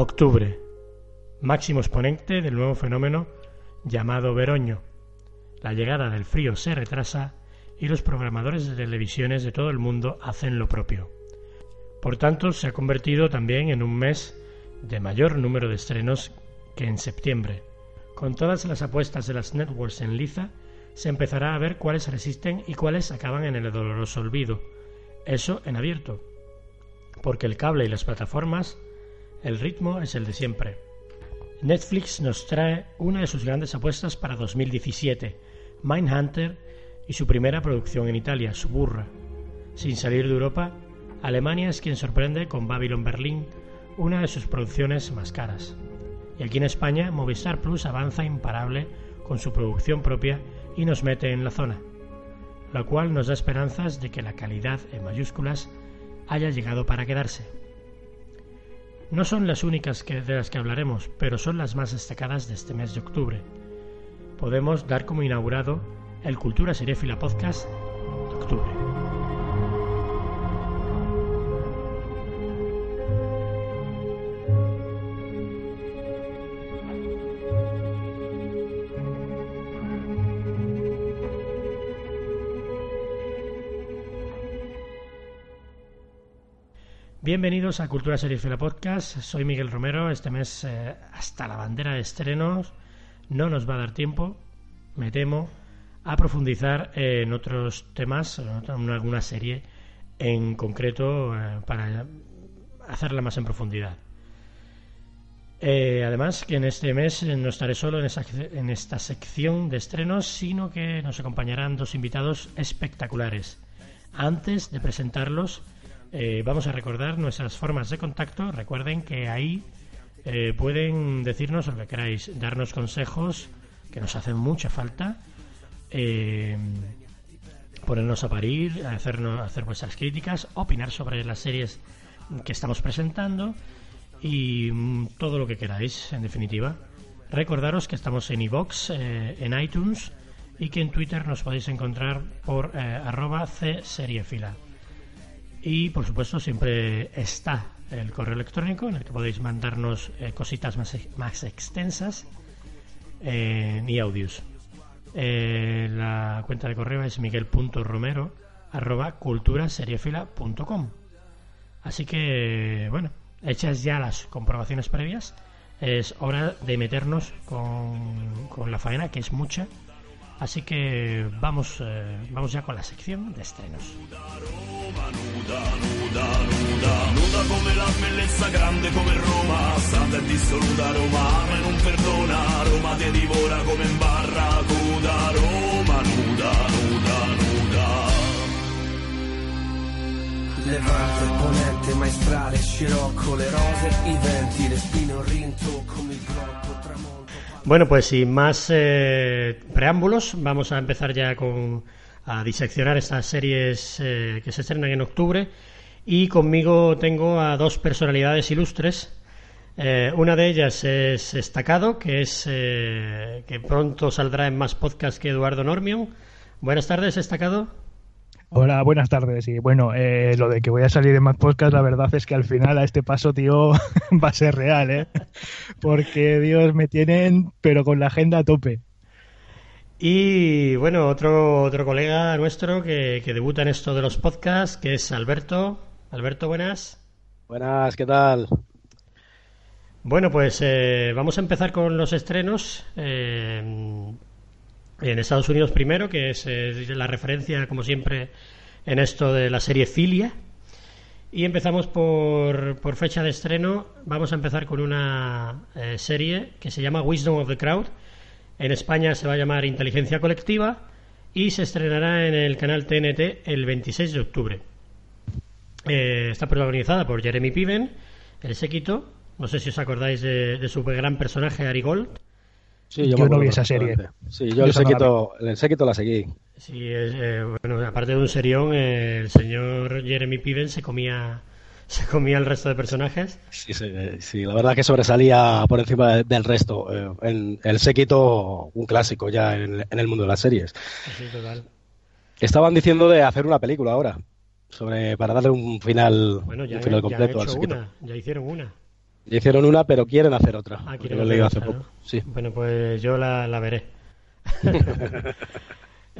Octubre, máximo exponente del nuevo fenómeno llamado veroño. La llegada del frío se retrasa y los programadores de televisiones de todo el mundo hacen lo propio. Por tanto, se ha convertido también en un mes de mayor número de estrenos que en septiembre. Con todas las apuestas de las networks en liza, se empezará a ver cuáles resisten y cuáles acaban en el doloroso olvido. Eso en abierto. Porque el cable y las plataformas, el ritmo es el de siempre. Netflix nos trae una de sus grandes apuestas para 2017, Mindhunter y su primera producción en Italia, Suburra. Sin salir de Europa, Alemania es quien sorprende con Babylon Berlin, una de sus producciones más caras. Y aquí en España, Movistar Plus avanza imparable con su producción propia y nos mete en la zona, lo cual nos da esperanzas de que la calidad en mayúsculas haya llegado para quedarse. No son las únicas que, de las que hablaremos, pero son las más destacadas de este mes de octubre. Podemos dar como inaugurado el Cultura Seriéfila Podcast de octubre. Bienvenidos a Cultura Seriéfila Podcast. Soy Miguel Romero. Este mes, eh, hasta la bandera de estrenos, no nos va a dar tiempo, me temo, a profundizar en otros temas, en alguna serie en concreto, eh, para hacerla más en profundidad. Eh, además, que en este mes no estaré solo en, en esta sección de estrenos, sino que nos acompañarán dos invitados espectaculares. Antes de presentarlos, eh, vamos a recordar nuestras formas de contacto. Recuerden que ahí eh, pueden decirnos lo que queráis, darnos consejos que nos hacen mucha falta, eh, ponernos a parir, hacernos, hacer vuestras críticas, opinar sobre las series que estamos presentando y mm, todo lo que queráis, en definitiva. Recordaros que estamos en iVox, en iTunes y que en Twitter nos podéis encontrar por arroba cseriefila. Y por supuesto siempre está el correo electrónico en el que podéis mandarnos eh, cositas más, más extensas eh, y audios. Eh, la cuenta de correo es miguel.romero arroba culturaseriefila.com Así que, bueno, hechas ya las comprobaciones previas, es hora de meternos con, con la faena, que es mucha, Así que vamos, eh, vamos ya con la sección de estrenos. Nuda, nuda, nuda, nuda come la bellezza grande come Roma, santa e dissoluta Roma, ma non perdona, Roma ti divora come in barracuda, Roma nuda, nuda, nuda. Levante, ponente, maestrale, scirocco, le rose, i venti, le spine, rinto come il blocco, tramonto. Bueno, pues sin más eh, preámbulos, vamos a empezar ya con a diseccionar estas series eh, que se estrenan en octubre. Y conmigo tengo a dos personalidades ilustres. Eh, una de ellas es Estacado, que es que pronto saldrá en más podcast que Eduardo Normion. Buenas tardes, Estacado. Hola, buenas tardes. Y bueno, eh, lo de que voy a salir en más podcast, la verdad es que al final a este paso, tío, va a ser real, ¿eh? Porque, Dios, me tienen, pero con la agenda a tope. Y bueno, otro, otro colega nuestro que, debuta en esto de los podcasts, que es Alberto. Alberto, buenas. Buenas, ¿qué tal? Bueno, pues eh, vamos a empezar con los estrenos. Eh, en Estados Unidos primero, que es eh, la referencia, como siempre, en esto de la serie Filia. Y empezamos por, por fecha de estreno. Vamos a empezar con una eh, serie que se llama Wisdom of the Crowd. En España se va a llamar Inteligencia Colectiva y se estrenará en el canal TNT el 26 de octubre. Eh, está protagonizada por Jeremy Piven, el séquito. No sé si os acordáis de, su gran personaje Ari Gold Sí, yo, no vi esa serie. Sí, yo, el, séquito, el séquito la seguí. Sí, eh, bueno, aparte de un serión, eh, el señor Jeremy Piven se comía se comía el resto de personajes. Sí, sí, sí, la verdad que sobresalía por encima del resto. Eh, el séquito, un clásico ya en, el mundo de las series. Sí, total. Estaban diciendo de hacer una película ahora, sobre para darle un final, bueno, ya, un final completo ya al séquito. ya hicieron una. Hicieron una, pero quieren hacer otra. Ah, quieren hacer otra. Bueno, pues yo la, la veré.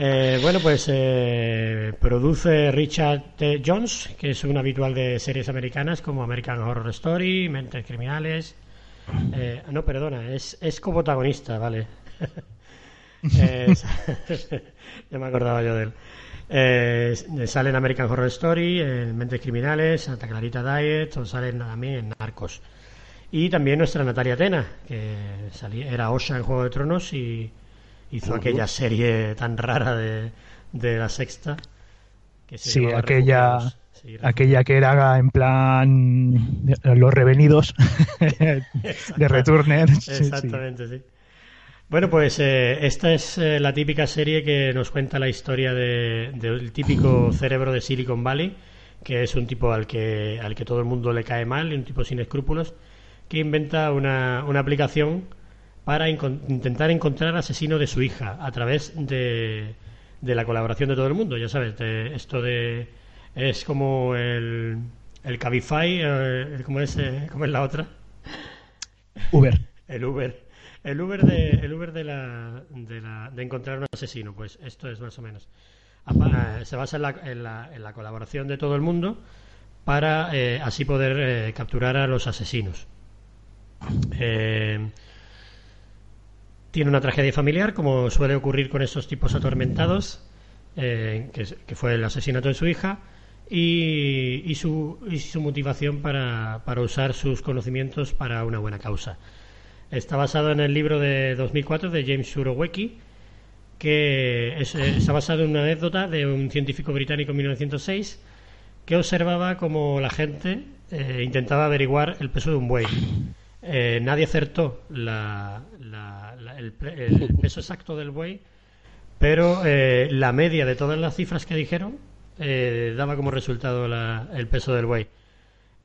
Eh, bueno, pues eh, produce Richard T. Jones, que es un habitual de series americanas como American Horror Story, Mentes Criminales. Eh, no, perdona, es, es coprotagonista, vale. Ya me acordaba yo de él. Eh, sale en American Horror Story, en Mentes Criminales, Santa Clarita Diet, o sale también en Narcos. Y también nuestra Natalia Tena, que salía, era Osha en Juego de Tronos y hizo aquella serie tan rara de, de la sexta. Que se Sí, aquella. Sí, aquella que era en plan de- los revenidos de Returner. Sí. Exactamente, sí. Bueno, pues eh, esta es eh, la típica serie que nos cuenta la historia de- del típico cerebro de Silicon Valley, que es un tipo al que, al que todo el mundo le cae mal, y un tipo sin escrúpulos, que inventa una, una aplicación para intentar encontrar al asesino de su hija a través de, de la colaboración de todo el mundo. Ya sabes, de esto de es como el, el Cabify, eh, ¿cómo es, eh, cómo es la otra? Uber. El Uber. El Uber de, el Uber de, la, de, la- de encontrar un asesino, pues esto es más o menos. Eh, Se basa en la, en la- en la colaboración de todo el mundo para eh, así poder eh, capturar a los asesinos. Eh, tiene una tragedia familiar, como suele ocurrir con estos tipos atormentados, eh, que, fue el asesinato de su hija, y, su, y su motivación para, usar sus conocimientos para una buena causa. Está basado en el libro de 2004 de James Surowecki, que es- eh, está basado en una anécdota de un científico británico en 1906 que observaba cómo la gente intentaba averiguar el peso de un buey. Eh, nadie acertó la- la- la- el, pre- el peso exacto del buey, pero eh, la media de todas las cifras que dijeron eh, daba como resultado la- el peso del buey.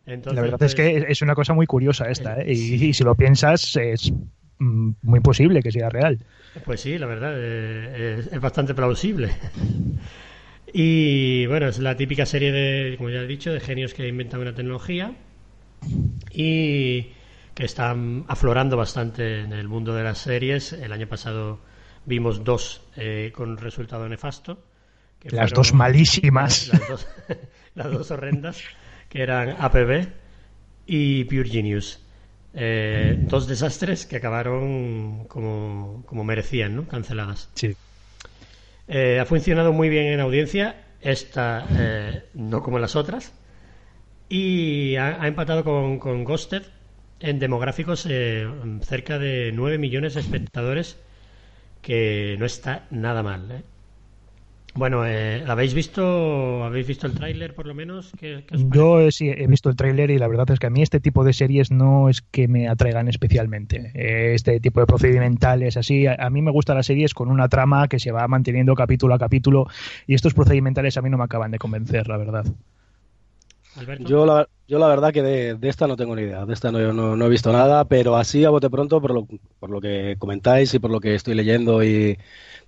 Entonces, La verdad pues, es que es una cosa muy curiosa esta, ¿eh? y, y si lo piensas es mm, muy posible que sea real. Pues sí, la verdad, eh, es, es bastante plausible. Y bueno, es la típica serie de, como ya he dicho, de genios que inventan una tecnología y que están aflorando bastante en el mundo de las series. El año pasado vimos dos eh, con resultado nefasto. que Las fueron- dos malísimas. Las dos, las dos horrendas, que eran APB y Pure Genius. Eh, dos desastres que acabaron como, como merecían, ¿no? Canceladas. Sí. Eh, ha funcionado muy bien en audiencia, esta eh, no como las otras, y ha, ha empatado con, con Ghosted en demográficos eh, cerca de 9 millones de espectadores, que no está nada mal. ¿eh? Bueno, eh, ¿la habéis visto? ¿Habéis visto el tráiler por lo menos? ¿Qué, qué os parece? Yo sí he visto el tráiler y la verdad es que a mí este tipo de series no es que me atraigan especialmente. Eh, Este tipo de procedimentales así, a, a mí me gustan las series con una trama que se va manteniendo capítulo a capítulo y estos procedimentales a mí no me acaban de convencer, la verdad. Yo la, yo la verdad que de, de esta no tengo ni idea, de esta no, no, no he visto nada, pero así a bote pronto, por lo, por lo que comentáis y por lo que estoy leyendo y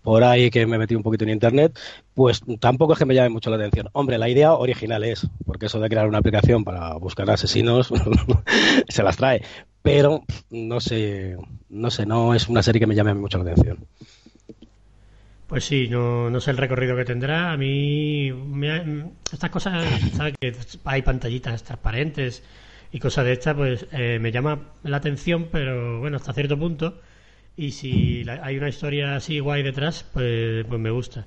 por ahí que me metí un poquito en internet, pues tampoco es que me llame mucho la atención. Hombre, la idea original es, porque eso de crear una aplicación para buscar asesinos se las trae, pero no sé, no sé, no es una serie que me llame mucho la atención. Pues sí, no, no sé el recorrido que tendrá. A mí, me estas cosas, ¿sabes? Que hay pantallitas transparentes y cosas de estas, pues eh, me llama la atención, pero bueno, hasta cierto punto. Y si la- hay una historia así guay detrás, pues, pues me gusta.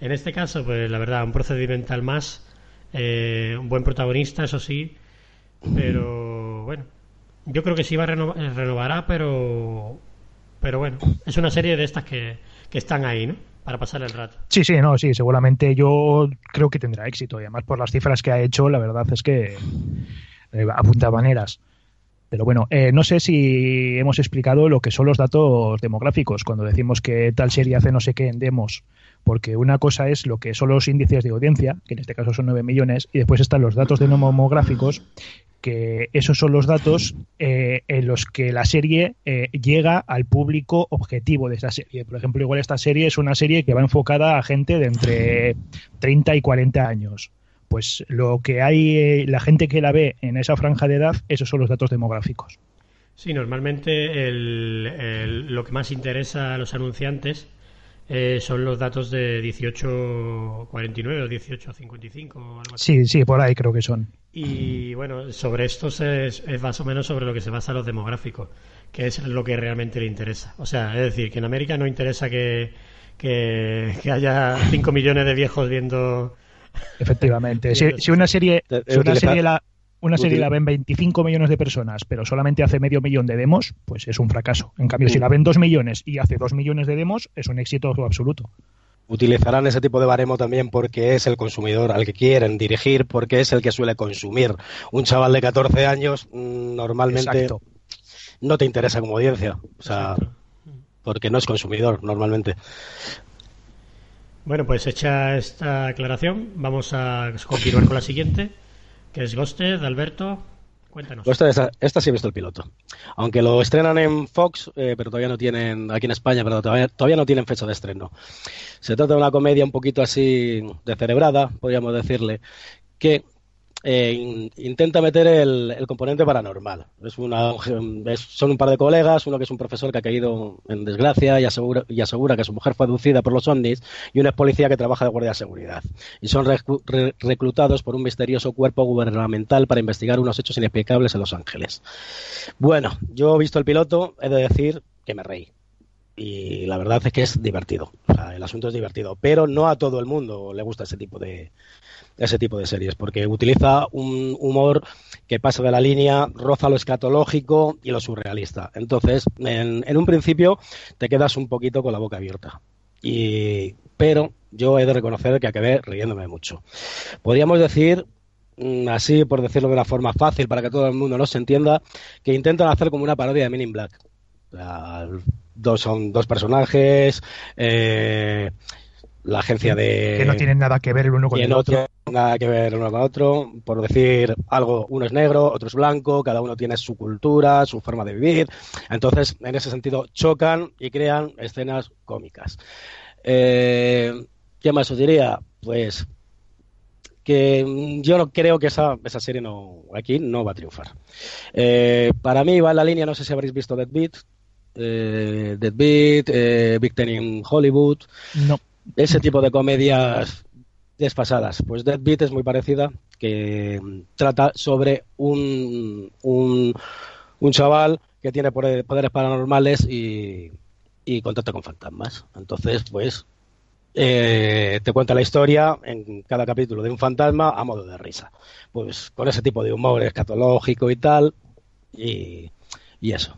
En este caso, pues la verdad, un procedimental más, eh, un buen protagonista, eso sí, pero bueno, yo creo que sí va a reno- eh, renovará, pero pero bueno, es una serie de estas que, que están ahí, ¿no? Para pasar el rato. Sí, sí, no, sí, seguramente yo creo que tendrá éxito y además por las cifras que ha hecho, la verdad es que eh, apunta maneras. Pero bueno, eh, no sé si hemos explicado lo que son los datos demográficos cuando decimos que tal serie hace no sé qué en demos, porque una cosa es lo que son los índices de audiencia, que en este caso son 9 millones, y después están los datos demográficos, que esos son los datos eh, en los que la serie eh, llega al público objetivo de esa serie. Por ejemplo, igual esta serie es una serie que va enfocada a gente de entre 30 y 40 años pues lo que hay, eh, la gente que la ve en esa franja de edad, esos son los datos demográficos. Sí, normalmente lo que más interesa a los anunciantes eh, son los datos de 1849 o 1855 o algo así. Sí, sí, por ahí creo que son. Y bueno, sobre esto es, más o menos sobre lo que se basa los demográficos, que es lo que realmente le interesa. O sea, es decir, que en América no interesa que, que, haya 5 millones de viejos viendo... Efectivamente. si, una serie, si una serie la, una serie la ven 25 millones de personas, pero solamente hace medio millón de demos, pues es un fracaso. En cambio, si la ven 2 millones y hace 2 millones de demos, es un éxito absoluto. Utilizarán ese tipo de baremo también porque es el consumidor al que quieren dirigir, porque es el que suele consumir. Un chaval de 14 años mm, normalmente no te interesa como audiencia, o sea, porque no es consumidor normalmente. Bueno, pues hecha esta aclaración, vamos a continuar con la siguiente que es Ghosted, Alberto. Cuéntanos. Esta, sí he visto el piloto. Aunque lo estrenan en Fox, eh, pero todavía no tienen, aquí en España, pero todavía, todavía no tienen fecha de estreno. Se trata de una comedia un poquito así de cerebrada, podríamos decirle, que eh, intenta meter el, componente paranormal. Es una, son un par de colegas, uno que es un profesor que ha caído en desgracia y asegura, que su mujer fue aducida por los ovnis, y uno es policía que trabaja de guardia de seguridad. Y son reclutados por un misterioso cuerpo gubernamental para investigar unos hechos inexplicables en Los Ángeles. Bueno, yo he visto el piloto, he de decir que me reí y la verdad es que es divertido. el asunto es divertido, pero no a todo el mundo le gusta ese tipo de, ese tipo de series, porque utiliza un humor que pasa de la línea, roza lo escatológico y lo surrealista. Entonces, en, un principio te quedas un poquito con la boca abierta. Y, pero yo he de reconocer que acabé riéndome mucho. Podríamos decir mm, así por decirlo de una forma fácil para que todo el mundo nos entienda, que intentan hacer como una parodia de Men in Black. Dos, son dos personajes, eh, la agencia de... Que no tienen nada que ver el uno con el otro. nada que ver el uno con el otro. Por decir algo, uno es negro, otro es blanco, cada uno tiene su cultura, su forma de vivir. Entonces, en ese sentido, chocan y crean escenas cómicas. Eh, ¿Qué más os diría? Pues que yo no creo que esa, esa serie no aquí no va a triunfar. Eh, para mí va en la línea, no sé si habréis visto Deadbeat, eh, Deadbeat, eh, Big Ten in Hollywood. No ese tipo de comedias desfasadas. Pues Deadbeat es muy parecida, que trata sobre un, un, chaval que tiene poderes paranormales y, y contacta con fantasmas. Entonces, pues, eh, te cuenta la historia en cada capítulo de un fantasma a modo de risa. Pues con ese tipo de humor escatológico y tal, y, y eso.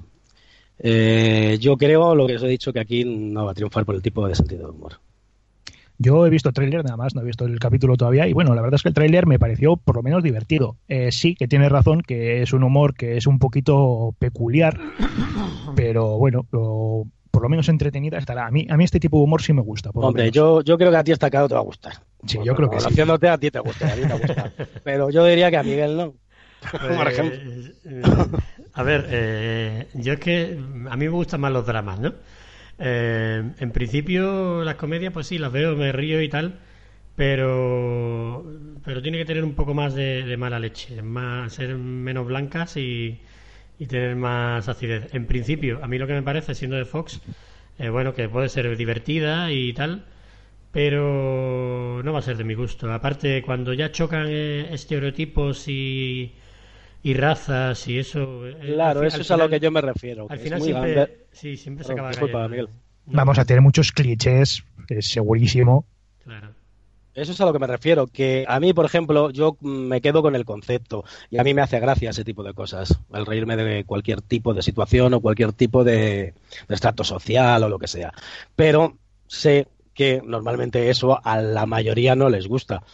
Eh, yo creo, lo que os he dicho, que aquí no va a triunfar por el tipo de sentido de humor. Yo he visto el tráiler nada más, no he visto el capítulo todavía y bueno, la verdad es que el tráiler me pareció por lo menos divertido. Eh, sí, que tiene razón, que es un humor que es un poquito peculiar, pero bueno, por lo menos entretenida estará. A mí, a mí este tipo de humor sí me gusta. Hombre, yo, yo creo que a ti esta te va a gustar. Sí, yo creo que sí. A ti te gusta, a ti te gusta. pero yo diría que a Miguel no. ejemplo. Eh, a ver, eh, yo es que a mí me gustan más los dramas, ¿no? Eh, en principio, las comedias, pues sí, las veo, me río y tal, pero, pero tiene que tener un poco más de, mala leche, más, ser menos blancas y, tener más acidez. En principio, a mí lo que me parece, siendo de Fox, eh, bueno, que puede ser divertida y tal, pero no va a ser de mi gusto. Aparte, cuando ya chocan eh, estereotipos y, y razas y eso. Eh, claro, eso es a lo que yo me refiero. Al final siempre, sí, siempre se acaba disculpa, Miguel. Vamos a tener muchos clichés, es segurísimo. Claro. Eso es a lo que me refiero, que a mí, por ejemplo, yo me quedo con el concepto y a mí me hace gracia ese tipo de cosas, al reírme de cualquier tipo de situación o cualquier tipo de, de estrato social o lo que sea. Pero sé que normalmente eso a la mayoría no les gusta.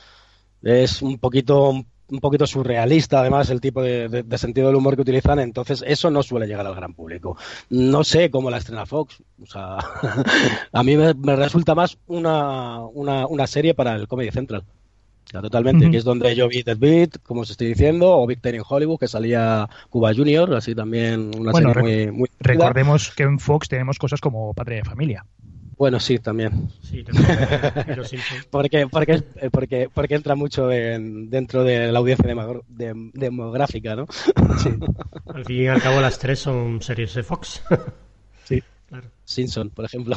Es un poquito un poquito surrealista, además, el tipo de, sentido del humor que utilizan, entonces eso no suele llegar al gran público. No sé cómo la estrena Fox, o sea, a mí me, resulta más una, una, serie para el Comedy Central. totalmente, que es donde yo vi Dead Beat, como os estoy diciendo, o Victor in Hollywood, que salía Cuba Junior, así también una serie muy, muy... Recordemos que en Fox tenemos cosas como Padre de Familia. Bueno, sí, también. Sí, también. Porque, porque, porque, porque entra mucho en- dentro de la audiencia demográfica, ¿no? Sí, Al fin y al cabo, las tres son series de Fox. sí. claro. Simpson, por ejemplo.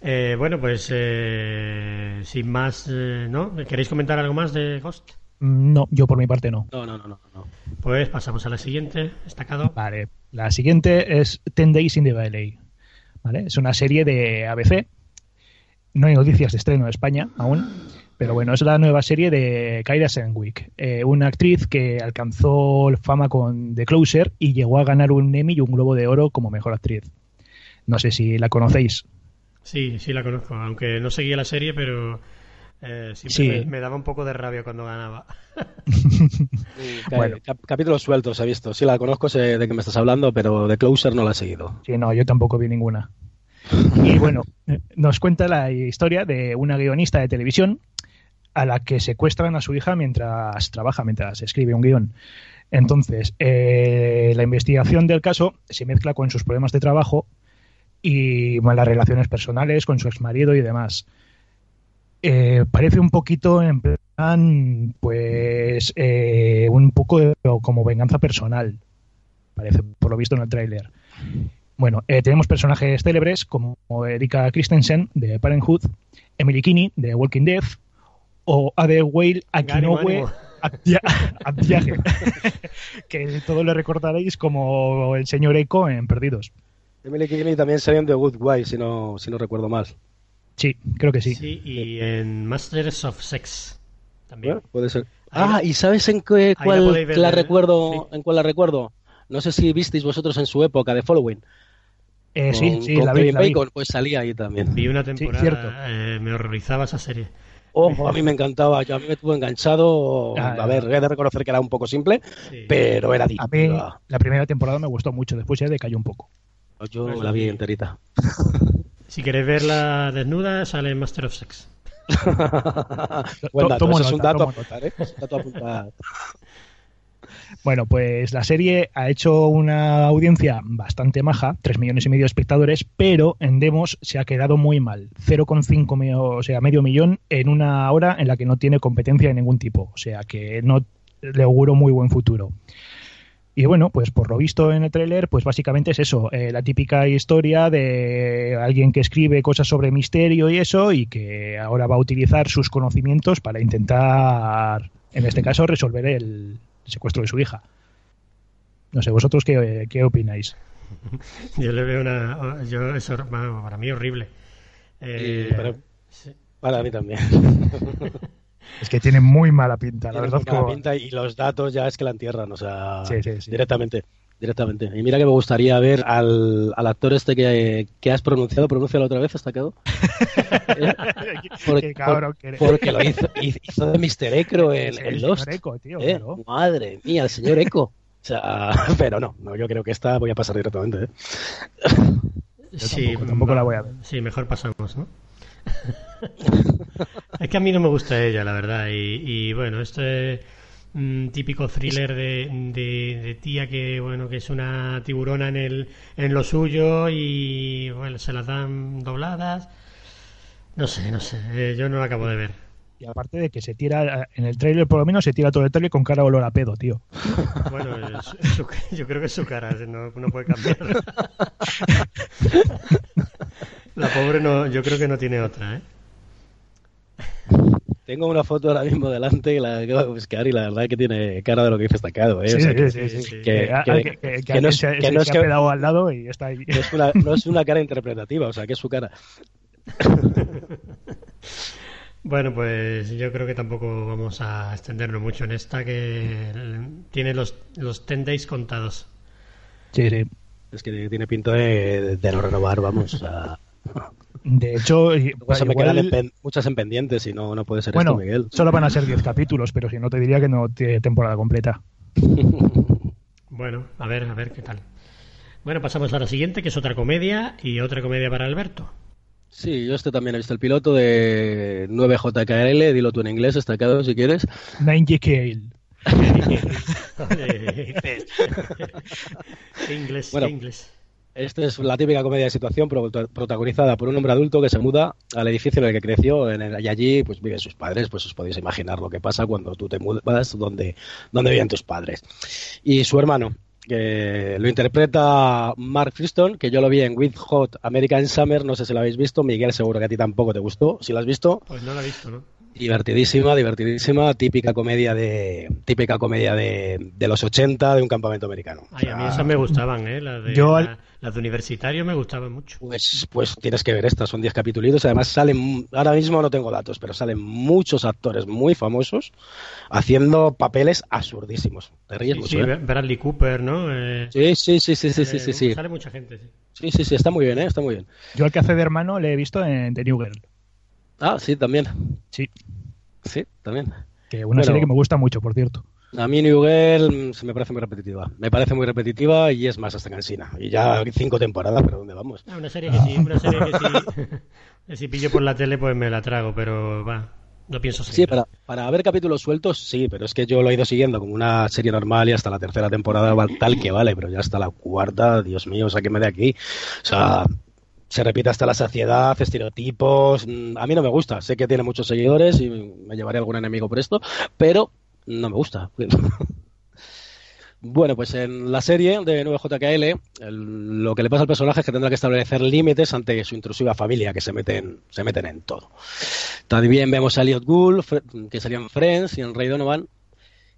Eh, bueno, pues eh, sin más, eh, ¿no? ¿Queréis comentar algo más de Ghost? Mm, No, yo por mi parte no. No, no, no, no. no. Pues pasamos a la siguiente, destacado. Vale, la siguiente es Ten Days in the Valley. ¿Vale? Es una serie de ABC. No hay noticias de estreno en España aún, pero bueno, es la nueva serie de Kyra Senwick, eh, una actriz que alcanzó fama con The Closer y llegó a ganar un Emmy y un Globo de Oro como mejor actriz. No sé si la conocéis. Sí, sí la conozco, aunque no seguía la serie, pero eh, siempre Sí. me, me daba un poco de rabia cuando ganaba. Ca- Bueno. cap- capítulos sueltos he visto. Sí, la conozco, sé de qué me estás hablando, pero de Closer no la he seguido. Sí, no, yo tampoco vi ninguna. Y bueno, nos cuenta la historia de una guionista de televisión a la que secuestran a su hija mientras trabaja, mientras escribe un guion. Entonces, eh, la investigación del caso se mezcla con sus problemas de trabajo y bueno, las relaciones personales con su exmarido y demás. Eh, parece un poquito en plan, pues, eh, un poco de- como venganza personal. Parece, por lo visto en el tráiler. Bueno, eh, tenemos personajes célebres como Erika Christensen de Parenthood, Emily Kinney de Walking Dead o Ade Whale. Atia- Atiage, que todos le recordaréis como el señor Echo en Perdidos. Emily Kinney también salió en The Good Wife, si no, si no recuerdo mal. Sí, creo que sí. Sí, y en Masters of Sex también. Bueno, puede ser. Ah, ¿y sabes en qué, cuál ver, la ¿eh? recuerdo? Sí. ¿En cuál la recuerdo? No sé si visteis vosotros en su época de Following. Eh, sí, Con- sí, con la vi, Kevin la vi. Bacon, pues salía ahí también. Vi una cierto. temporada, eh, me horrorizaba esa serie. Ojo, a mí me encantaba, yo a mí me tuvo enganchado. Ah, a ver, he de reconocer que era un poco simple, Sí. pero era A mí la primera temporada me gustó mucho, después ya decayó un poco. Yo Pues la vi sí. enterita. Si queréis verla desnuda, sale en Master of Sex. Buen dato, tomo eso es un dato a tomo apuntar, ¿eh? Es un dato a apuntar. Bueno, pues la serie ha hecho una audiencia bastante maja, 3 millones y medio de espectadores, pero en demos se ha quedado muy mal. 0,5, me- o sea, medio millón en una hora en la que no tiene competencia de ningún tipo. O sea que no le auguro muy buen futuro. Y bueno, pues por lo visto en el tráiler, pues básicamente es eso, eh, la típica historia de alguien que escribe cosas sobre misterio y eso, y que ahora va a utilizar sus conocimientos para intentar, en este caso, resolver el secuestro de su hija. No sé, vosotros qué, qué opináis. Yo le veo una. Yo, eso para mí horrible. Eh, Y para- sí. Para mí también. Es que tiene muy mala pinta, la Tiene verdad. muy mala como- pinta y los datos ya es que la entierran, o sea, Sí, sí, sí. directamente. Directamente. Y mira que me gustaría ver al, al actor este que, que has pronunciado, pronúncialo otra vez, hasta quedó. Por- Qué cabrón por- que eres. porque lo hizo, hizo de Mr. Ecro en, en el Lost. Eco, tío, ¿eh? Madre mía, el señor Eco. O sea, pero no, no, yo creo que esta voy a pasar directamente. ¿eh? Sí, tampoco- tampoco la voy a ver. Sí, mejor pasamos, ¿no? Es que a mí no me gusta ella, la verdad. Y, y, bueno, este mm, típico thriller de, de- de tía que bueno que es una tiburona en el en lo suyo y bueno se las dan dobladas. No sé, no sé. eh, yo no lo acabo de ver. Y aparte de que se tira, en el trailer por lo menos se tira todo el trailer con cara olor a pedo, tío. Bueno, es- es su- yo creo que es su cara, no, no puede cambiar. La pobre no, yo creo que no tiene otra, ¿eh? Tengo una foto ahora mismo delante y la acabo de buscar y la verdad que tiene cara de lo que hice destacado. ¿eh? O Sí, sea, que- sí, sí, que- Ah, que- que- que- que que no es- se, que se- no es se ha que- quedado al lado y está ahí. no es una, no es una cara interpretativa, o sea, que es su cara. Bueno, pues yo creo que tampoco vamos a extendernos mucho en esta, que tiene los, los 10 days contados. Sí, sí. Es que tiene pinta de, de no renovar, vamos. sea, De hecho, se me en muchas en pendientes y no, no puede ser bueno, esto, Miguel. solo van a ser 10 capítulos, pero si no te diría que no tiene temporada completa. Bueno, a ver, a ver qué tal. Bueno, pasamos a la siguiente, que es otra comedia y otra comedia para Alberto. Sí, yo este también he visto el piloto de 9JKL, dilo tú en inglés, destacado si quieres. 9 Kale. Ole. ¿Qué inglés? Bueno. ¿Qué inglés? Esta es la típica comedia de situación protagonizada por un hombre adulto que se muda al edificio en el que creció en y allí pues viven sus padres. Pues os podéis imaginar lo que pasa cuando tú te mudas donde, donde viven tus padres. Y su hermano, que lo interpreta Mark Friston, que yo lo vi en With Hot American Summer, no sé si lo habéis visto, Miguel seguro que a ti tampoco te gustó, si lo has visto. Pues no lo he visto, ¿no? Divertidísima, divertidísima, típica comedia de típica comedia de, de los 80 de un campamento americano. Ay, a mí esas me gustaban, ¿eh? Las de, Yo las de universitario me gustaban mucho. Pues, pues tienes que ver estas, son 10 capítulos. Además salen, ahora mismo no tengo datos, pero salen muchos actores muy famosos haciendo papeles absurdísimos. Te ríes Sí, mucho, sí, ¿eh? Bradley Cooper, ¿no? Eh, Sí, sí, sí, sí, sí, sí, sí, eh, sí. Sale mucha gente, sí. Sí, sí, sí, está muy bien, ¿eh? Está muy bien. Yo al que hace de hermano le he visto en The New Girl. Ah, sí, también. Sí, Sí, también. que una Bueno. serie que me gusta mucho, por cierto. A mí New Girl mm, se me parece muy repetitiva. Me parece muy repetitiva y es más hasta cansina. Y ya cinco temporadas, pero ¿dónde vamos? Ah, una serie que sí, una serie que sí. si pillo por la tele, pues me la trago, pero va. No pienso Sí, seguir. para, para ver capítulos sueltos, sí, pero es que yo lo he ido siguiendo como una serie normal y hasta la tercera temporada tal que vale, pero ya hasta la cuarta, Dios mío, sáqueme de aquí. O sea, se repite hasta la saciedad, estereotipos. mm, A mí no me gusta, sé que tiene muchos seguidores y me llevaré algún enemigo por esto, pero no me gusta. Bueno, pues en la serie de 9JKL, el- lo que le pasa al personaje es que tendrá que establecer límites ante su intrusiva familia, que se meten, se meten en todo. También vemos a Elliot Gould, que salía en Friends y en Ray Donovan.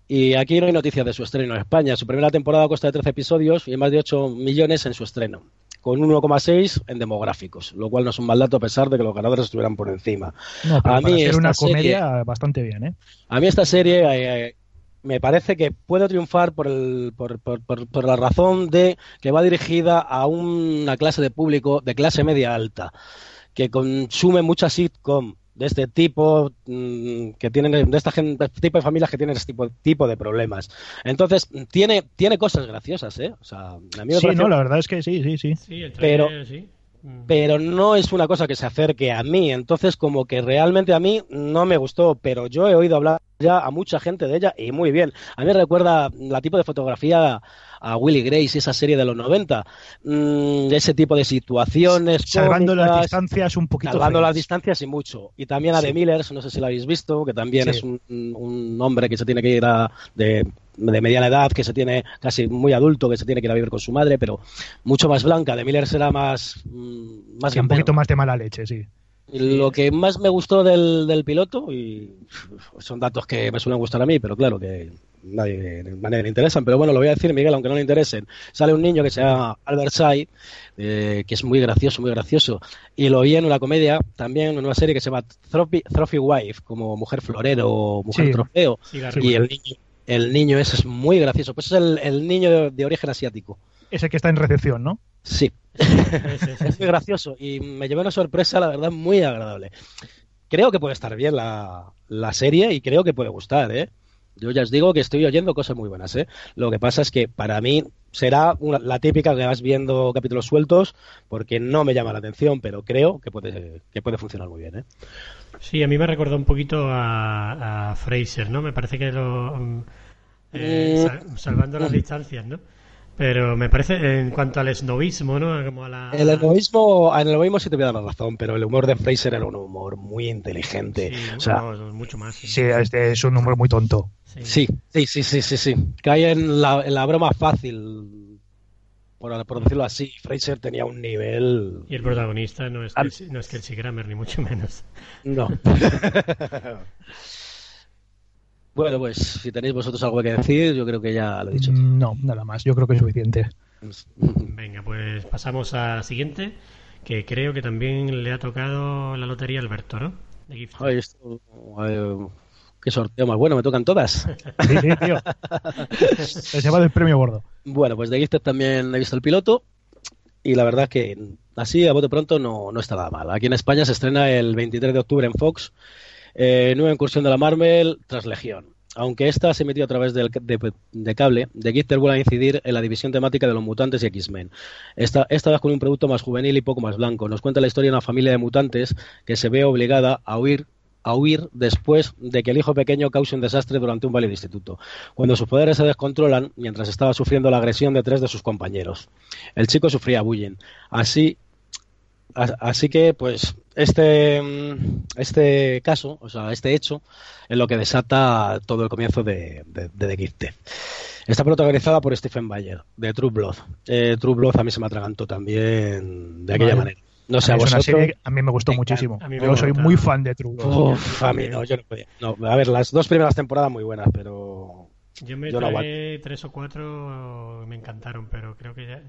Y aquí no hay noticias de su estreno en España. Su primera temporada consta de 13 episodios y más de 8 millones en su estreno, con un 1,6 en demográficos, lo cual no es un mal dato a pesar de que los ganadores estuvieran por encima. No, pero A para mí ser esta una serie- comedia bastante bien, ¿eh? A mí esta serie eh, me parece que puede triunfar por, el, por, por- por- por la razón de que va dirigida a una clase de público de clase media alta, que consume mucha sitcom de este tipo, mm, que tienen, de esta gen- de este tipo de familias que tienen este tipo, tipo de problemas. Entonces, tiene, tiene cosas graciosas, ¿eh? O sea, a mí me Sí, no, la verdad es que sí, sí, sí. Sí, el Pero- sí. Mm. pero no es una cosa que se acerque a mí. Entonces, como que realmente a mí no me gustó, pero yo he oído hablar ya a mucha gente de ella y muy bien. A mí me recuerda la tipo de fotografía a Willy Grace, esa serie de los 90, mm, ese tipo de situaciones. Salvando las distancias un poquito. Salvando las distancias y mucho. Y también a Sí. The Millers, no sé si lo habéis visto, que también Sí. es un, un hombre que se tiene que ir a, de, de mediana edad, que se tiene casi muy adulto, que se tiene que ir a vivir con su madre, pero mucho más blanca. The Millers era más, mm, más Sí, un poquito más de mala leche, sí. Y Lo que más me gustó del, del piloto, y son datos que me suelen gustar a mí, pero claro que nadie, nadie le interesan, pero bueno, lo voy a decir, Miguel, aunque no le interesen. Sale un niño que se llama Albert Sai, eh, que es muy gracioso, muy gracioso, y lo vi en una comedia, también en una serie que se llama Trophy, Trophy Wife, como Mujer Florero o Mujer Sí. Trofeo, y recuerdo. el niño, el niño ese es muy gracioso, pues es el, el niño de, de origen asiático. Ese que está en recepción, ¿no? Sí, es muy gracioso y me llevé una sorpresa, la verdad, muy agradable. Creo que puede estar bien la, la serie y creo que puede gustar, ¿eh? Yo ya os digo que estoy oyendo cosas muy buenas, ¿eh? Lo que pasa es que para mí será una- la típica que vas viendo capítulos sueltos porque no me llama la atención, pero creo que puede, que puede funcionar muy bien, ¿eh? Sí, a mí me recordó un poquito a, a Fraser, ¿no? Me parece que lo... mm, eh, Mm. sal- salvando las distancias, ¿no? Pero me parece, en cuanto al esnovismo, ¿no? Como a la... El egoísmo, en el egoísmo sí te voy a dar la razón, pero el humor de Fraser era un humor muy inteligente. Sí, o sea, no, mucho más. Sí, este es un número muy tonto. Sí, sí, sí, sí, sí, sí. Cae en la, en la broma fácil, por, por decirlo así. Fraser tenía un nivel... Y el protagonista no es. Kelsey- no es Kelsey Grammer, ni mucho menos. No. bueno, pues si tenéis vosotros algo que decir, yo creo que ya lo he dicho. Mm, No, nada más. Yo creo que es suficiente. Venga, pues pasamos a la siguiente, que creo que también le ha tocado la lotería a Alberto, ¿no? De Gift. Ay, esto, eh, qué sorteo más bueno, me tocan todas. Sí, sí, tío. Se lleva del premio gordo. Bueno, pues de Gifted también he visto el piloto y la verdad que así a bote pronto no, no está nada mal. Aquí en España se estrena el 23 de octubre en Fox, eh, nueva incursión de la Marvel tras Legión. Aunque esta se emitió a través del, de, cable, The Gifted vuelve a incidir en la división temática de los mutantes y X-Men. Esta, esta vez con un producto más juvenil y poco más blanco. Nos cuenta la historia de una familia de mutantes que se ve obligada a huir a huir después de que el hijo pequeño cause un desastre durante un baile de instituto, cuando sus poderes se descontrolan mientras estaba sufriendo la agresión de tres de sus compañeros. El chico sufría bullying. Así, así que, pues, este, este caso, o sea, este hecho, es lo que desata todo el comienzo de, de, de The Está protagonizada por Stephen Bayer, de True Blood. Eh, True Blood a mí se me atragantó también de aquella manera. No sé, a, mí serie, a mí me gustó muchísimo. yo soy muy fan de True Blood. a mí no, yo no podía. No, a ver, las dos primeras temporadas muy buenas, pero. Yo me tragué tres o cuatro, me encantaron, pero creo que ya.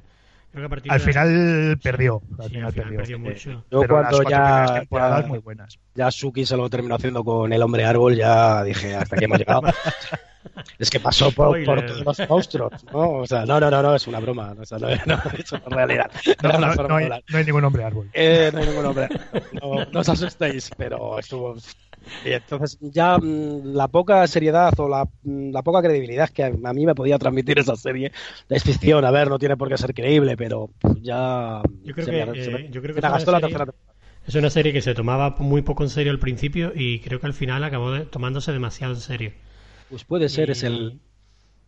Creo que a partir al final perdió. Al sí, final, al final perdió. perdió mucho. Yo Pero cuando las ya, cuatro temporadas ya, muy buenas. ya Suki se lo terminó haciendo con el hombre árbol, ya dije, hasta aquí hemos llegado. es que pasó por, todos los monstruos, ¿no? O sea, no, no, no, no, es una broma. O sea, no, no, es realidad. No, una no- forma no hay, hay ningún hombre árbol. Eh, no hay ningún hombre. No, no os asustéis, pero estuvo. Y entonces, ya mm, la poca seriedad o la, mm, la poca credibilidad que a, mí me podía transmitir esa serie es ficción. A ver, no tiene por qué ser creíble, pero ya. Yo creo se que, me- se me- eh, yo creo que me es gastó una la serie- tercera temporada. Es una serie que se tomaba muy poco en serio al principio y creo que al final acabó de- tomándose demasiado en serio. Pues puede ser, Y- es el.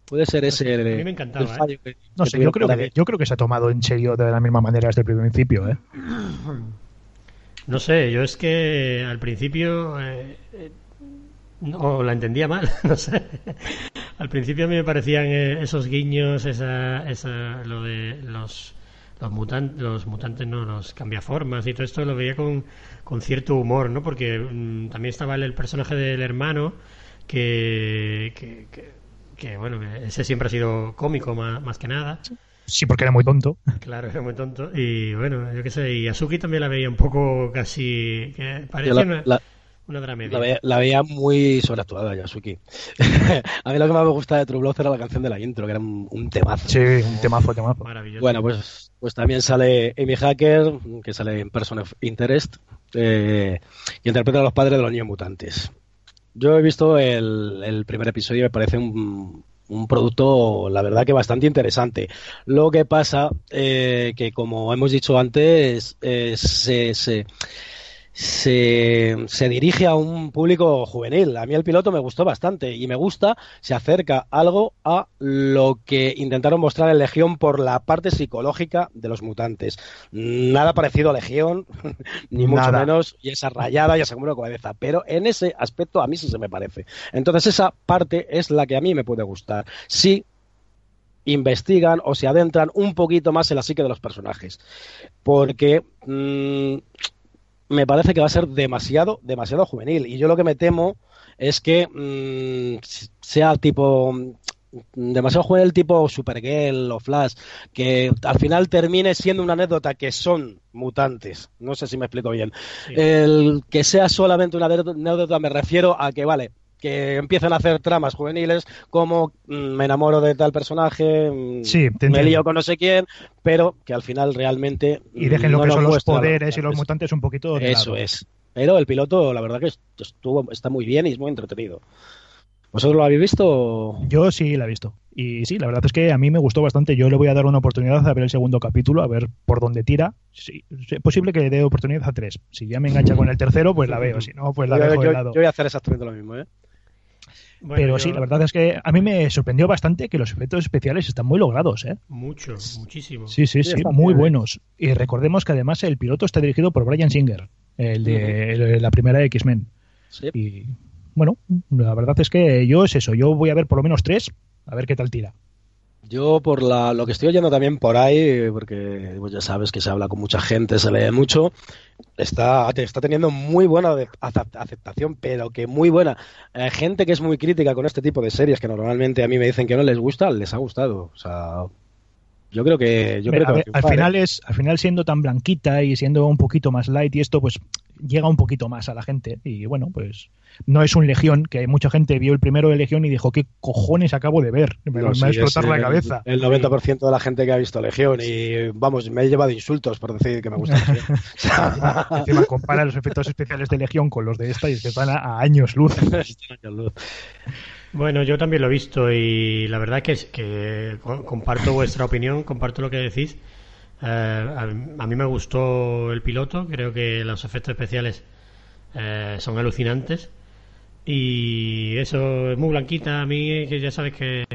Puede ser ese a mí me encantaba, el fallo que- No que sé, yo creo, que, yo creo que se ha tomado en serio de la misma manera desde el principio. ¿eh? No sé, yo es que al principio eh, eh, no la entendía mal, no sé. Al principio a mí me parecían eh, esos guiños, esa, esa, lo de los los, mutan- los mutantes, no, los cambiaformas y todo esto lo veía con, con cierto humor, ¿no? Porque mm, también estaba el, el personaje del hermano que, que, que, bueno, ese siempre ha sido cómico más, más que nada. Sí, porque era muy tonto. Claro, era muy tonto. Y bueno, yo qué sé, y Azuki también la veía un poco casi. que la, una, la- una dramedia. la veía, la veía muy sobreactuada, Yasuki. a mí lo que más me gustaba de True Blood era la canción de la intro, que era un, un temazo. Sí, un temazo, temazo. Maravilloso. Bueno, pues, pues también sale Amy Hacker, que sale en Person of Interest, eh, que interpreta a los padres de los niños mutantes. Yo he visto el, el primer episodio y me parece un, un producto, la verdad, que bastante interesante. Lo que pasa eh, que, como hemos dicho antes, eh, se, se, se, se dirige a un público juvenil. A mí el piloto me gustó bastante y me gusta, se acerca algo a lo que intentaron mostrar en Legión por la parte psicológica de los mutantes. Nada parecido a Legión, ni mucho Nada. menos, y esa rayada y esa con cabeza. Pero en ese aspecto a mí sí se me parece. Entonces esa parte es la que a mí me puede gustar. Sí investigan o se adentran un poquito más en la psique de los personajes. Porque mm, me parece que va a ser demasiado, demasiado juvenil. Y yo lo que me temo es que mm, sea tipo mm, demasiado juvenil tipo Supergirl o Flash, que al final termine siendo una anécdota que son mutantes. No sé si me explico bien. Sí. El que sea solamente una anécdota me refiero a que, vale, que empiezan a hacer tramas juveniles como mm, me enamoro de tal personaje, mm, Sí, me lío con no sé quién, pero que al final realmente Y dejen lo que son los poderes y los mutantes. mutantes un poquito de Eso lado. es. Pero el piloto, la verdad que estuvo, está muy bien y es muy entretenido. ¿Vosotros lo habéis visto? Yo sí la he visto. Y sí, la verdad es que a mí me gustó bastante. Yo le voy a dar una oportunidad a ver el segundo capítulo, a ver por dónde tira. Sí, es posible que le dé oportunidad a tres. Si ya me engancha con el tercero, pues la veo. Si no, pues la yo, dejo yo- de lado. yo voy a hacer exactamente lo mismo, ¿eh? Bueno, Pero yo- sí, la verdad es que a mí me sorprendió bastante que los efectos especiales están muy logrados, ¿eh? Mucho, muchísimo. Sí, sí, Sí, muy bien, buenos. Y recordemos que además el piloto está dirigido por Brian Singer, el de el- la primera X-Men. Sí. Y bueno, la verdad es que yo es eso, yo voy a ver por lo menos tres, a ver qué tal tira. Yo por la, lo que estoy oyendo también por ahí, porque pues ya sabes que se habla con mucha gente, se lee mucho, está, está teniendo muy buena aceptación, pero que muy buena. Eh, gente que es muy crítica con este tipo de series, que normalmente a mí me dicen que no les gusta, les ha gustado. O sea, yo creo que... Yo creo ver, al final ¿eh? es, al final siendo tan blanquita y siendo un poquito más light y esto, pues llega un poquito más a la gente. Y bueno, pues no es un Legión, que mucha gente vio el primero de Legión y dijo, ¿qué cojones acabo de ver? Me, No, me sí, va a explotar la el- cabeza. El 90% de la gente que ha visto Legión y, vamos, me he llevado insultos por decir que me gusta Legión. Encima compara los efectos especiales de Legión con los de esta y es que van a, a años luz. Bueno, yo también lo he visto y la verdad es que co- comparto vuestra opinión, comparto lo que decís. Eh, a, mí me gustó el piloto, creo que los efectos especiales eh, son alucinantes. Y eso es muy blanquita. A mí, que ya sabes que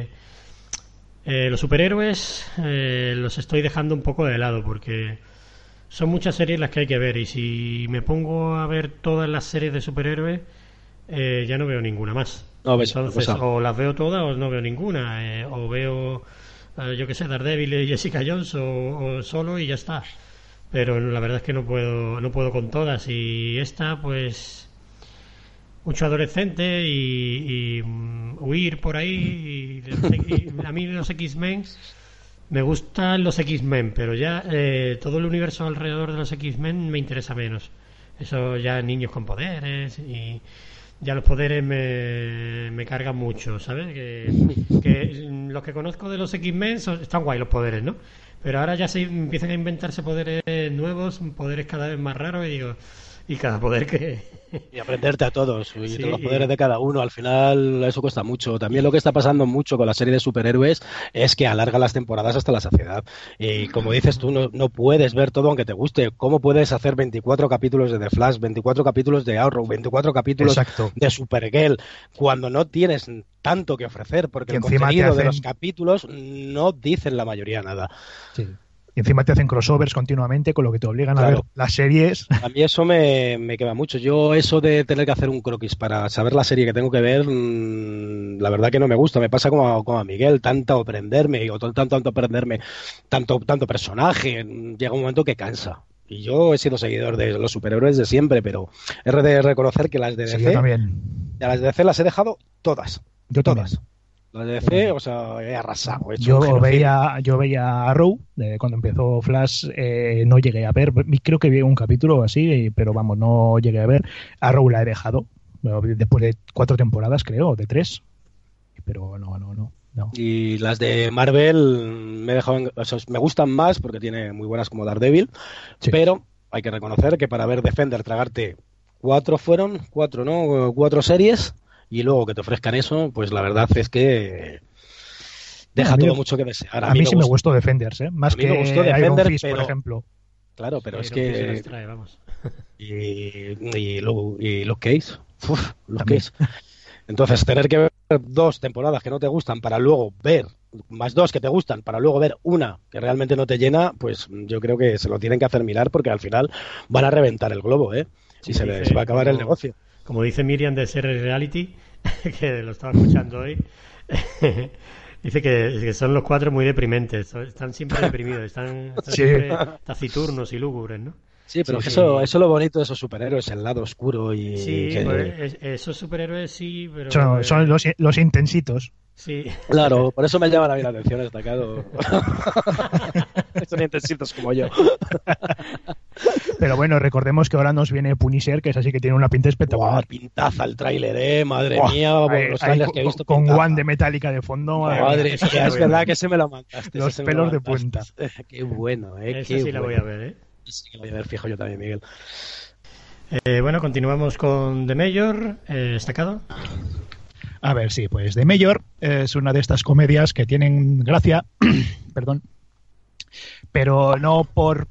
eh, los superhéroes eh, los estoy dejando un poco de lado porque son muchas series las que hay que ver. Y si me pongo a ver todas las series de superhéroes, ya no veo ninguna más. No, ves, Entonces, cosa. o las veo todas o no veo ninguna. eh, o veo, eh, yo que sé, Daredevil y Jessica Jones o, o solo y ya está. Pero la verdad es que no puedo, no puedo con todas. Y esta, pues, mucho adolescente y, y, mm, huir por ahí. Y, y a mí los X-Men me gustan los X-Men, pero ya eh, todo el universo alrededor de los X-Men me interesa menos. Eso ya niños con poderes y ya los poderes me, me cargan mucho, ¿sabes? Que, los que conozco de los X-Men están guay los poderes, ¿no? Pero ahora ya se empiezan a inventarse poderes nuevos, poderes cada vez más raros y digo, y cada poder que... Y aprenderte a todos y Sí, los y- poderes de cada uno. Al final eso cuesta mucho. También lo que está pasando mucho con la serie de superhéroes es que alarga las temporadas hasta la saciedad. Y como dices tú, no, no puedes ver todo aunque te guste. ¿Cómo puedes hacer 24 capítulos de The Flash, 24 capítulos de Arrow, 24 capítulos Exacto. de Supergirl cuando no tienes tanto que ofrecer? Porque Que el contenido de los capítulos no dicen la mayoría nada. Sí. Y encima te hacen crossovers continuamente, con lo que te obligan a ver las series. A mí eso me, me quema mucho. Yo eso de tener que hacer un croquis para saber la serie que tengo que ver, mm, la verdad que no me gusta. Me pasa como a, como a Miguel, tanto aprenderme, o tanto, tanto aprenderme, tanto, tanto personaje, mm, llega un momento que cansa. Y yo he sido seguidor de los superhéroes de siempre, pero he de reconocer que las de Sí, DC, yo también. a las de DC las he dejado todas. Yo también. De DC, o sea, he arrasado. he Yo genocidio. veía, yo veía Arrow, de cuando empezó Flash, eh, no llegué a ver, creo que vi un capítulo así, pero vamos, no llegué a ver. Arrow la he dejado, después de cuatro temporadas, creo, de tres. Pero no, no, no. no. Y las de Marvel me, dejado o sea, me gustan más porque tiene muy buenas como Daredevil, Sí. pero hay que reconocer que para ver Defender tragarte cuatro fueron, cuatro, ¿no? Cuatro series y luego que te ofrezcan eso, pues la verdad es que deja A mí todo me- mucho que desear. A, mí, sí me gustó Defenders, ¿eh? más A mí que me gustó Iron Defender, Fist, por ejemplo. Claro, pero es Iron se que trae, vamos. y, y, Lu- y Luke Cage, uf, También. Cage. Entonces, tener que ver dos temporadas que no te gustan para luego ver más dos que te gustan para luego ver una que realmente no te llena, pues yo creo que se lo tienen que hacer mirar porque al final van a reventar el globo, ¿eh? Y Sí, se dice, les va a acabar el negocio. Como dice Miriam de Ser Reality, que lo estaba escuchando hoy, dice que, que son los cuatro muy deprimentes, están siempre deprimidos, están, están Sí. siempre taciturnos y lúgubres, ¿no? Sí, pero Sí, eso, sí. eso es lo bonito de esos superhéroes, el lado oscuro y Sí, que- pues, es- esos superhéroes sí, pero... Son, eh, son los, los intensitos. Sí, Claro, por eso me llaman a mí la atención destacado. Son intensitos como yo. Pero bueno, recordemos que ahora nos viene Punisher, que es así que tiene una pinta espectacular. pintaza el tráiler, eh, madre Buah, mía, ahí- los trailers que he con- visto. con. One de Metallica de fondo. madre Madre es voy a verdad ver. que se me lo mandaste. Los pelos lo de mandaste. Qué bueno, eh. esa qué sí la voy bueno. a ver, ¿eh? Sí que la voy a ver, fijo yo también, Miguel. Eh, Bueno, continuamos con The Mayor, eh, destacado. A ver, sí, pues The Mayor es una de estas comedias que tienen gracia, perdón, pero no por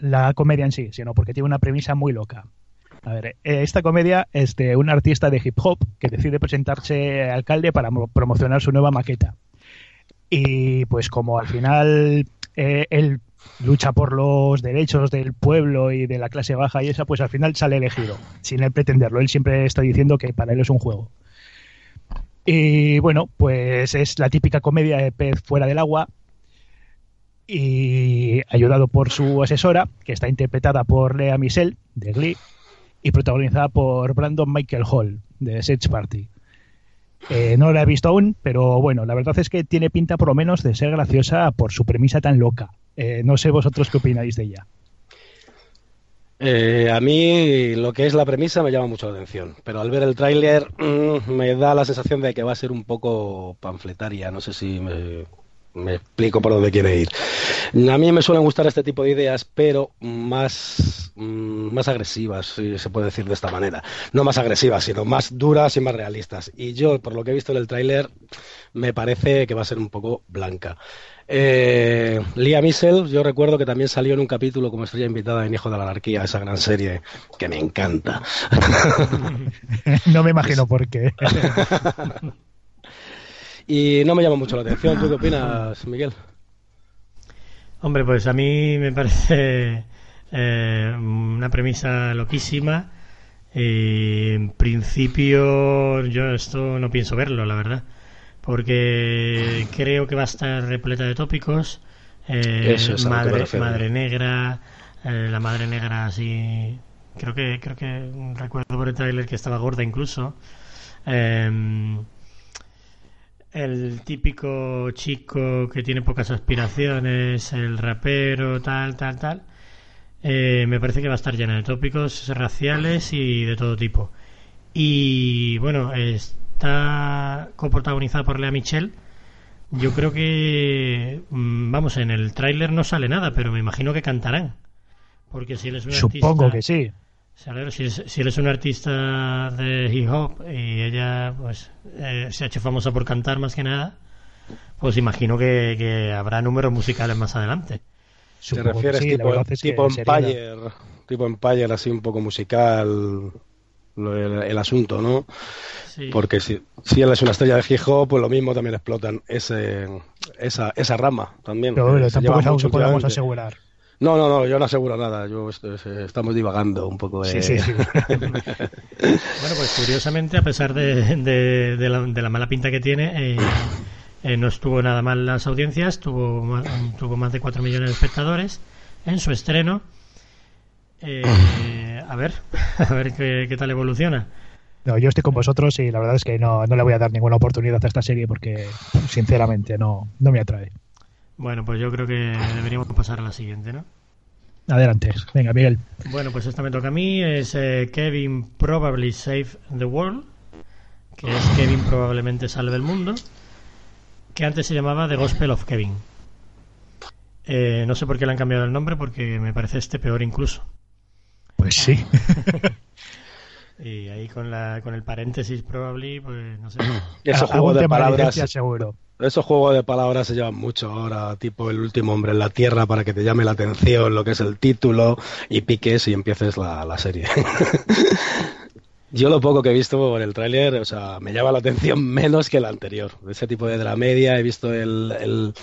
la comedia en sí, sino porque tiene una premisa muy loca. A ver, eh, esta comedia es de un artista de hip hop que decide presentarse alcalde para mo- promocionar su nueva maqueta. Y pues como al final eh, él lucha por los derechos del pueblo y de la clase baja y esa, pues al final sale elegido, sin él pretenderlo. Él siempre está diciendo que para él es un juego. Y bueno, pues es la típica comedia de pez fuera del agua y ayudado por su asesora, que está interpretada por Lea Michelle, de Glee, y protagonizada por Brandon Michael Hall, de Search Party. Eh, no la he visto aún, pero bueno, la verdad es que tiene pinta por lo menos de ser graciosa por su premisa tan loca. Eh, no sé vosotros qué opináis de ella. Eh, a mí lo que es la premisa me llama mucho la atención, pero al ver el tráiler mm, me da la sensación de que va a ser un poco panfletaria, no sé si me, me explico por dónde quiere ir. A mí me suelen gustar este tipo de ideas, pero más, mm, más agresivas, si se puede decir de esta manera. No más agresivas, sino más duras y más realistas. Y yo, por lo que he visto en el tráiler, me parece que va a ser un poco blanca. Eh, Lia Missel, yo recuerdo que también salió en un capítulo como estrella invitada en Hijo de la Anarquía, esa gran serie que me encanta. no me imagino por qué. y no me llama mucho la atención. ¿Tú qué opinas, Miguel? Hombre, pues a mí me parece eh, una premisa loquísima. Y en principio yo esto no pienso verlo, la verdad porque creo que va a estar repleta de tópicos. Eh, madre, madre negra, eh, la madre negra así. Creo que creo que recuerdo por el trailer que estaba gorda incluso. Em, el típico chico que tiene pocas aspiraciones, el rapero, tal, tal, tal. Eh, me parece que va a estar llena de tópicos raciales y de todo tipo. Y bueno, es, está coprotagonizada por Lea Michelle. Yo creo que, mm, vamos, en el tráiler no sale nada, pero me imagino que cantarán. Porque si él es un Supongo que sí. Si, si él es un artista de hip hop y ella pues eh, se ha hecho famosa por cantar más que nada, pues imagino que, habrá números musicales más adelante. ¿Te refieres tipo, tipo Empire, tipo Empire así un poco musical? el, asunto, ¿no? Porque si, si él es una estrella de fijo, pues lo mismo también explotan ese, esa, esa rama también. Pero eh, tampoco es algo que podamos asegurar. No, no, no, yo no aseguro nada. Yo estamos divagando un poco. Sí, sí, sí. bueno, pues curiosamente, a pesar de, de, la, de la, mala pinta que tiene, eh, eh, no estuvo nada mal las audiencias. Tuvo, tuvo más de 4 millones de espectadores en su estreno. Eh, a ver, a ver qué, tal evoluciona. No, yo estoy con vosotros y la verdad es que no, no le voy a dar ninguna oportunidad a esta serie porque, sinceramente, no, no me atrae. Bueno, pues yo creo que deberíamos pasar a la siguiente, ¿no? Adelante, venga, Miguel. Bueno, pues esta me toca a mí. Es eh, Kevin Probably Save the World, que es Kevin Probablemente Salve el Mundo, que antes se llamaba The Gospel of Kevin. Eh, no sé por qué le han cambiado el nombre, porque me parece este peor incluso. Pues sí. y ahí con, la, con el paréntesis probably, pues no sé. Esos juegos de palabras. seguro. Esos juegos de palabras se llevan mucho ahora, tipo el último hombre en la tierra para que te llame la atención lo que es el título y piques y empieces la, la serie. Yo lo poco que he visto por el tráiler, o sea, me llama la atención menos que el anterior. Ese tipo de dramedia, he visto el,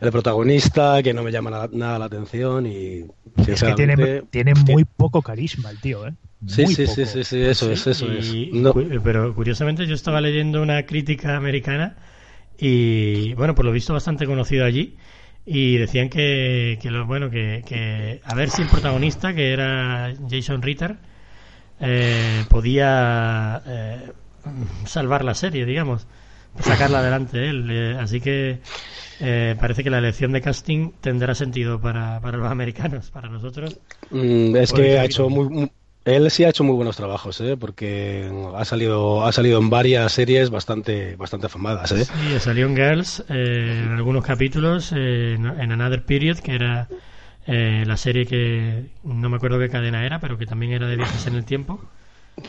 el, protagonista que no me llama nada, la atención y es que tiene, tiene muy poco carisma el tío, ¿eh? Sí, sí, sí, sí, sí, eso es, eso es. Pero curiosamente yo estaba leyendo una crítica americana y, bueno, por lo visto bastante conocido allí y decían que, que lo, bueno, que, que a ver si el protagonista, que era Jason Ritter, eh, podía eh, salvar la serie, digamos, sacarla adelante él. Eh, así que parece que la elección de casting tendrá sentido para, para los americanos, para nosotros. Mm, es que ha hecho muy, él sí ha hecho muy buenos trabajos, porque ha salido ha salido en varias series bastante bastante afamadas. ¿eh? Sí, salió en Girls en algunos capítulos, en Another Period, que era eh, la serie que no me acuerdo qué cadena era, pero que también era de viajes en el tiempo.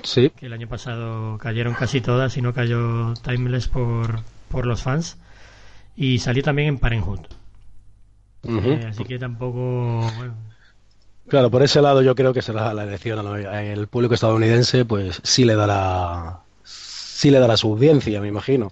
Sí. Que el año pasado cayeron casi todas y no cayó Timeless por, por los fans. Y salió también en Parenthood. Eh, así que tampoco. Claro, por ese lado yo creo que será la elección. El público estadounidense, pues sí le dará. Sí le dará su audiencia, me imagino.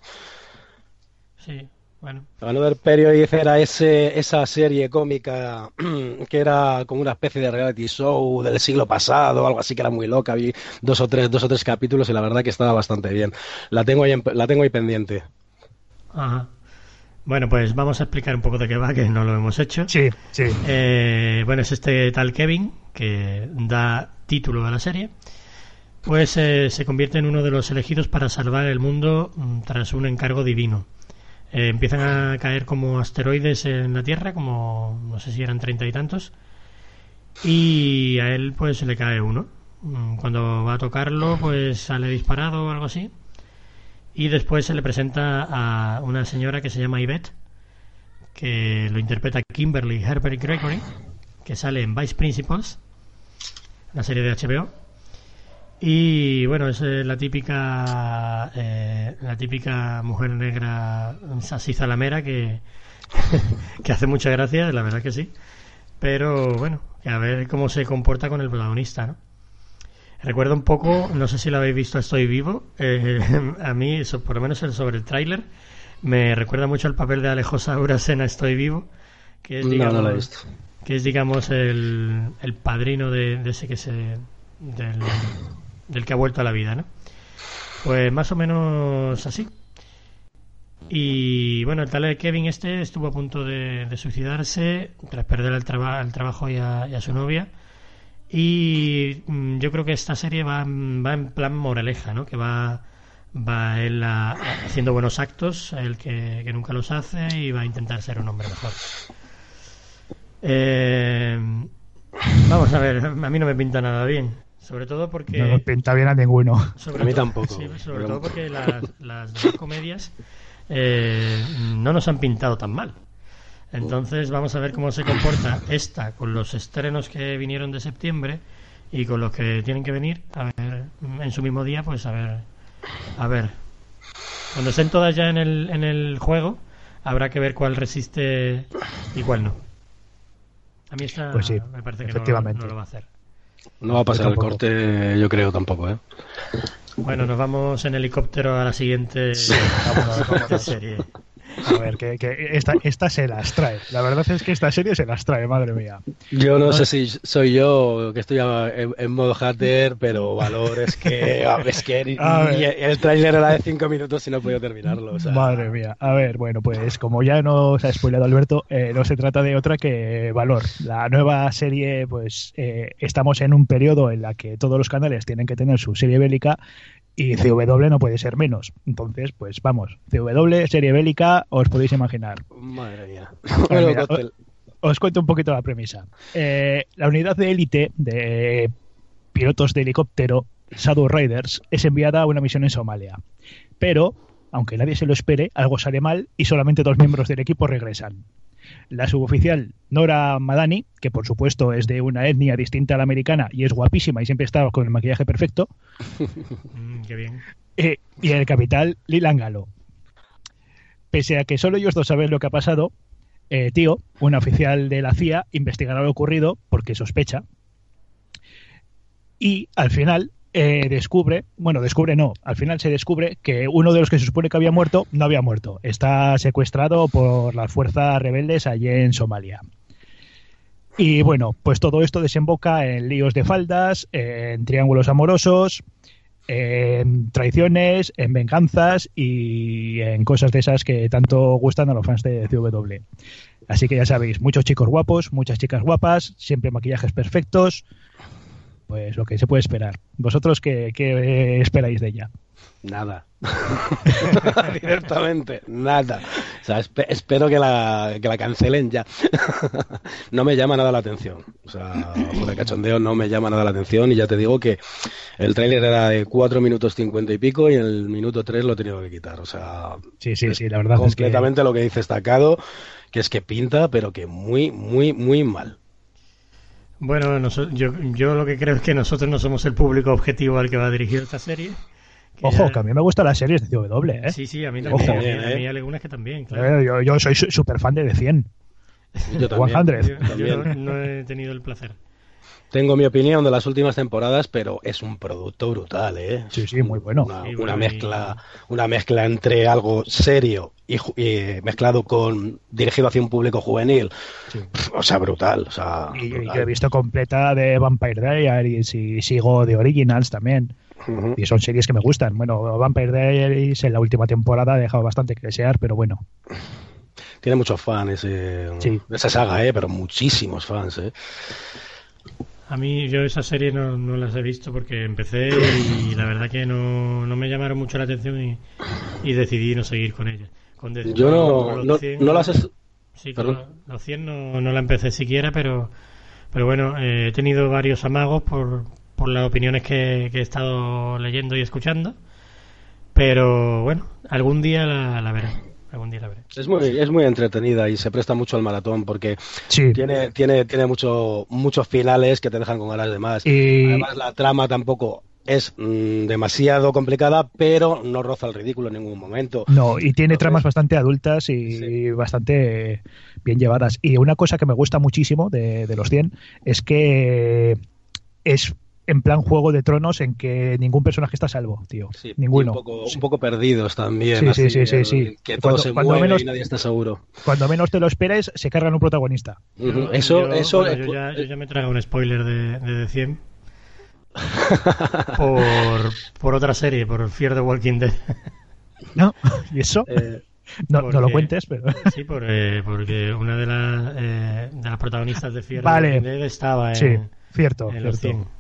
Sí. Bueno. Another Period era ese, esa serie cómica que era como una especie de reality show del siglo pasado, algo así que era muy loca. Vi dos o tres, dos o tres capítulos y la verdad que estaba bastante bien. La tengo ahí, la tengo ahí pendiente. Ajá. Bueno, pues vamos a explicar un poco de qué va, que no lo hemos hecho. Sí, sí. Eh, bueno, es este tal Kevin que da título a la serie. Pues eh, se convierte en uno de los elegidos para salvar el mundo mm, tras un encargo divino. Eh, empiezan a caer como asteroides en la Tierra, como no sé si eran treinta y tantos, y a él pues se le cae uno. Mm, cuando va a tocarlo pues sale disparado o algo así. Y después se le presenta a una señora que se llama Yvette, que lo interpreta Kimberly Herbert Gregory, que sale en Vice Principals, la serie de HBO. Y bueno, es eh, la típica eh, la típica mujer negra así zalamera que, que hace mucha gracia, la verdad que sí. Pero bueno, a ver cómo se comporta con el protagonista, ¿no? Recuerdo un poco, no sé si lo habéis visto, Estoy Vivo. Eh, a mí, por lo menos sobre el tráiler, me recuerda mucho al papel de Alejo Sauras en Estoy Vivo. Que es, digamos, no, no lo he visto. Que es, digamos, el, el padrino de, de, ese que se. Del, del que ha vuelto a la vida, ¿no? Pues más o menos así. Y bueno, el tal de Kevin este estuvo a punto de, de suicidarse tras perder el, traba, el trabajo y a, y a, su novia. Y mm, yo creo que esta serie va, va en plan moraleja, ¿no? Que va, va él a, haciendo buenos actos, el que, que, nunca los hace, y va a intentar ser un hombre mejor. Eh, vamos a ver, a mí no me pinta nada bien. Sobre todo porque. No nos pinta bien a ninguno. a mí tampoco. Sí, sobre todo porque las, las dos comedias eh, no nos han pintado tan mal. Entonces vamos a ver cómo se comporta esta con los estrenos que vinieron de septiembre y con los que tienen que venir. A ver, en su mismo día, pues a ver. A ver. Cuando estén todas ya en el, en el juego, habrá que ver cuál resiste y cuál no. A mí esta pues sí, me parece que efectivamente. No, no, lo va a hacer. No va a pasar el corte, yo creo tampoco, ¿eh? Bueno, nos vamos en helicóptero a la siguiente, vamos, vamos, serie. A ver, que, que esta, esta, se las trae. La verdad es que esta serie se las trae, madre mía. Yo no sé si soy yo que estoy en, en modo hater, pero valor es que, es que ni, ni el tráiler era de 5 minutos y no he podido terminarlo. O sea. Madre mía. A ver, bueno, pues como ya nos ha spoilado Alberto, eh, no se trata de otra que Valor. La nueva serie, pues eh, estamos en un periodo en la que todos los canales tienen que tener su serie bélica y CW no puede ser menos. Entonces, pues vamos, CW, serie bélica, os podéis imaginar. Madre mía. Bueno, mira, os, os, cuento un poquito la premisa. Eh, la unidad de élite de pilotos de helicóptero, Shadow Riders, es enviada a una misión en Somalia. Pero, aunque nadie se lo espere, algo sale mal y solamente dos miembros del equipo regresan. La suboficial Nora Madani, que por supuesto es de una etnia distinta a la americana y es guapísima y siempre está con el maquillaje perfecto. mm, qué bien. Eh, y el capital Lilangalo. Pese a que solo ellos dos saben lo que ha pasado, eh, Tío, un oficial de la CIA, investigará lo ocurrido porque sospecha. Y al final eh, descubre, bueno, descubre no, al final se descubre que uno de los que se supone que había muerto no había muerto, está secuestrado por las fuerzas rebeldes allí en Somalia. Y bueno, pues todo esto desemboca en líos de faldas, en triángulos amorosos, en traiciones, en venganzas y en cosas de esas que tanto gustan a los fans de CW. Así que ya sabéis, muchos chicos guapos, muchas chicas guapas, siempre maquillajes perfectos, pues lo que se puede esperar. ¿Vosotros qué, qué esperáis de ella? Nada. Directamente, nada. O sea, esp espero que la, que la cancelen ya. no me llama nada la atención. O sea, por el cachondeo no me llama nada la atención y ya te digo que el tráiler era de 4 minutos 50 y pico y en el minuto 3 lo he tenido que quitar. O sea, sí, sí, sí, la verdad completamente es que... lo que dice destacado, que es que pinta, pero que muy, muy, muy mal. Bueno, yo, yo lo que creo es que nosotros no somos el público objetivo al que va dirigido esta serie. Que Ojo, ya... que a mí me gustan las series de CW, ¿eh? Sí, sí, a mí también. Ojo, a, mí, ¿eh? a mí algunas que también, claro. Eh, yo, yo, soy súper fan de The 100. Yo también. Yo, yo no, no, he tenido el placer. Tengo mi opinión de las últimas temporadas, pero es un producto brutal, ¿eh? Sí, sí, muy bueno. Una, Sí, una bueno, mezcla, una mezcla entre algo serio y, y mezclado con dirigido hacia un público juvenil. Sí. O sea, brutal. O sea, Y, brutal. yo he visto completa de Vampire Diaries y sigo de Originals también. Y son series que me gustan. Bueno, Vampire Diaries en la última temporada ha dejado bastante que desear, pero bueno. Tiene muchos fans ese, Sí. esa saga, ¿eh? Pero muchísimos fans, ¿eh? A mí yo esa serie no, no las he visto porque empecé y la verdad que no, no me llamaron mucho la atención y, y decidí no seguir con ella. Con de- Yo no, no, 100 no las... es- Sí, los- los 100 no, no la empecé siquiera, pero, pero bueno, eh, he tenido varios amagos por, por las opiniones que, que he estado leyendo y escuchando. Pero bueno, algún día la, la veré. Algún día la veré. Es muy, es muy entretenida y se presta mucho al maratón porque tiene, tiene, tiene mucho, muchos finales que te dejan con ganas de más. Y... Además, la trama tampoco es mm, demasiado complicada, pero no roza el ridículo en ningún momento. No, y tiene tramas bastante adultas y bastante bien llevadas. Y una cosa que me gusta muchísimo de, de los 100 es que es en plan Juego de Tronos en que ningún personaje está salvo, tío. Ninguno. Un poco, perdidos también. Sí, sí, sí, sí, Que todo se mueve menos, y nadie está seguro. Cuando menos te lo esperes, se cargan un protagonista. Eso, eso. yo, ya, yo, ya, me traigo un spoiler de, de 100 por, por otra serie, por Fear the Walking Dead. ¿No? ¿Y eso? Eh, no, no, lo cuentes, pero. Sí, por, eh, porque una de, las eh, de las protagonistas de Fear the Walking Dead estaba en, sí, cierto, en los 100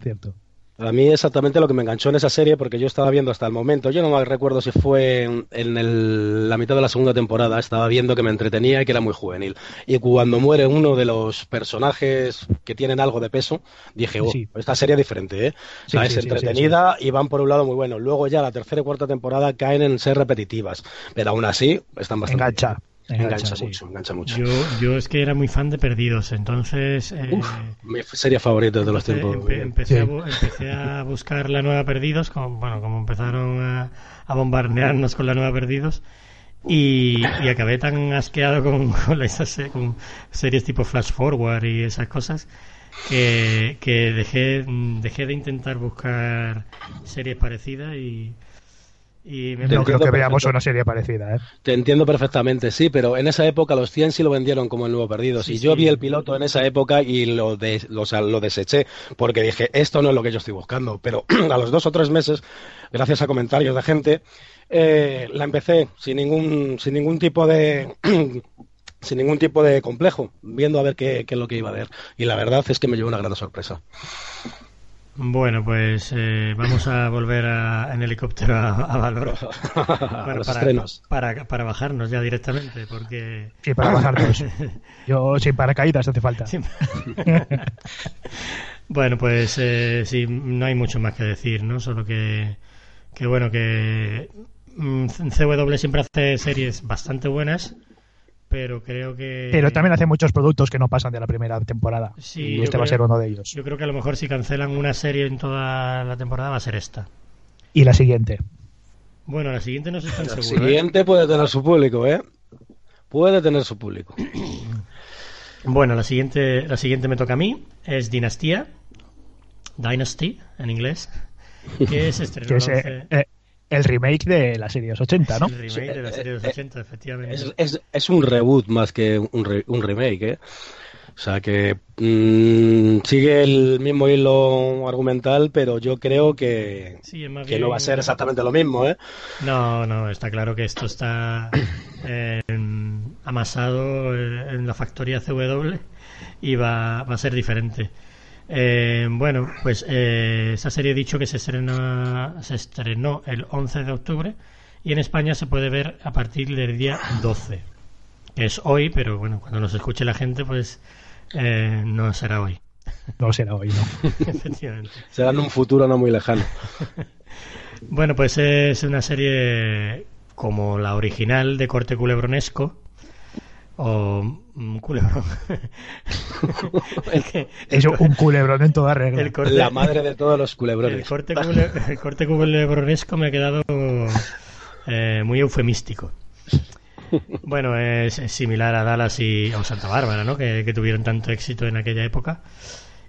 cierto. A mí exactamente lo que me enganchó en esa serie, porque yo estaba viendo hasta el momento, yo no me recuerdo si fue en, la mitad de la segunda temporada, estaba viendo que me entretenía y que era muy juvenil. Y cuando muere uno de los personajes que tienen algo de peso, dije, oh, esta serie es diferente, ¿eh? es entretenida y van por un lado muy bueno. Luego ya la tercera y cuarta temporada caen en ser repetitivas, pero aún así están bastante... Engancha. Engancha, mucho, engancha mucho. Yo, yo es que era muy fan de Perdidos, entonces... Eh, mi serie favorita de los tiempos. empecé, a, buscar la nueva Perdidos, como, bueno, como empezaron a, bombardearnos con la nueva Perdidos, y, acabé tan asqueado con, con, esas, con series tipo Flash Forward y esas cosas, que, que dejé, dejé de intentar buscar series parecidas y y no creo que veamos una serie parecida. ¿eh? Te entiendo perfectamente, sí, pero en esa época los 100 sí lo vendieron como el nuevo Perdidos. y yo vi el piloto en esa época y lo, de, lo, deseché porque dije, esto no es lo que yo estoy buscando. Pero a los dos o tres meses, gracias a comentarios de gente, eh, la empecé sin ningún, sin ningún tipo de... sin ningún tipo de complejo, viendo a ver qué, qué es lo que iba a ver. Y la verdad es que me llevó una gran sorpresa. Bueno, pues eh, vamos a volver en helicóptero a, Valor. para, para, bajarnos ya directamente, porque... Sí, para bajarnos. Yo sin paracaídas hace falta. bueno, pues eh, sí, no hay mucho más que decir, ¿no? Solo que, que bueno, que mm, CW siempre hace series bastante buenas pero creo que... Pero también hace muchos productos que no pasan de la primera temporada. y este va a ser uno de ellos. Yo creo que a lo mejor si cancelan una serie en toda la temporada va a ser esta. ¿Y la siguiente? Bueno, la siguiente no sé tan seguro. La ¿eh? siguiente puede tener su público, ¿eh? Puede tener su público. bueno, la siguiente, la siguiente me toca a mí. Es Dinastía. Dynasty, en inglés. Que es estrenó el remake de la serie de los 80, ¿no? El remake de la serie de los 80, efectivamente. Es, un reboot más que un, un remake, ¿eh? O sea que mm, sigue el mismo hilo argumental, pero yo creo que, que no va a ser exactamente lo mismo, ¿eh? No, no, está claro que esto está eh, amasado en la factoría CW y va, va a ser diferente. Eh, bueno, pues eh, esa serie he dicho que se, estrenó, se estrenó el 11 de octubre y en España se puede ver a partir del día 12, que es hoy, pero bueno, cuando nos escuche la gente, pues eh, no será hoy. No será hoy, no. Efectivamente. Será en un futuro no muy lejano. bueno, pues es una serie como la original de corte culebronesco, o un culebrón. es un culebrón en toda regla. la madre de todos los culebrones. El corte, el corte culebronesco me ha quedado eh, muy eufemístico. Bueno, es, similar a Dallas y o Santa Bárbara, ¿no? Que, que, tuvieron tanto éxito en aquella época.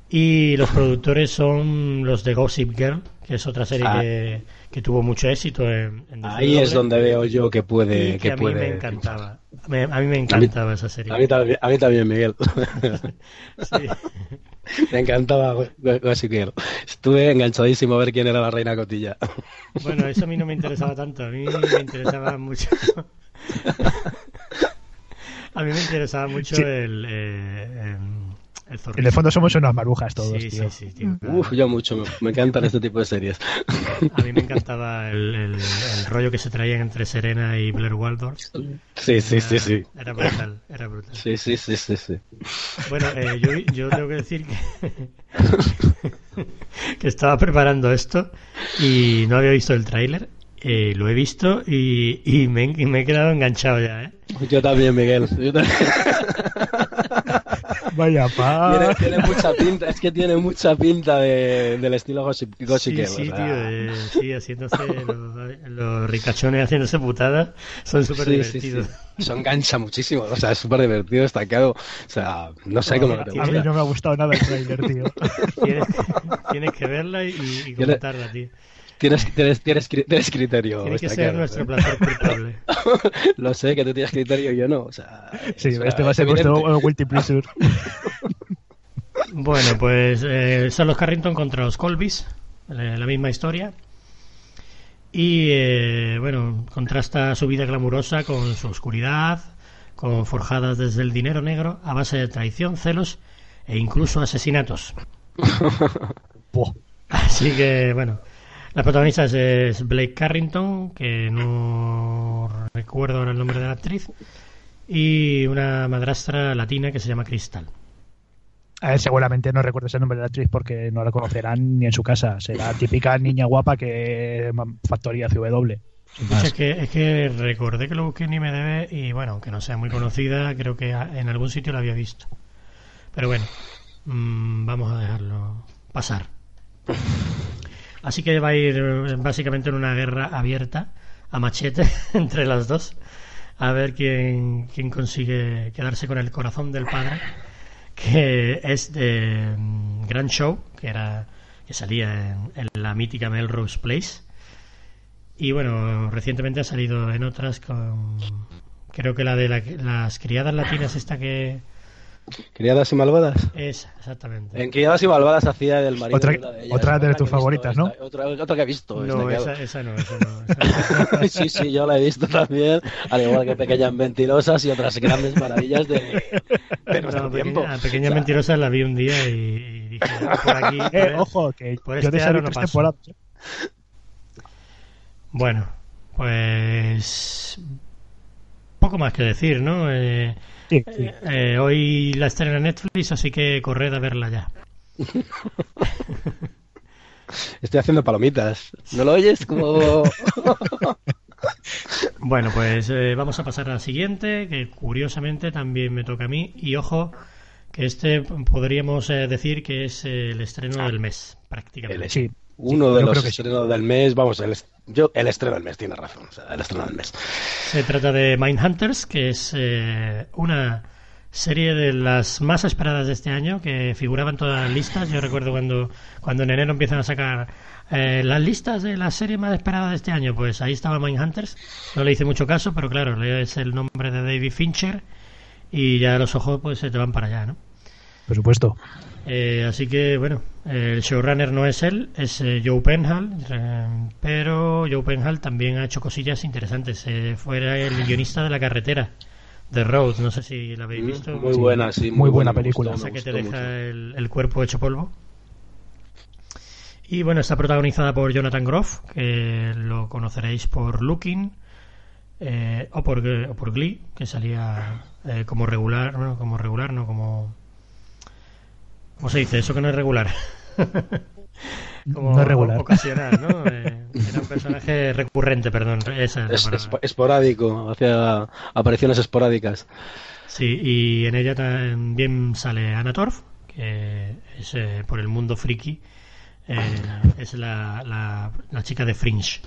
Y los productores son los de Gossip Girl, que es otra serie ah. que, tuvo mucho éxito en, Ahí es donde veo yo que puede... que, a mí me encantaba. a mí me encantaba esa serie. A mí, también, a mí también, Miguel. Me encantaba Gossip Girl. Estuve enganchadísimo a ver quién era la reina cotilla. Bueno, eso a mí no me interesaba tanto. A mí me interesaba mucho... a mí me interesaba mucho el... Eh, em, en el fondo somos unas marujas todos, tío. Sí, sí, Uf, yo mucho. Me, encantan este tipo de series. A mí me encantaba el, rollo que se traían entre Serena y Blair Waldorf. Sí, sí, sí, sí. Era brutal, era brutal. Sí, sí, sí, sí. sí. Bueno, eh, yo, yo tengo que decir que, que estaba preparando esto y no había visto el tráiler eh, lo he visto y, y, me, y, me, he quedado enganchado ya, ¿eh? Yo también, Miguel. Yo también. Vaya pa. Tiene, tiene, mucha pinta, es que tiene mucha pinta de, del estilo Gossip, Sí, Girl, sí, o sea. tío, eh, sí, haciéndose los, los ricachones haciéndose putadas son súper Sí, sí, divertidos. sí. Son gancha muchísimo, o sea, es súper divertido, destacado. O sea, no sé cómo te A mí no me ha gustado nada el trailer, tío. Tienes, tienes que verla y, y comentarla, tío. Tienes, tienes, tienes, cri- tienes criterio. Tiene que ser claro, nuestro ¿eh? placer culpable. Lo sé, que tú tienes criterio y yo no. O sea, Sí, es- este va a ser nuestro uh, guilty pleasure. Bueno, pues eh, son los Carrington contra los Colbys, eh, la misma historia. Y eh, bueno, contrasta su vida glamurosa con su oscuridad, con forjadas desde el dinero negro a base de traición, celos e incluso asesinatos. Así que bueno, la protagonista es, es Blake Carrington, que no recuerdo ahora el nombre de la actriz, y una madrastra latina que se llama Crystal. Ver, seguramente no recuerdo ese nombre de la actriz porque no la conocerán ni en su casa. Será típica niña guapa que factoría CW. es, que, es que recordé que lo busqué en IMDB y bueno, aunque no sea muy conocida, creo que en algún sitio la había visto. Pero bueno, mm, vamos a dejarlo pasar. Así que va a ir eh, básicamente en una guerra abierta a machete entre las dos. A ver quién, quién consigue quedarse con el corazón del padre. Que es de mm, Grand Show, que era que salía en, en la mítica Melrose Place. Y bueno, recientemente ha salido en otras con. Creo que la de la- las criadas latinas, esta que. Criadas y malvadas. Es, exactamente. En Criadas y malvadas hacía del marido. Otra- de una de ellas. otra de tus he visto, favoritas, ¿no? esta- Otra, otra que he visto. No, esta esa, esa no, esa no. esa no. sí, sí, yo la he visto también, al igual que Pequeñas Mentirosas y otras grandes maravillas de, de nuestro No, tiempo. pequeña, pequeña O sea, mentirosa la vi un día y, y dije, "Ah, por aquí. por Eh, el- ojo, que por yo este esa vi no paso. temporadas. ¿eh? Bueno, pues. Poco más que decir, ¿no? Eh, Sí, sí. eh, hoy la estrena en Netflix, así que corred a verla ya. Estoy haciendo palomitas. ¿No lo oyes? Como... Bueno, pues eh, vamos a pasar a la siguiente, que curiosamente también me toca a mí. Y ojo, que este podríamos eh, decir que es eh, el estreno del mes, prácticamente. El- Sí. Uno de los sí. estrenos del mes, vamos, el, est- yo, el estreno del mes, tienes razón, o sea, el estreno del mes. Se trata de Mindhunters, que es eh, una serie de las más esperadas de este año, que figuraban todas las listas. Yo recuerdo cuando, cuando en enero empiezan a sacar eh, las listas de las series más esperadas de este año, pues ahí estaba Mindhunters. No le hice mucho caso, pero claro, lees el nombre de David Fincher y ya los ojos pues se te van para allá, ¿no? Por supuesto. Eh, así que bueno, el showrunner no es él, es eh, Joe Penhall, eh, pero Joe Penhall también ha hecho cosillas interesantes. Eh, fuera el guionista de La Carretera, The Road, no sé si la habéis visto. Muy buena, sí. Muy buena me película. gustó, Esa que te deja el, el cuerpo hecho polvo. Y bueno, está protagonizada por Jonathan Groff, que lo conoceréis por Looking eh, o, por, o por Glee, que salía eh, como regular, no, como regular, no como... ¿Cómo se dice? Eso que no es regular. como No es regular. Ocasional, ¿no? Eh, era un personaje recurrente, perdón. Esa es esporádico, hacía apariciones esporádicas. Sí, y en ella también sale Anna Torf, que es eh, por el mundo friki, eh, es la, la, la chica de Fringe.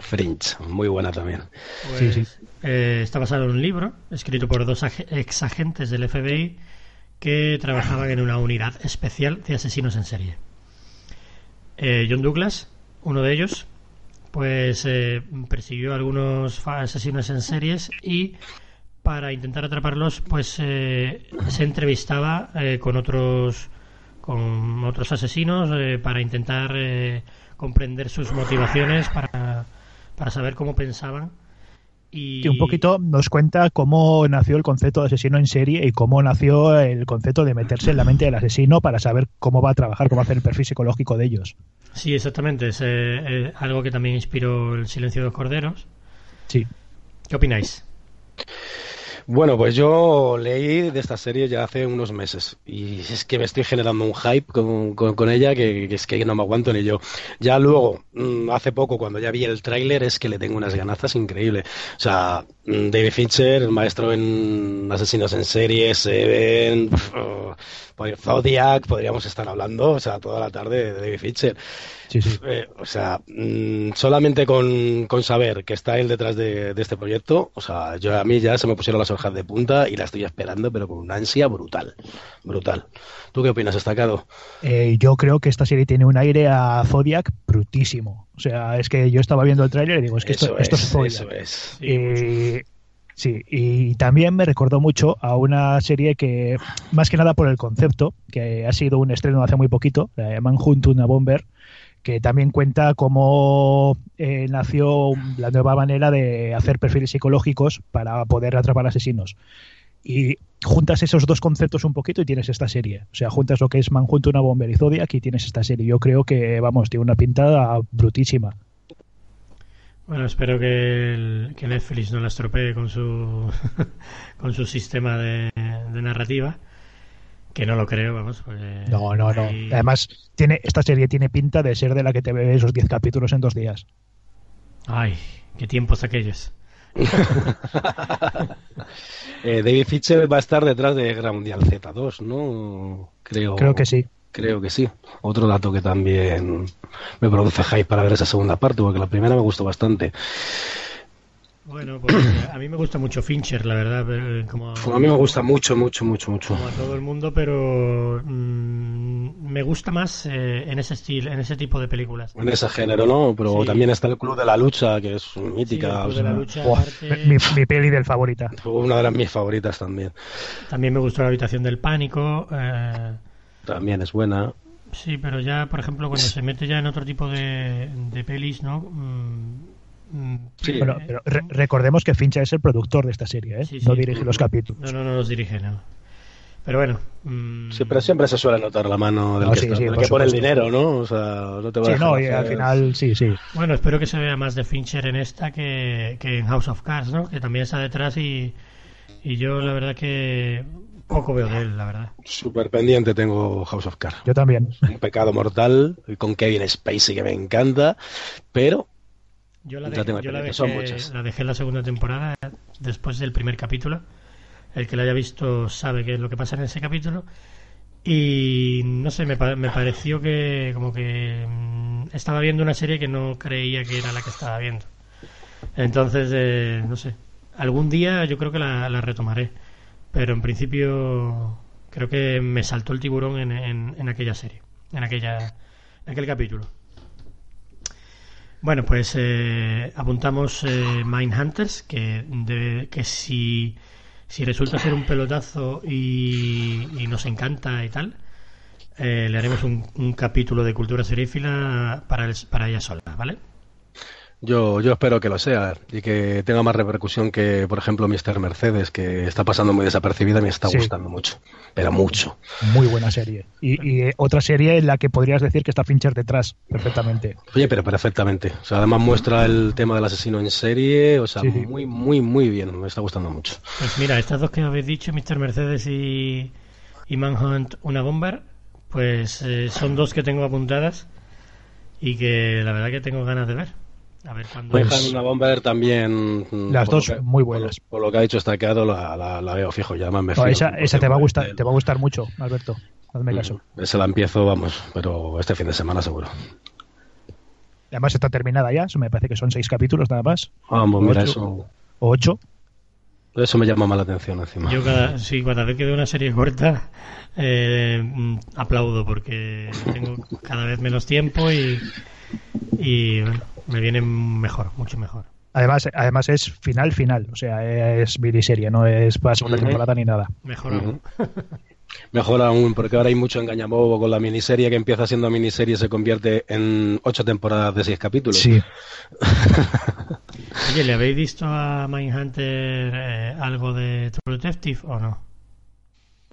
Fringe, muy buena también. Pues, Sí, sí. eh, está basado en un libro escrito por dos ag- ex agentes del FBI que trabajaban en una unidad especial de asesinos en serie. Eh, John Douglas, uno de ellos, pues eh, persiguió a algunos asesinos en series y para intentar atraparlos, pues eh, se entrevistaba eh, con otros con otros asesinos eh, para intentar eh, comprender sus motivaciones, para, para saber cómo pensaban. Y Que un poquito nos cuenta cómo nació el concepto de asesino en serie y cómo nació el concepto de meterse en la mente del asesino para saber cómo va a trabajar, cómo hacer el perfil psicológico de ellos. Sí, exactamente. Es eh, eh, algo que también inspiró El silencio de los corderos. Sí. ¿Qué opináis? Bueno, pues yo leí de esta serie ya hace unos meses y es que me estoy generando un hype con, con, ella que, es que no me aguanto ni yo. Ya luego, mm, hace poco, cuando ya vi el tráiler, es que le tengo unas ganazas increíbles. O sea, mm, David Fincher, el maestro en Asesinos en Series, Seven, Zodiac, podríamos estar hablando, o sea, toda la tarde de David Fincher. Sí, sí. Eh, o sea, mm, solamente con, saber que está él detrás de, este proyecto, o sea, yo a mí ya se me pusieron las hojas de punta y la estoy esperando, pero con una ansia brutal, brutal. ¿Tú qué opinas, destacado? Eh, yo creo que esta serie tiene un aire a Zodiac brutísimo. O sea, es que yo estaba viendo el tráiler y digo, es que esto, es Zodiac. Eso es. Sí, y también me recordó mucho a una serie que, más que nada por el concepto, que ha sido un estreno hace muy poquito, la Manhunt una Bomber, que también cuenta cómo eh, nació la nueva manera de hacer perfiles psicológicos para poder atrapar asesinos. Y juntas esos dos conceptos un poquito y tienes esta serie. O sea, juntas lo que es Manhunt, una bomber y Zodiac tienes esta serie. Yo creo que, vamos, tiene una pintada brutísima. Bueno, espero que, Netflix no la estropee con su, con su sistema de narrativa que no lo creo, vamos. no, no, no. Además, tiene, esta serie tiene pinta de ser de la que te ve esos 10 capítulos en dos días. Ay, qué tiempos aquellos. eh, David Fitcher va a estar detrás de Guerra Mundial Z2, ¿no? Creo, Creo que sí. Creo que sí. Otro dato que también me produce hype para ver esa segunda parte, porque la primera me gustó bastante. Bueno, pues a mí me gusta mucho Fincher, la verdad. Eh, como, a mí me gusta mucho, mucho, mucho, mucho. Como a todo el mundo, pero mm, me gusta más eh, en ese estilo, en ese tipo de películas. En ese género, ¿no? Pero también está el Club de la Lucha, que es mítica. mi, peli del favorita. Una de las mis favoritas también. También me gustó La habitación del pánico. Eh, también es buena. Sí, pero ya, por ejemplo, cuando se mete ya en otro tipo de, de pelis, ¿no? Mm, sí, bueno, pero recordemos que Fincher es el productor de esta serie, ¿eh? no dirige los capítulos. No, no, no los dirige, no. Pero bueno. Mm, sí, pero siempre se suele notar la mano del que, está, que pone el dinero, ¿no? O sea, no te va sí, no, y al final sí, sí. Bueno, espero que se vea más de Fincher en esta que, que en House of Cards, ¿no? Que también está detrás y, y yo la verdad que poco veo de él, la verdad. Súper pendiente tengo House of Cards. Yo también. Un pecado mortal con Kevin Spacey que me encanta, pero yo la, dejé, yo la, dejé, la la segunda temporada después del primer capítulo. El que la haya visto sabe qué es lo que pasa en ese capítulo. Y no sé, me, me pareció que como que mm, estaba viendo una serie que no creía que era la que estaba viendo. Entonces, eh, no sé, algún día yo creo que la, retomaré. Pero en principio creo que me saltó el tiburón en, en aquella serie, en, aquella, en aquel capítulo. Bueno, pues eh, apuntamos eh, Mindhunters, que, que si, si resulta ser un pelotazo y, nos encanta y tal, eh, le haremos un, un, capítulo de cultura serífila para, para ella sola, ¿vale? Yo, yo espero que lo sea y que tenga más repercusión que, por ejemplo, Mr. Mercedes, que está pasando muy desapercibida y me está gustando mucho, pero mucho. Muy buena serie. Y, eh, otra serie en la que podrías decir que está Fincher detrás, perfectamente. Oye, pero perfectamente. O sea, además muestra el tema del asesino en serie, o sea, muy, muy, muy bien. Me está gustando mucho. Pues mira, estas dos que habéis dicho, Mr. Mercedes y, y Manhunt, una bomber, pues eh, son dos que tengo apuntadas y que la verdad que tengo ganas de ver. A ver cuándo. Pues, una Bomber también. Mm, Las dos muy buenas. Por lo, que ha dicho Estaqueado, la, la, veo fijo. Ya me esa, esa te va a gustar, te va a gustar mucho, Alberto. Hazme mm, caso. Esa la empiezo, vamos, pero este fin de semana seguro. Además está terminada ya, eso me parece que son seis capítulos nada más. Vamos, mira eso. O ocho. Eso me llama más la atención encima. Yo cada, sí, cada vez que veo una serie corta eh, mm, aplaudo porque tengo cada vez menos tiempo y, y bueno, me viene mejor, mucho mejor. Además, además es final, final. O sea, es miniserie, no es para segunda temporada ni nada. Mejor aún. Mejor aún, porque ahora hay mucho engañabobo con la miniserie que empieza siendo miniserie y se convierte en ocho temporadas de seis capítulos. Sí. Oye, ¿le habéis visto a Mindhunter eh, algo de True Detective o no?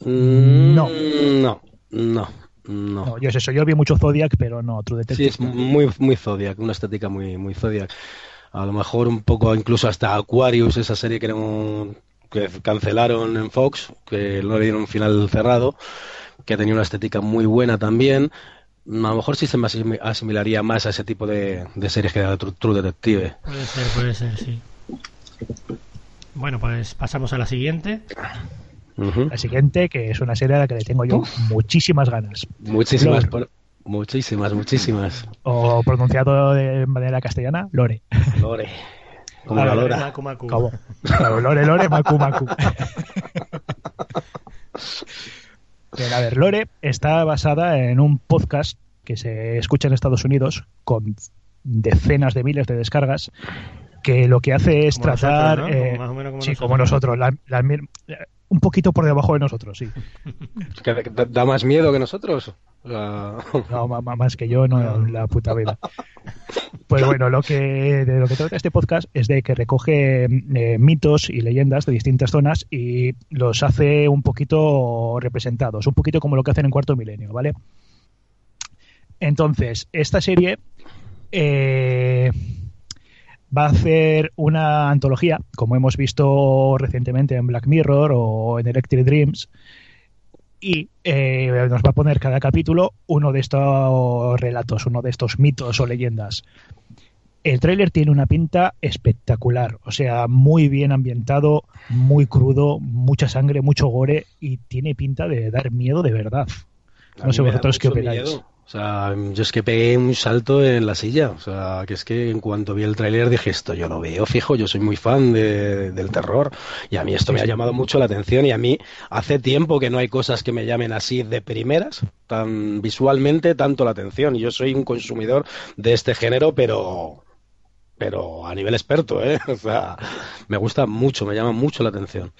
Mm, no. No, no. No. yo eso, yo vi mucho Zodiac, pero no, True Detective. Sí, es muy, muy Zodiac, una estética muy, muy Zodiac. A lo mejor un poco incluso hasta Aquarius, esa serie que era que cancelaron en Fox, que no le dieron un final cerrado, que tenía una estética muy buena también. A lo mejor sí se me asimilaría más a ese tipo de, series que era True, Detective. Puede ser, puede ser, sí. Bueno, pues pasamos a la siguiente. La siguiente, que es una serie a la que le tengo yo muchísimas ganas. Muchísimas, muchísimas, muchísimas. O pronunciado de manera castellana, Lore. Lore. Como la Lora. Como, Lore, Lore, Macu, Macu. a ver, Lore está basada en un podcast que se escucha en Estados Unidos con decenas de miles de descargas que lo que hace es tratar eh, sí, como nosotros un poquito por debajo de nosotros sí. Que da más miedo que nosotros no más que yo no la puta vida. Pues bueno lo que de lo que trata este podcast es de que recoge eh, mitos y leyendas de distintas zonas y los hace un poquito representados un poquito como lo que hacen en cuarto milenio vale entonces esta serie eh, va a hacer una antología, como hemos visto recientemente en Black Mirror o en Electric Dreams, y eh, nos va a poner cada capítulo uno de estos relatos, uno de estos mitos o leyendas. El tráiler tiene una pinta espectacular, o sea, muy bien ambientado, muy crudo, mucha sangre, mucho gore y tiene pinta de dar miedo de verdad. No sé vosotros qué opináis. O sea, yo es que pegué un salto en la silla. O sea, que es que en cuanto vi el tráiler dije esto, yo lo veo fijo, yo soy muy fan de, del terror y a mí esto me ha llamado mucho la atención y a mí hace tiempo que no hay cosas que me llamen así de primeras, tan visualmente, tanto la atención. Y yo soy un consumidor de este género, pero pero a nivel experto, ¿eh? O sea, me gusta mucho, me llama mucho la atención.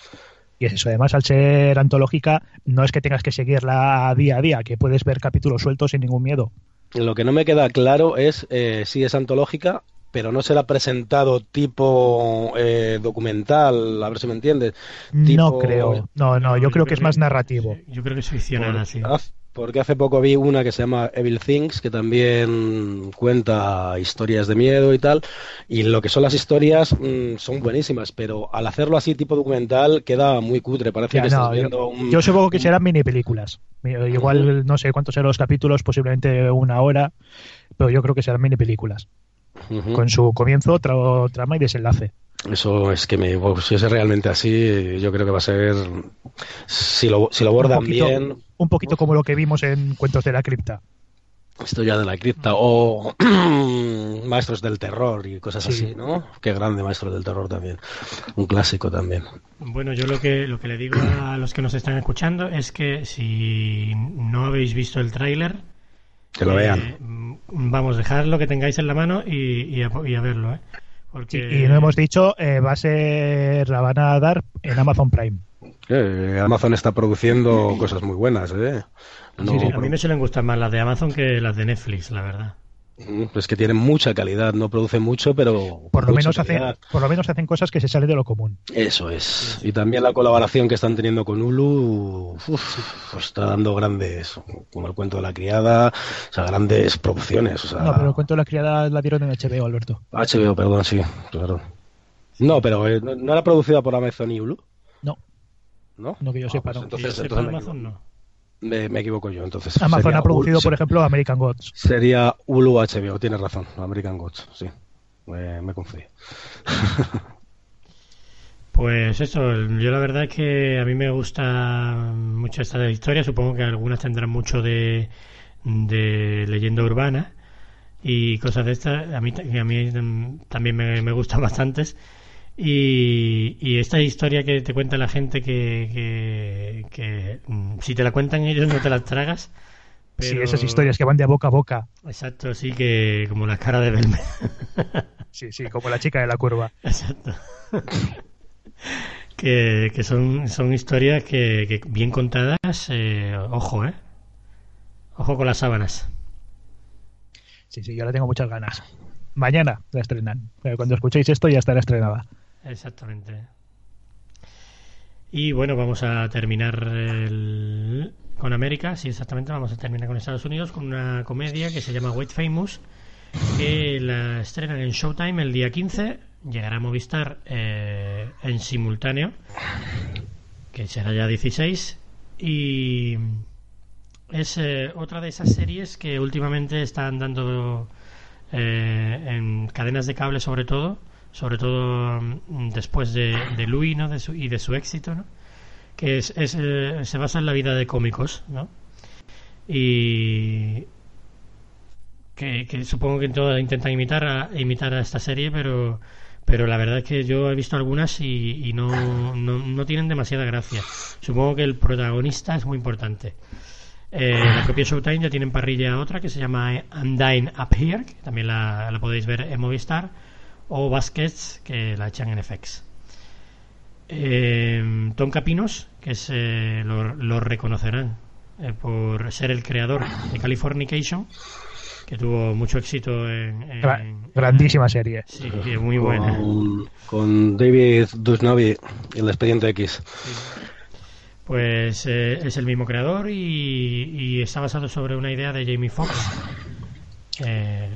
Y es eso, además al ser antológica, no es que tengas que seguirla día a día, que puedes ver capítulos sueltos sin ningún miedo. Lo que no me queda claro es eh, si es antológica, pero no será presentado tipo eh, documental, a ver si me entiendes. No creo, no, no, yo, creo, que, es más narrativo. Yo creo que es ficcional así. Porque hace poco vi una que se llama Evil Things, que también cuenta historias de miedo y tal. Y lo que son las historias mm, son buenísimas, pero al hacerlo así tipo documental queda muy cutre. Parece que estás viendo yo, un... yo supongo que serán mini películas. Igual no sé cuántos serán los capítulos, posiblemente una hora, pero yo creo que serán mini películas. Con su comienzo, trama y desenlace. Eso es que me, si es realmente así, yo creo que va a ser, si lo, si lo abordan bien... Un poquito como lo que vimos en Cuentos de la Cripta. Historia de la cripta o Maestros del Terror y cosas así, ¿no? Qué grande Maestros del Terror también. Un clásico también. Bueno, yo lo que, lo que le digo a los que nos están escuchando es que si no habéis visto el tráiler... Que lo vean. Vamos, dejad lo que tengáis en la mano y, a, y a verlo, ¿eh? Y no hemos dicho, eh, va a ser, la van a dar en Amazon Prime. Amazon está produciendo cosas muy buenas, ¿eh? a mí me suelen gustar más las de Amazon que las de Netflix, la verdad. Mm, es que tienen mucha calidad, no producen mucho, pero por lo menos hacen, por lo menos hacen cosas que se salen de lo común. Eso es. Y también la colaboración que están teniendo con Hulu pues está dando grandes, como el cuento de la criada, o sea, grandes producciones. No, pero el cuento de la criada la dieron en HBO, Alberto. HBO, perdón, sí, claro. No, pero eh, ¿no era producida por Amazon y Hulu? No. ¿No? No que yo ah, sepa, pues no. Entonces, entonces Amazon no. Me, equivoco yo, entonces. Amazon ha producido, por ejemplo, American Gods. Sería Hulu HBO, tienes razón, American Gods, sí. Me, me confundí. Pues eso, yo la verdad es que a mí me gusta mucho esta historia, supongo que algunas tendrán mucho de, de leyenda urbana y cosas de estas, a mí, a mí también me, me gustan bastantes y, esta historia que te cuenta la gente que, que, mm, si te la cuentan ellos no te las tragas. Sí, esas historias que van de boca a boca. Exacto, sí, que como la cara de Belme. sí, sí, como la chica de la curva. Exacto. que, que son, son historias que, bien contadas, eh, ojo, ¿eh? Ojo con las sábanas. Sí, sí, yo la tengo muchas ganas. Mañana la estrenan. Cuando escuchéis esto ya estará estrenada. Exactamente. Y bueno, vamos a terminar con América, sí, exactamente, vamos a terminar con Estados Unidos con una comedia que se llama White Famous, que la estrenan en Showtime el día 15, llegará a Movistar eh, en simultáneo, que será ya 16, y es eh, otra de esas series que últimamente están dando eh, en cadenas de cable sobre todo, sobre todo mm, después de, de Louis ¿no? de su, y de su éxito, ¿no? que es, es, eh, se basa en la vida de cómicos, ¿no? Y que, que supongo que todos intentan imitar a, imitar a esta serie, pero pero la verdad es que yo he visto algunas y, y no, no, no, tienen demasiada gracia. Supongo que el protagonista es muy importante. Eh, la propia Showtime ya tienen parrilla otra que se llama Dying Up Here, que también la, la podéis ver en Movistar, o Baskets, que la echan en FX. Eh, Tom Capinos, que es, eh, lo, lo, reconocerán eh, por ser el creador de Californication, que tuvo mucho éxito en... en Grandísima serie. Sí, muy buena. Con, con David Dusnavi, el expediente X. Sí. Pues eh, es el mismo creador y, y, está basado sobre una idea de Jamie Foxx. Eh,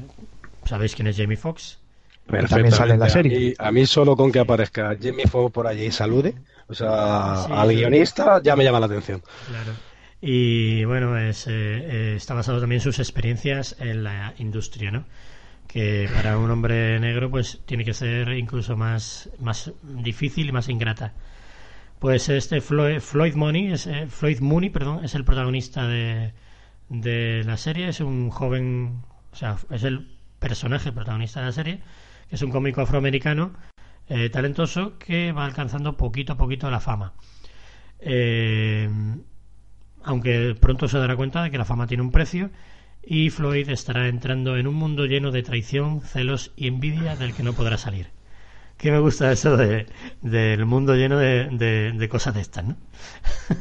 ¿Sabéis quién es Jamie Foxx? También sale en la serie. A mí, a mí, solo con que aparezca Jamie Foxx por allí y salude, o sea, sí, al guionista ya me llama la atención. Claro. Y bueno, es, eh, está basado también en sus experiencias en la industria, ¿no? Que para un hombre negro pues tiene que ser incluso más, más difícil y más ingrata. Pues este Floyd, Floyd Mooney, es, eh, Floyd Mooney, perdón, es el protagonista de, de la serie, es un joven, o sea, es el personaje protagonista de la serie, es un cómico afroamericano eh, talentoso que va alcanzando poquito a poquito la fama. Eh, aunque pronto se dará cuenta de que la fama tiene un precio y Floyd estará entrando en un mundo lleno de traición, celos y envidia del que no podrá salir que me gusta eso de, del mundo lleno de, cosas de estas, ¿no?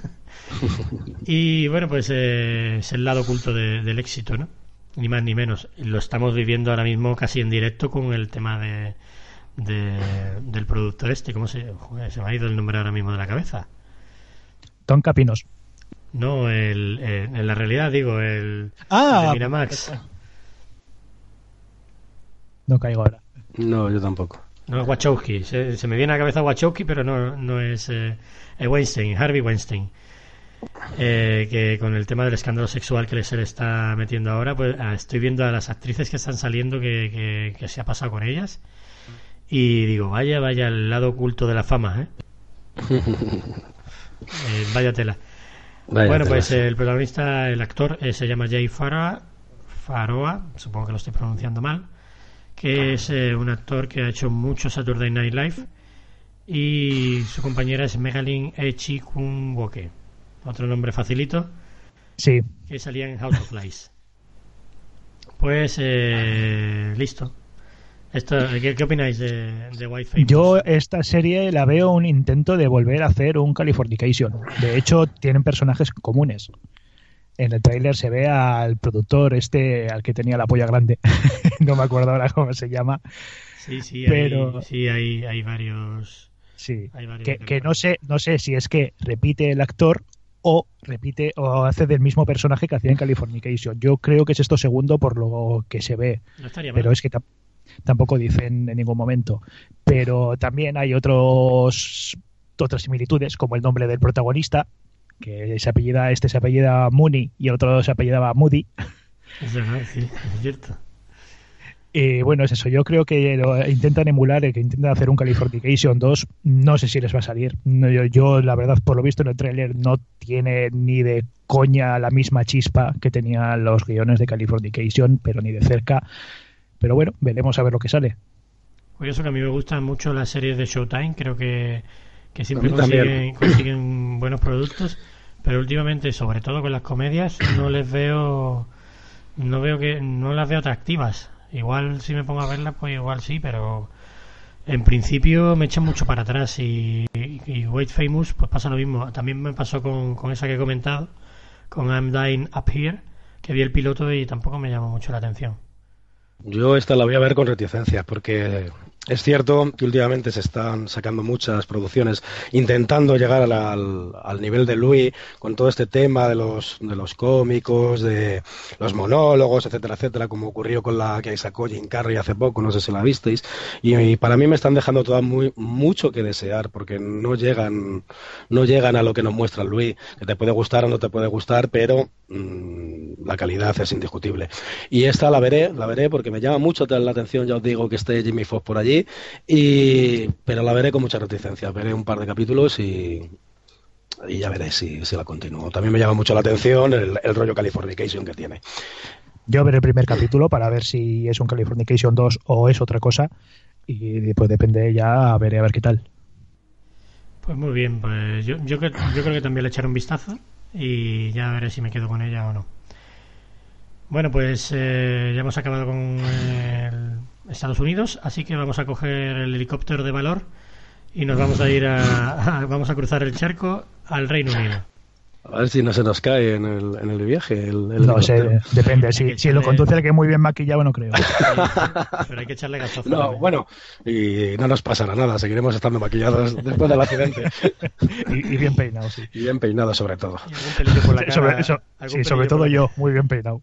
y bueno, pues eh, es el lado oculto de, del éxito, ¿no? Ni más ni menos. Lo estamos viviendo ahora mismo casi en directo con el tema de, del producto este. ¿Cómo se, joder, se me ha ido el nombre ahora mismo de la cabeza? Tom Capinos. No, el, el, en la realidad digo, el, ah, el de Miramax. No caigo ahora. No, yo tampoco. No es Wachowski. Se, se, me viene a la cabeza Wachowski, pero no, no es, eh, es Weinstein, Harvey Weinstein. Eh, que con el tema del escándalo sexual que se le está metiendo ahora, pues ah, estoy viendo a las actrices que están saliendo que, que, que, se ha pasado con ellas. Y digo, vaya, vaya el lado oculto de la fama, ¿eh? eh vaya tela. Vaya bueno, tela. pues el protagonista, el actor, eh, se llama Jay Faroa, Faroa, supongo que lo estoy pronunciando mal que es eh, un actor que ha hecho mucho Saturday Night Live y su compañera es Megalyn Echikunwoke otro nombre facilito. Sí. Que salía en House of Lies. Pues eh, listo. Esto, ¿qué, ¿qué, opináis de, de Famous? Yo esta serie la veo un intento de volver a hacer un Californication. De hecho, tienen personajes comunes. En el tráiler se ve al productor este al que tenía la polla grande. No me acuerdo ahora cómo se llama. Sí sí pero hay, sí hay, hay varios sí hay varios que, que, no sé no sé si es que repite el actor o repite o hace del mismo personaje que hacía en Californication yo creo que es esto segundo por lo que se ve no estaría pero es que tampoco dicen en ningún momento pero también hay otros otras similitudes como el nombre del protagonista que se apellida, este se apellida Mooney y el otro se apellidaba Moody. Es verdad, sí, es cierto. Y bueno, es eso. Yo creo que lo intentan emular, que intentan hacer un Californication 2. No sé si les va a salir. No, yo, yo, la verdad, por lo visto en el tráiler, no tiene ni de coña la misma chispa que tenían los guiones de Californication, pero ni de cerca. Pero bueno, veremos a ver lo que sale. Curioso que a mí me gustan mucho las series de Showtime. Creo que que siempre consiguen, consiguen, buenos productos, pero últimamente, sobre todo con las comedias, no les veo, no veo que, no las veo atractivas. Igual si me pongo a verlas, pues igual sí, pero en principio me echan mucho para atrás y, y, Wait Famous, pues pasa lo mismo. También me pasó con, con esa que he comentado, con I'm Dying Up Here, que vi el piloto y tampoco me llamó mucho la atención. Yo esta la voy a ver con reticencias porque Es cierto que últimamente se están sacando muchas producciones intentando llegar al, al, nivel de Louis con todo este tema de los, de los cómicos, de los monólogos, etcétera, etcétera, como ocurrió con la que sacó Jim Carrey hace poco, no sé si la visteis. Y, para mí me están dejando toda muy, mucho que desear porque no llegan, no llegan a lo que nos muestra Louis, que te puede gustar o no te puede gustar, pero mmm, la calidad es indiscutible. Y esta la veré, la veré porque me llama mucho la atención, ya os digo, que esté Jimmy Fox por allí y, pero la veré con mucha reticencia. Veré un par de capítulos y, y ya veré si, si la continúo. También me llama mucho la atención el, el rollo Californication que tiene. Yo veré el primer capítulo para ver si es un Californication 2 o es otra cosa. Y pues depende ya, veré a ver qué tal. Pues muy bien, pues yo, yo, yo creo que también le echaré un vistazo y ya veré si me quedo con ella o no. Bueno, pues eh, ya hemos acabado con el Estados Unidos, así que vamos a coger el helicóptero de valor y nos vamos a ir a, vamos a cruzar el charco al Reino Unido. A ver si no se nos cae en el, en el viaje. El, el no sé, depende. Si, si lo conduce el que muy bien maquillado, no creo. Pero hay que echarle gasozo. No, también. bueno, y no nos pasará nada. Seguiremos estando maquillados después del accidente. y, y, bien peinados, sí. Y bien peinados, sobre todo. Por la cara, sobre, eso, sí, sobre todo yo, muy bien peinado.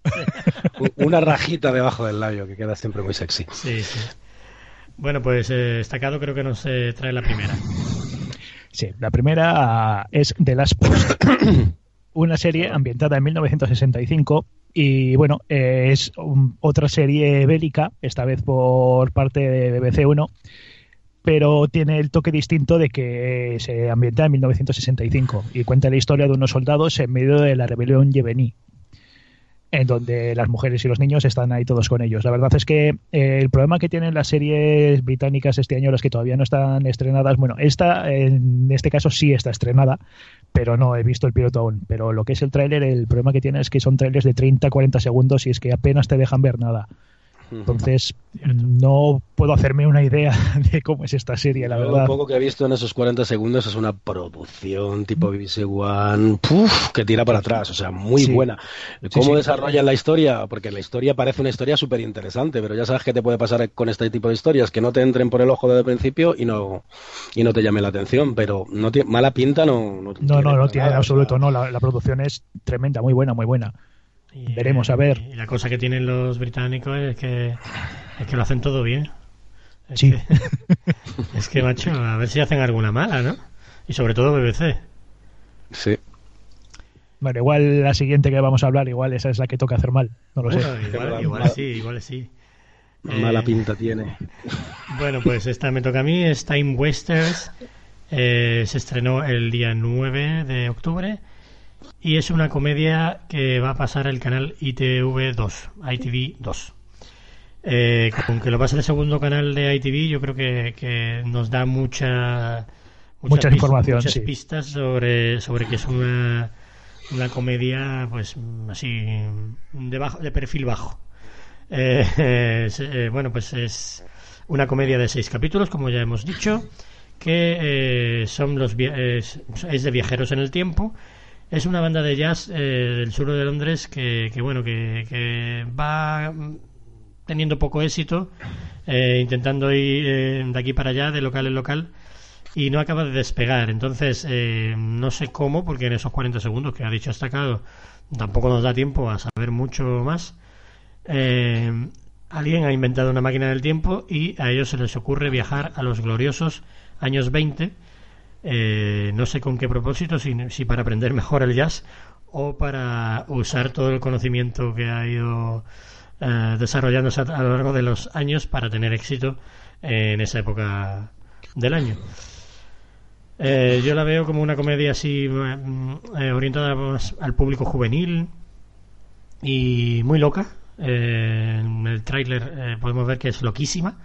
Una rajita debajo del labio que queda siempre muy sexy. Sí, sí. Bueno, pues eh, destacado creo que nos eh, trae la primera. Sí, la primera es The Last Post, una serie ambientada en 1965 y bueno, eh, es un, otra serie bélica, esta vez por parte de BBC 1, pero tiene el toque distinto de que se ambienta en 1965 y cuenta la historia de unos soldados en medio de la rebelión yemení en donde las mujeres y los niños están ahí todos con ellos. La verdad es que eh, el problema que tienen las series británicas este año, las que todavía no están estrenadas, bueno, esta en este caso sí está estrenada, pero no he visto el piloto aún. Pero lo que es el tráiler, el problema que tiene es que son trailers de 30-40 segundos y es que apenas te dejan ver nada. Entonces, no puedo hacerme una idea de cómo es esta serie, la verdad. Lo poco que he visto en esos 40 segundos es una producción tipo BBC One que tira para atrás, o sea, muy Sí. buena. ¿Cómo Sí, sí. desarrollan la historia? Porque la historia parece una historia súper interesante, pero ya sabes qué te puede pasar con este tipo de historias, que no te entren por el ojo desde el principio y no, y no te llame la atención, pero no tiene, mala pinta no, no No, no, no para tiene en nada, absoluto, o sea, no. La, la producción es tremenda, muy buena, muy buena. Y, Veremos, a ver. Y la cosa que tienen los británicos es que, es que lo hacen todo bien. Es Sí. Que, es que, macho, a ver si hacen alguna mala, ¿no? Y sobre todo BBC. Sí. Bueno, igual la siguiente que vamos a hablar, igual esa es la que toca hacer mal. No lo sé. Igual, Mala- igual sí, igual sí. Mala Eh, pinta tiene. Bueno, pues esta me toca a mí, es Time Wasters. Eh, se estrenó el día 9 de octubre y es una comedia que va a pasar el canal ITV2, ITV 2. Eh, con que lo pase el segundo canal de ITV, yo creo que, que nos da mucha, Mucha información, muchas sí. pistas sobre, sobre que es una, una comedia, pues así, de, bajo, de perfil bajo. Eh, eh, bueno, pues es una comedia de seis capítulos, como ya hemos dicho, que eh, son los es de viajeros en el tiempo. Es una banda de jazz eh, del sur de Londres que, bueno, que, que va teniendo poco éxito, eh, intentando ir eh, de aquí para allá, de local en local, y no acaba de despegar. Entonces, eh, no sé cómo, porque en esos 40 segundos que ha dicho destacado, tampoco nos da tiempo a saber mucho más. Eh, alguien ha inventado una máquina del tiempo y a ellos se les ocurre viajar a los gloriosos años 20. Eh, no sé con qué propósito, si, para aprender mejor el jazz o para usar todo el conocimiento que ha ido eh, desarrollándose a, lo largo de los años para tener éxito en esa época del año. Eh, yo la veo como una comedia así mm, eh, orientada al público juvenil y muy loca. Eh, en el tráiler eh, podemos ver que es loquísima,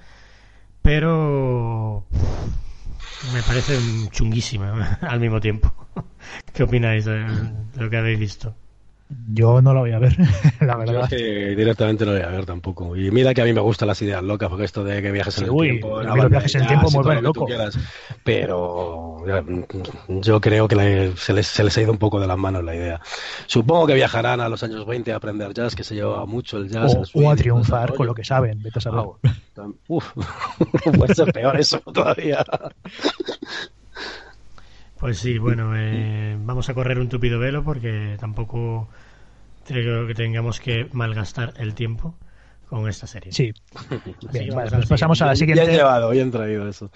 pero me parece chunguísima al mismo tiempo. ¿Qué opináis de lo que habéis visto? Yo no lo voy a ver, la Yo verdad. es que directamente no lo voy a ver tampoco. Y mira que a mí me gustan las ideas locas, porque esto de que viajes en el uy, tiempo, a la mí los viajes en el tiempo vuelven loco. quieras. Pero yo creo que le- se, les, se les ha ido un poco de las manos la idea. Supongo que viajarán a los años 20 a aprender jazz, que se lleva mucho el jazz. el O, swing, o a triunfar con lo que saben, vete a saber. Ah, Uf, puede ser peor eso todavía. Pues sí, bueno, eh, vamos a correr un tupido velo porque tampoco creo que tengamos que malgastar el tiempo con esta serie. Sí. Bien, vale, vamos a la pues pasamos a la Bien siguiente. llevado, bien traído eso.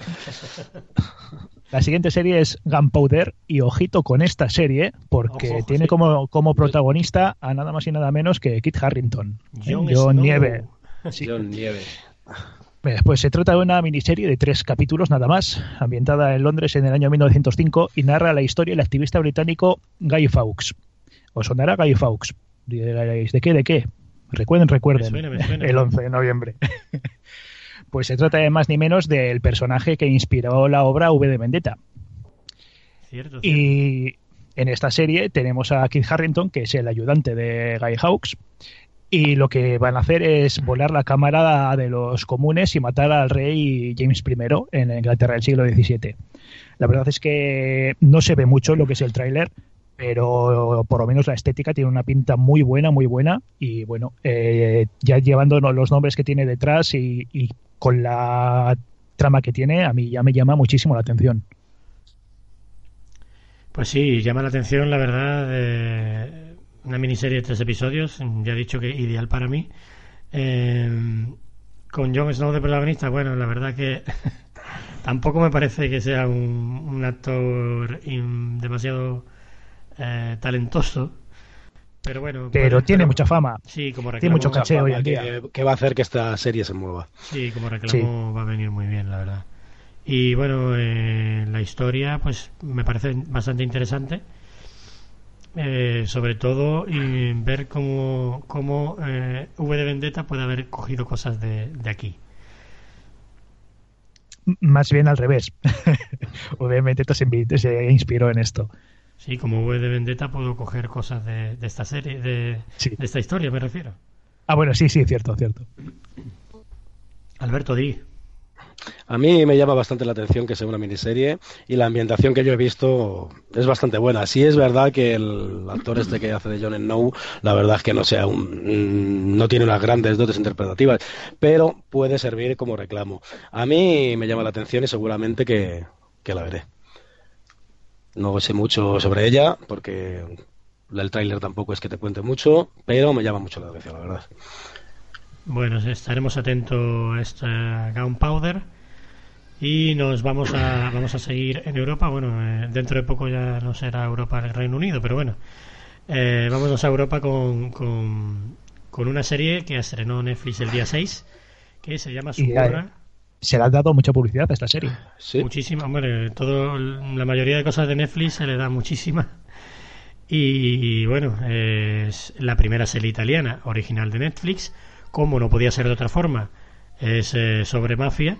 La siguiente serie es Gunpowder y ojito con esta serie porque Ojo, ojo, tiene sí. como, como protagonista a nada más y nada menos que Kit Harrington. ¿eh? Jon Jon Snow. Nieve. Sí. John Nieve. Pues se trata de una miniserie de tres capítulos nada más, ambientada en Londres en el año 1905 y narra la historia del activista británico Guy Fawkes. ¿Os sonará Guy Fawkes? Diréis, ¿de qué? ¿De qué? Recuerden, recuerden. Me suena, me suena. El 11 de noviembre. pues se trata de más ni menos del personaje que inspiró la obra V de Vendetta. Cierto, cierto. Y en esta serie tenemos a Kit Harrington, que es el ayudante de Guy Hawkes, y lo que van a hacer es volar la cámara de los comunes y matar al rey James I en Inglaterra del siglo XVII. La verdad es que no se ve mucho lo que es el tráiler, pero por lo menos la estética tiene una pinta muy buena, muy buena, y bueno, eh, ya llevando los nombres que tiene detrás y, con la trama que tiene, a mí ya me llama muchísimo la atención. Pues sí, llama la atención, la verdad, eh, una miniserie de tres episodios, ya he dicho que ideal para mí. Eh, con Jon Snow de protagonista, bueno, la verdad que tampoco me parece que sea un, un actor in- demasiado eh, talentoso. Pero bueno, Pero tiene pero- mucha fama. Sí, como tiene reclamo, mucho caché hoy en día. que va a hacer que esta serie se mueva. Sí, como reclamo va a venir muy bien, la verdad. Y bueno, eh, la historia, pues me parece bastante interesante. Eh, sobre todo y ver cómo, cómo eh, V de Vendetta puede haber cogido cosas de, de aquí. Más bien al revés. Obviamente se, invi- se inspiró en esto. Sí, como V de Vendetta puedo coger cosas de, de esta serie, de, Sí. de esta historia, me refiero. Ah, bueno, sí, sí, cierto, cierto. Alberto Di. A mí me llama bastante la atención que sea una miniserie y la ambientación que yo he visto es bastante buena. Sí es verdad que el actor este que hace de Jon Snow, la verdad es que no sea un, mm, no tiene unas grandes dotes interpretativas, pero puede servir como reclamo. A mí me llama la atención y seguramente que, que la veré. No sé mucho sobre ella porque el tráiler tampoco es que te cuente mucho, pero me llama mucho la atención, la verdad. Bueno, estaremos atentos a esta Gunpowder y nos vamos a vamos a seguir en Europa. Bueno, eh, dentro de poco ya no será Europa el Reino Unido, pero bueno, eh, vámonos a Europa con, con, con una serie que estrenó Netflix el día 6, que se llama Suburra. Se le ha dado mucha publicidad a esta serie. Sí. Muchísima, hombre, todo, la mayoría de cosas de Netflix se le da muchísima. Y, bueno, es la primera serie italiana original de Netflix, como no podía ser de otra forma, es eh, sobre mafia.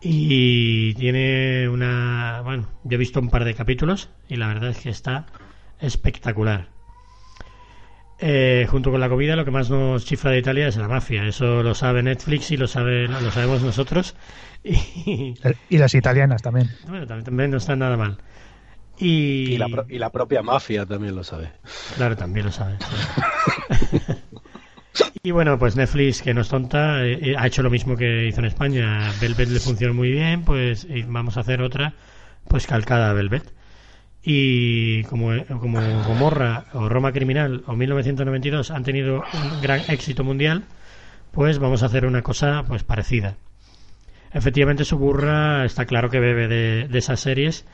Y tiene una. Bueno, yo he visto un par de capítulos y la verdad es que está espectacular. Eh, junto con la comida, lo que más nos chifla de Italia es la mafia. Eso lo sabe Netflix y lo, sabe, lo sabemos nosotros. Y, Y las italianas también. bueno, también, también no está nada mal. Y, Y la, pro- y la propia mafia también lo sabe. Claro, también lo saben. sí. y bueno, pues Netflix, que no es tonta, eh, eh, ha hecho lo mismo que hizo en España. Velvet le funcionó muy bien, pues y vamos a hacer otra, pues calcada a Velvet. Y como, como Gomorra o Roma Criminal o 1992 han tenido un gran éxito mundial, pues vamos a hacer una cosa pues parecida. Efectivamente, Suburra está claro que bebe de, esas series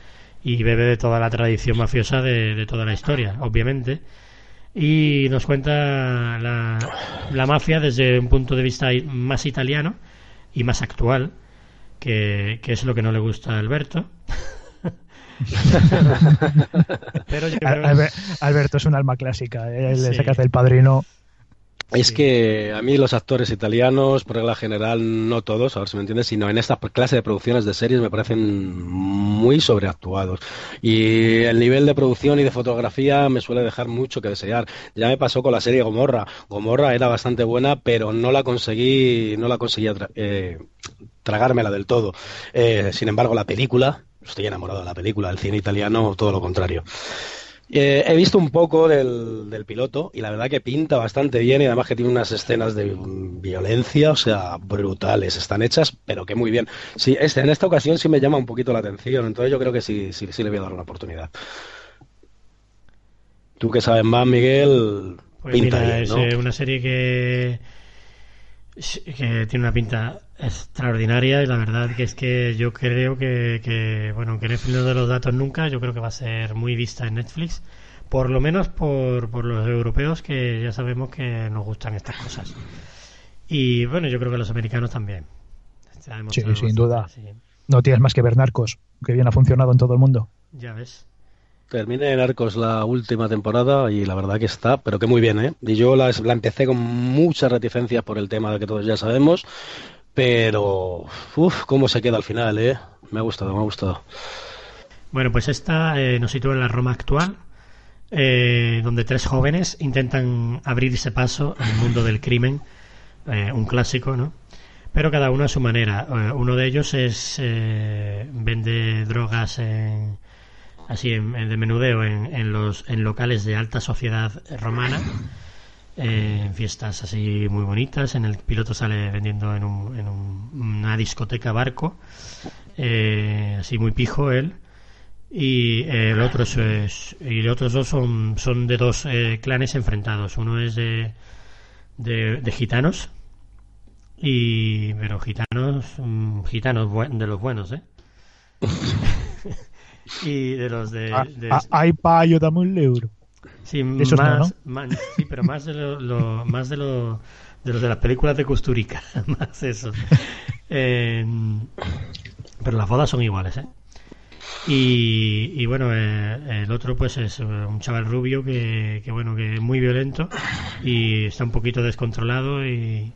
y bebe de toda la tradición mafiosa de toda la historia, obviamente. Y nos cuenta la, la mafia desde un punto de vista más italiano y más actual, que, que es lo que no le gusta a Alberto. Pero yo creo Alberto es un alma clásica. ¿eh? Él Sí. ese que hace el padrino. Es que a mí los actores italianos, por regla general, no todos, a ver si me entiendes, sino en esta clase de producciones de series me parecen muy sobreactuados. Y el nivel de producción y de fotografía me suele dejar mucho que desear. Ya me pasó con la serie Gomorra. Gomorra era bastante buena, pero no la conseguí, no la conseguía eh, tragármela del todo. Eh, sin embargo, la película, estoy enamorado de la película, el cine italiano, todo lo contrario. Eh, he visto un poco del, piloto y la verdad que pinta bastante bien y además que tiene unas escenas de violencia, o sea, brutales, están hechas, pero que muy bien. Sí, este, en esta ocasión sí me llama un poquito la atención, entonces yo creo que sí, sí, sí le voy a dar una oportunidad. Tú que sabes más, Miguel, pues pinta es eh, una serie que, que tiene una pinta extraordinaria y la verdad que es que yo creo que, que bueno, que Netflix no de los datos nunca, yo creo que va a ser muy vista en Netflix, por lo menos por, por los europeos que ya sabemos que nos gustan estas cosas. Y bueno, yo creo que los americanos también. Sí, sin duda. No tienes más que ver Narcos, que bien ha funcionado en todo el mundo. Ya ves. Terminé Narcos la última temporada y la verdad que está, pero que muy bien, ¿eh? Y yo la, la empecé con muchas reticencias por el tema que todos ya sabemos, pero, uff, cómo se queda al final, ¿eh? Me ha gustado, me ha gustado. Bueno, pues esta eh, nos sitúa en la Roma actual, eh, donde tres jóvenes intentan abrirse paso en el mundo del crimen, eh, un clásico, ¿no? Pero cada uno a su manera. uno de ellos es vende drogas en, así en, de menudeo en, en, los en locales de alta sociedad romana eh, en fiestas así muy bonitas. En el piloto sale vendiendo en, una discoteca barco, eh, así muy pijo él. Y el otro es, y los otros dos son, son de dos eh, clanes enfrentados. Uno es de, de, gitanos y pero gitanos mm, gitanos de los buenos, ¿eh? y de los de, ah, ah, Ay, pa, yo dame un euro. Sí, más, sí, pero más de lo, más de lo de los de las películas de Custurica, más eso. Eh, pero las bodas son iguales, ¿eh? Y, y bueno, eh, el otro pues es un chaval rubio que, que, bueno, que es muy violento y está un poquito descontrolado y,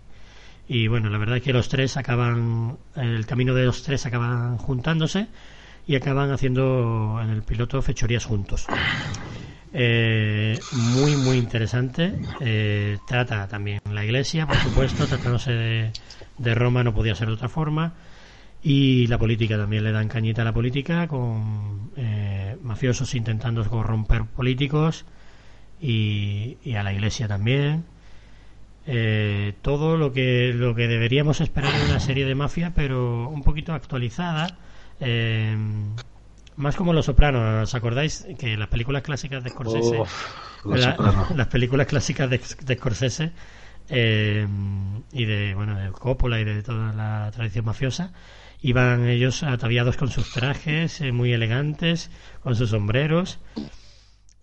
y bueno, la verdad es que los tres acaban, el camino de los tres acaban juntándose y acaban haciendo en el piloto fechorías juntos. Eh, muy, muy interesante. Eh, trata también la iglesia, por supuesto, tratándose de, de, Roma no podía ser de otra forma. Y la política también le dan cañita a la política, con eh, mafiosos intentando corromper políticos y, y, a la iglesia también. todo lo que, lo que deberíamos esperar en una serie de mafia, pero un poquito actualizada. Eh, más como Los Sopranos, ¿os acordáis que las películas clásicas de Scorsese, las películas clásicas de, Scorsese eh, y de bueno de Coppola y de toda la tradición mafiosa, iban ellos ataviados con sus trajes eh, muy elegantes, con sus sombreros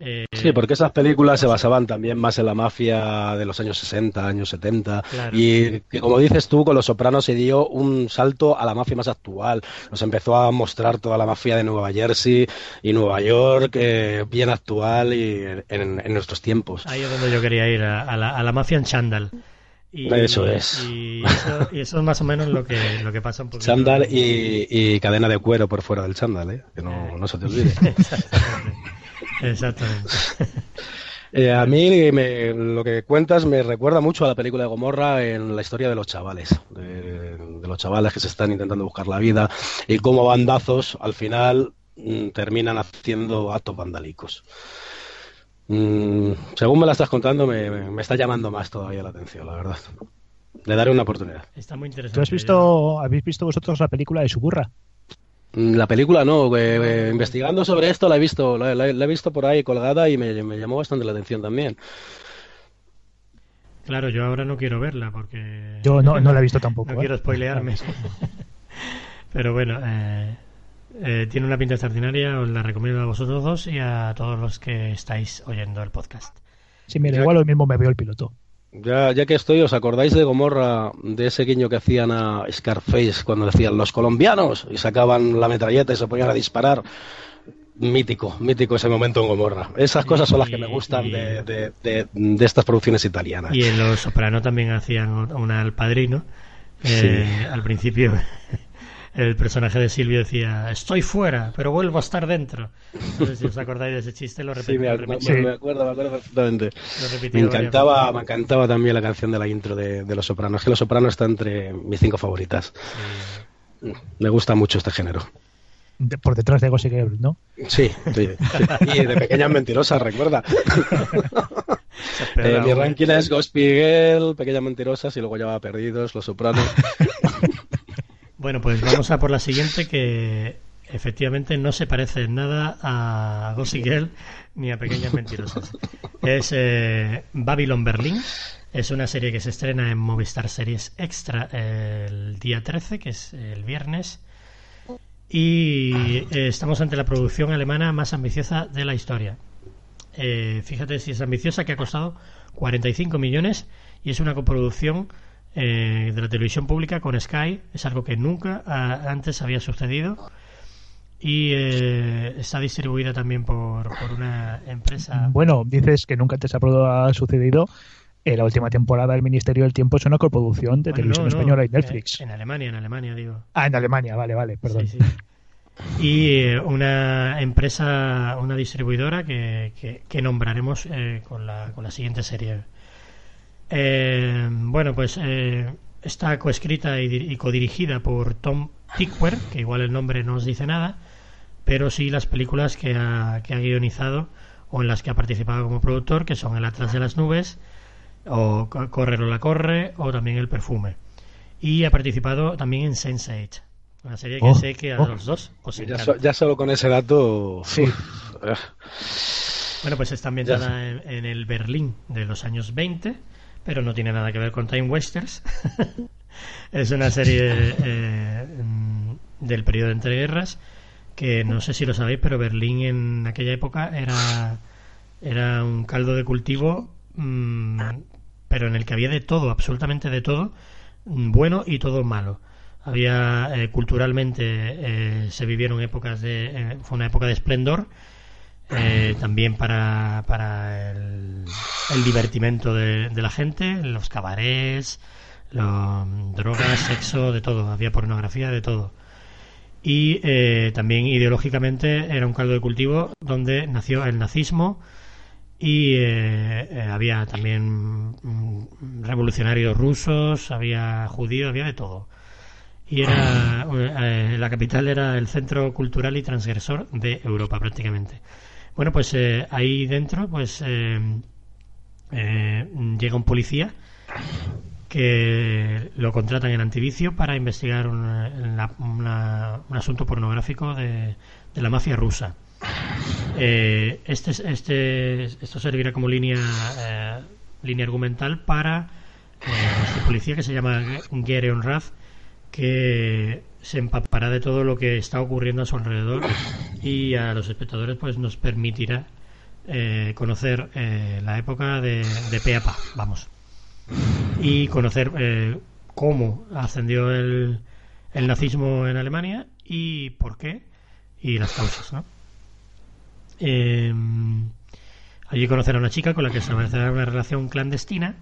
eh, sí, porque esas películas se basaban también más en la mafia de los años 60, años 70. Y que, como dices tú, con Los Sopranos se dio un salto a la mafia más actual. Nos empezó a mostrar toda la mafia de Nueva Jersey y Nueva York, eh, bien actual y en, nuestros tiempos. Ahí es donde yo quería ir, a, la, mafia en Chandal. Y, eso es. Y eso, es más o menos lo que, lo que pasa un poco. Chandal y, cadena de cuero por fuera del chandal, ¿eh? que no, no se te olvide. Exactamente. Eh, a mí lo que cuentas me recuerda mucho a la película de Gomorra en la historia de los chavales, de, los chavales que se están intentando buscar la vida y cómo bandazos al final mm, terminan haciendo actos vandálicos. Mm, según me la estás contando, me, está llamando más todavía la atención, la verdad. Le daré una oportunidad. Está muy interesante. has visto, ¿Habéis visto vosotros la película de Suburra? Mm, la película no, eh, investigando sobre esto la he visto, la, he visto por ahí colgada y me, llamó bastante la atención también. Claro, yo ahora no quiero verla porque... Yo no, no la he visto tampoco. no ¿eh? quiero spoilearme. Pero bueno, eh, eh, tiene una pinta extraordinaria, os la recomiendo a vosotros dos y a todos los que estáis oyendo el podcast. Sí, mira, igual lo mismo me veo el piloto. Ya, ya que estoy, ¿os acordáis de Gomorra, de ese guiño que hacían a Scarface cuando decían los colombianos y sacaban la metralleta y se ponían a disparar? mítico, mítico ese momento en Gomorra. Esas cosas son las que me gustan de, de, de, estas producciones italianas. Y en Los Soprano también hacían una al padrino. Eh, al principio el personaje de Silvio decía, estoy fuera, pero vuelvo a estar dentro. No sé si os acordáis de ese chiste, lo repetí. Sí, me, acuerdo, me acuerdo perfectamente. me encantaba, me encantaba también la canción de la intro de, Los Sopranos, que Los Sopranos está entre mis cinco favoritas. Me gusta mucho este género. por detrás de Gossip Girl, ¿no? Sí, sí, y de pequeñas mentirosas, recuerda. Eh, mi ranking es Ghost Girl, Pequeñas Mentirosas y luego ya va Perdidos, Los Sopranos. Bueno, pues vamos a por la siguiente que efectivamente no se parece en nada a Gossip ni a Pequeñas Mentirosas. Es eh, Babylon Berlin. Es una serie que se estrena en Movistar Series Extra el día 13, que es el viernes. Y eh, estamos ante la producción alemana más ambiciosa de la historia. Eh, fíjate si es ambiciosa, que ha costado 45 millones y es una coproducción eh, de la televisión pública con Sky. Es algo que nunca antes había sucedido. Y eh, está distribuida también por, una empresa. Bueno, dices que nunca antes ha sucedido. En la última temporada El Ministerio del Tiempo es una coproducción de televisión española y Netflix. En, Alemania, en Alemania, digo. Ah, en Alemania, vale, vale, perdón. Y eh, una empresa, una distribuidora que, que, nombraremos con, la, con la siguiente serie. Eh, bueno, pues eh, está coescrita y, codirigida por Tom Tykwer, que igual el nombre no os dice nada, pero sí las películas que ha, que ha guionizado o en las que ha participado como productor, que son El Atlas de las Nubes, o Correr o la Corre, o también El Perfume. Y ha participado también en Sense8, una serie que oh, sé que a oh. los dos os ya, ya, solo con ese dato... Sí. bueno, pues está ambientada en, en, el Berlín de los años 20 pero no tiene nada que ver con Time Wasters. es una serie eh, del periodo de entreguerras que no sé si lo sabéis, pero Berlín en aquella época era, era un caldo de cultivo, mm, pero en el que había de todo, absolutamente de todo, mm, bueno y todo malo. Había eh, culturalmente eh, se vivieron épocas de fue una época de esplendor eh, también para, para el, el divertimento de, la gente, los cabarets, drogas, sexo, de todo, había pornografía, de todo. Y eh, también ideológicamente era un caldo de cultivo donde nació el nazismo y eh, había también mm, revolucionarios rusos, había judíos, había de todo. Y era la capital era el centro cultural y transgresor de Europa prácticamente. Bueno, pues eh, ahí dentro, pues eh, eh, llega un policía que lo contratan en antivicio para investigar un asunto pornográfico de, la mafia rusa. este, este, esto servirá como línea, línea argumental para este policía que se llama Gereon Rath, que se empapará de todo lo que está ocurriendo a su alrededor y a los espectadores pues nos permitirá eh, conocer eh, la época de, de Peapa, vamos, y conocer eh, cómo ascendió el, el nazismo en Alemania y por qué y las causas, ¿no? allí conocer a una chica con la que se va a hacer una relación clandestina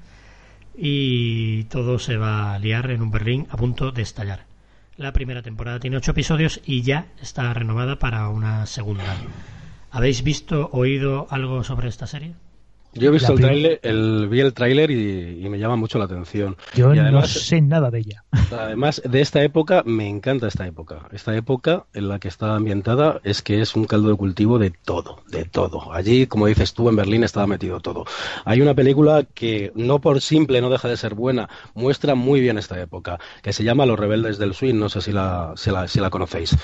y todo se va a liar en un Berlín a punto de estallar. La primera temporada tiene ocho episodios y ya está renovada para una segunda. ¿Habéis visto, oído algo sobre esta serie? Yo he visto el tráiler, el, vi el tráiler y, me llama mucho la atención. Yo no sé nada de ella. Además, de esta época, me encanta esta época. Esta época en la que está ambientada es que es un caldo de cultivo de todo, de todo. Allí, como dices tú, en Berlín estaba metido todo. Hay una película que, no por simple, no deja de ser buena, muestra muy bien esta época, que se llama Los Rebeldes del Swing, no sé si la, si la, si la conocéis.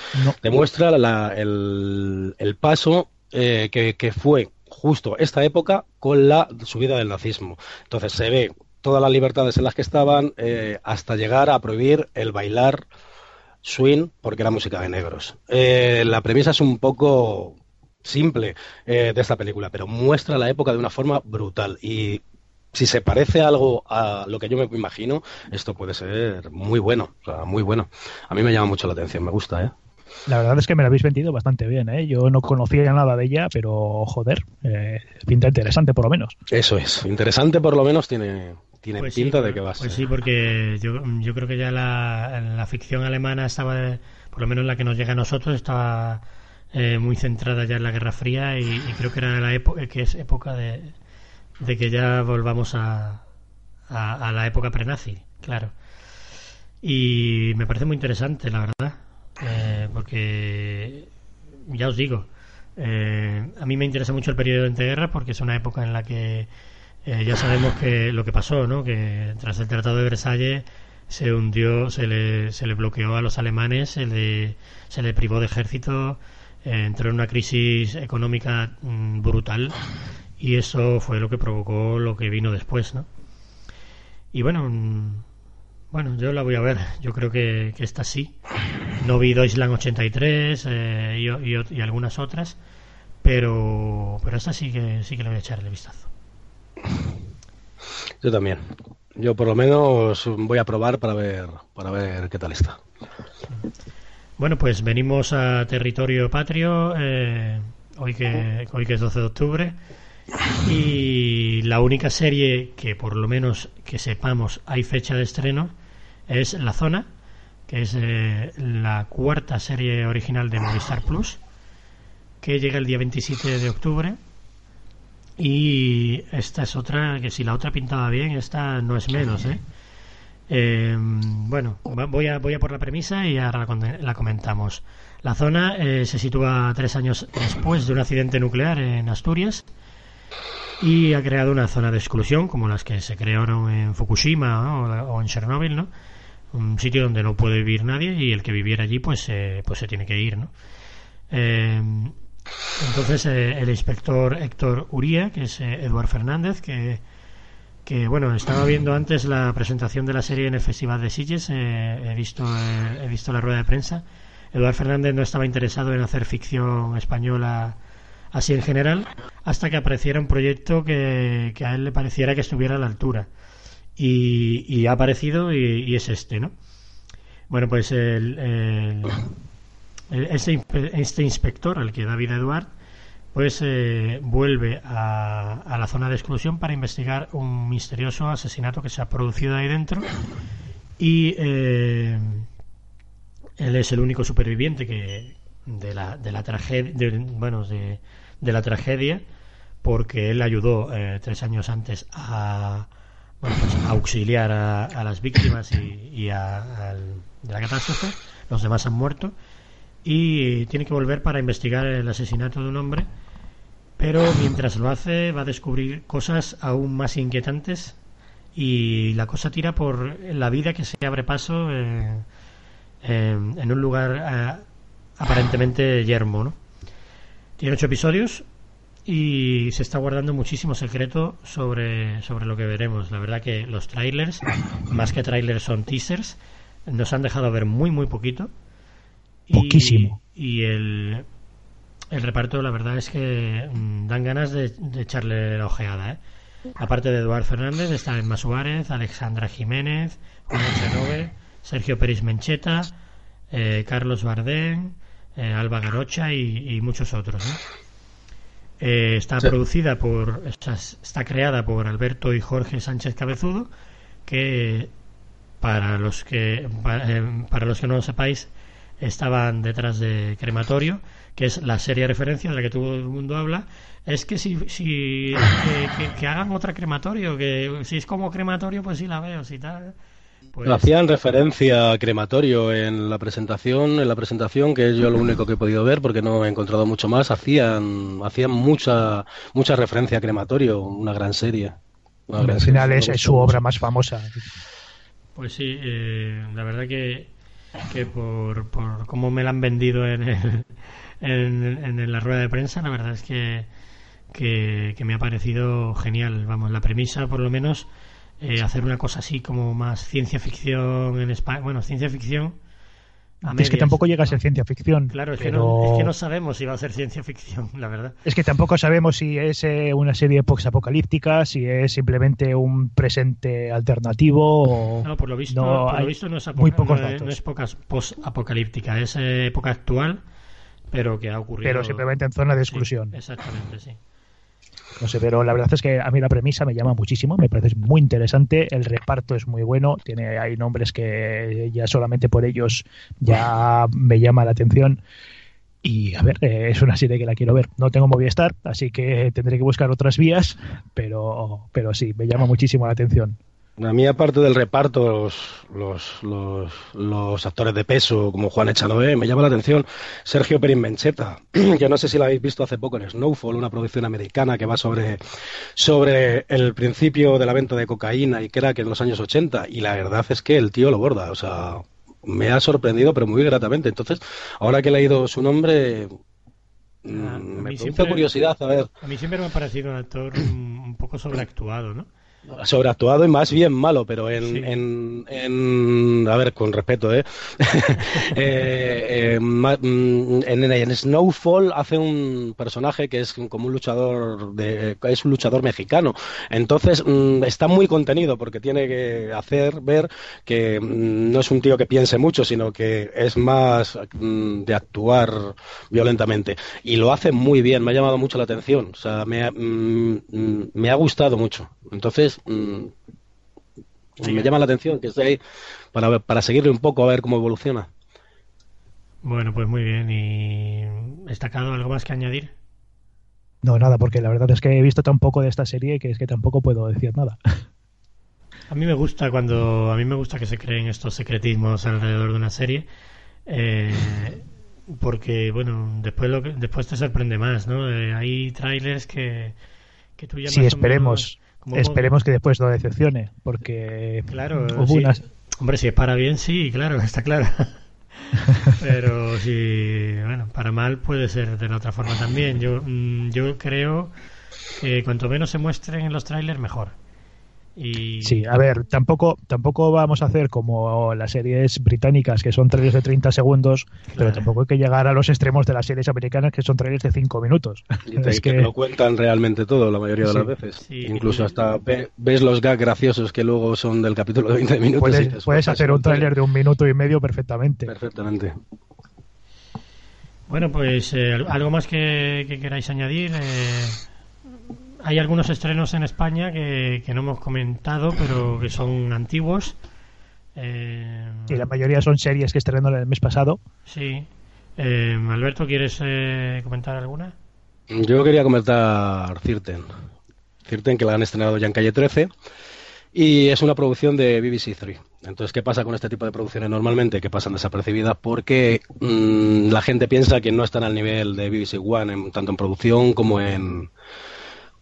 Demuestra el, el, paso eh, que, que fue justo esta época con la subida del nazismo. Entonces se ve todas las libertades en las que estaban eh, hasta llegar a prohibir el bailar swing porque era música de negros. Eh, la premisa es un poco simple eh, de esta película, pero muestra la época de una forma brutal y si se parece algo a lo que yo me imagino, esto puede ser muy bueno, muy bueno. A mí me llama mucho la atención, me gusta, ¿eh? La verdad es que me la habéis vendido bastante bien, ¿eh? Yo no conocía nada de ella, pero joder, eh, pinta interesante por lo menos. Eso es, interesante por lo menos tiene, tiene Pues pinta sí, de que va a Pues ser. sí, porque yo, yo creo que ya la, la ficción alemana estaba, por lo menos la que nos llega a nosotros, estaba eh, muy centrada ya en la Guerra Fría y, y creo que era la época que es época de, de que ya volvamos a, a, a la época prenazi, claro. Y me parece muy interesante, la verdad, eh, porque ya os digo, eh, a mí me interesa mucho el periodo de entreguerra porque es una época en la que eh, ya sabemos que lo que pasó, ¿no? Que tras el Tratado de Versalles se hundió, se le, se le bloqueó a los alemanes, se le, se le privó de ejército, entró en una crisis económica mm, brutal y eso fue lo que provocó lo que vino después, ¿no? Y bueno, mm, bueno, yo la voy a ver. Yo creo que, que esta sí. No vi Deutschland 83 eh, y, y, y algunas otras, pero pero esta sí que sí que le voy a echarle vistazo. Yo también. Yo por lo menos voy a probar para ver, para ver qué tal está. Bueno, pues venimos a territorio patrio, eh, hoy, que, hoy que es 12 de octubre, y la única serie que por lo menos que sepamos hay fecha de estreno es La Zona, que es eh, la cuarta serie original de Movistar Plus, que llega el día 27 de octubre. Y esta es otra, que si la otra pintaba bien, esta no es menos, ¿eh? Eh, bueno, voy a, voy a por la premisa y ahora la comentamos. La zona eh, se sitúa tres años después de un accidente nuclear en Asturias y ha creado una zona de exclusión como las que se crearon en Fukushima o, en Chernóbil, ¿no? Un sitio donde no puede vivir nadie y el que viviera allí pues, eh, pues se tiene que ir, ¿no? Eh, entonces eh, el inspector Héctor Uría, que es eh, Eduard Fernández, que que bueno estaba viendo antes la presentación de la serie en el Festival de Sitges he visto he visto la rueda de prensa Eduard Fernández no estaba interesado en hacer ficción española así en general hasta que apareciera un proyecto que, a él le pareciera que estuviera a la altura. Y, y ha aparecido y, es este no bueno pues el, este, este inspector al que da vida Eduard pues eh, vuelve a, a la zona de exclusión para investigar un misterioso asesinato que se ha producido ahí dentro. Y eh, él es el único superviviente que de la, de la tragedia bueno de, de la tragedia porque él ayudó eh, tres años antes a, bueno, pues, a auxiliar a, a las víctimas y, a- al- de la catástrofe. Los demás han muerto. Y tiene que volver para investigar el asesinato de un hombre pero mientras lo hace va a descubrir cosas aún más inquietantes y la cosa tira por la vida que se abre paso eh, eh, en un lugar eh, aparentemente yermo ¿no? tiene ocho episodios y se está guardando muchísimo secreto sobre, sobre lo que veremos. La verdad que los trailers, más que trailers son teasers, nos han dejado ver muy muy poquito. Poquísimo. Y, el, el reparto, la verdad es que mm, dan ganas de, de echarle la ojeada. ¿eh? Aparte de Eduard Fernández, está Emma Suárez, Alexandra Jiménez, Juan Echenove, Sergio Peris Mencheta, eh, Carlos Bardén, eh, Alba Garocha y, y muchos otros. ¿no? Eh, está Sí. producida por, está, está creada por Alberto y Jorge Sánchez Cabezudo, que para los que para, eh, para los que no lo sepáis estaban detrás de Crematorio, que es la serie de referencia de la que todo el mundo habla. Es que si, si que, que- que hagan otra Crematorio, que si es como Crematorio, pues sí la veo, si tal. Pues, Hacían referencia a crematorio en la presentación, en la presentación que es yo lo único que he podido ver porque no he encontrado mucho más. Hacían, hacían mucha, mucha referencia a crematorio, una gran serie. Una gran Al final es, su mucho. obra más famosa. Pues sí, eh, la verdad que, que por, por cómo me la han vendido en, el- en, en la rueda de prensa, la verdad es que, que, que me ha parecido genial. Vamos, la premisa, por lo menos, eh, hacer una cosa así como más ciencia ficción en España. Bueno, ciencia ficción es que tampoco llega a ser ciencia ficción. Claro, es, que no, sabemos si va a ser ciencia ficción, la verdad. Es que tampoco sabemos si es eh, una serie post-apocalíptica, si es simplemente un presente alternativo o... No, por lo visto no, por lo visto no es, muy pocos no, es post-apocalíptica, es eh, época actual, pero que ha ocurrido... Pero simplemente en zona de exclusión. exactamente, sí. No sé, pero la verdad es que a mí la premisa me llama muchísimo, me parece muy interesante, el reparto es muy bueno, tiene hay nombres que ya solamente por ellos ya me llama la atención. Y a ver, eh, es una serie que la quiero ver. No tengo Movistar, así que tendré que buscar otras vías, pero, pero sí, me llama muchísimo la atención. A mí, aparte del reparto, los, los, los, actores de peso, como Juan Echanové, me llama la atención Sergio Perin Mencheta, que no sé si lo habéis visto hace poco en Snowfall, una producción americana que va sobre, sobre el principio de la venta de cocaína y que en los años 80. Y la verdad es que el tío lo borda, o sea, me ha sorprendido, pero muy gratamente. Entonces, ahora que he leído su nombre, mm, me curiosidad a ver. A mí siempre me ha parecido un actor un poco sobreactuado, ¿no? Sobreactuado y más bien malo, pero en, en, en, a ver, con respeto, ¿eh? eh, eh mm, en, en, Snowfall hace un personaje que es como un luchador de, es un luchador mexicano, entonces mm, está muy contenido porque tiene que hacer ver que mm, no es un tío que piense mucho, sino que es más de actuar violentamente. Y lo hace muy bien, me ha llamado mucho la atención, o sea, me, me ha gustado mucho, entonces Mm, me llama la atención que esté ahí para, para seguirle un poco a ver cómo evoluciona. Bueno, pues muy bien. ¿Y destacado algo más que añadir? No, nada, porque la verdad es que he visto tan poco de esta serie que es que tampoco puedo decir nada. A mí me gusta cuando a mí me gusta que se creen estos secretismos alrededor de una serie, eh, porque bueno, después lo que, después te sorprende más, ¿no? Eh, hay trailers que, que tú ya sí, esperemos. Esperemos que después no decepcione, porque claro, hombre, si es para bien, sí, claro, está claro. Pero si, bueno, para mal puede ser de la otra forma también. Yo, mm, yo creo que cuanto menos se muestren en los trailers, mejor. Sí, a ver, tampoco, tampoco vamos a hacer como las series británicas que son trailers de 30 segundos, pero tampoco hay que llegar a los extremos de las series americanas que son trailers de 5 minutos. Y es que... lo cuentan realmente todo la mayoría de las veces. Incluso hasta ves los gags graciosos que luego son del capítulo de 20 minutos. Puedes, hacer un trailer de un minuto y medio perfectamente. Perfectamente. Bueno, pues eh, algo más que, queráis añadir. Eh, hay algunos estrenos en España que, no hemos comentado, pero que son antiguos. Eh... Y la mayoría son series que estrenaron el mes pasado. Sí. Eh, Alberto, ¿quieres eh, comentar alguna? Yo quería comentar Cirten. Cirten, que la han estrenado ya en Calle 13. Y es una producción de BBC 3. Entonces, ¿qué pasa con este tipo de producciones normalmente? Que pasan desapercibidas porque mm, la gente piensa que no están al nivel de BBC One, tanto en producción como en,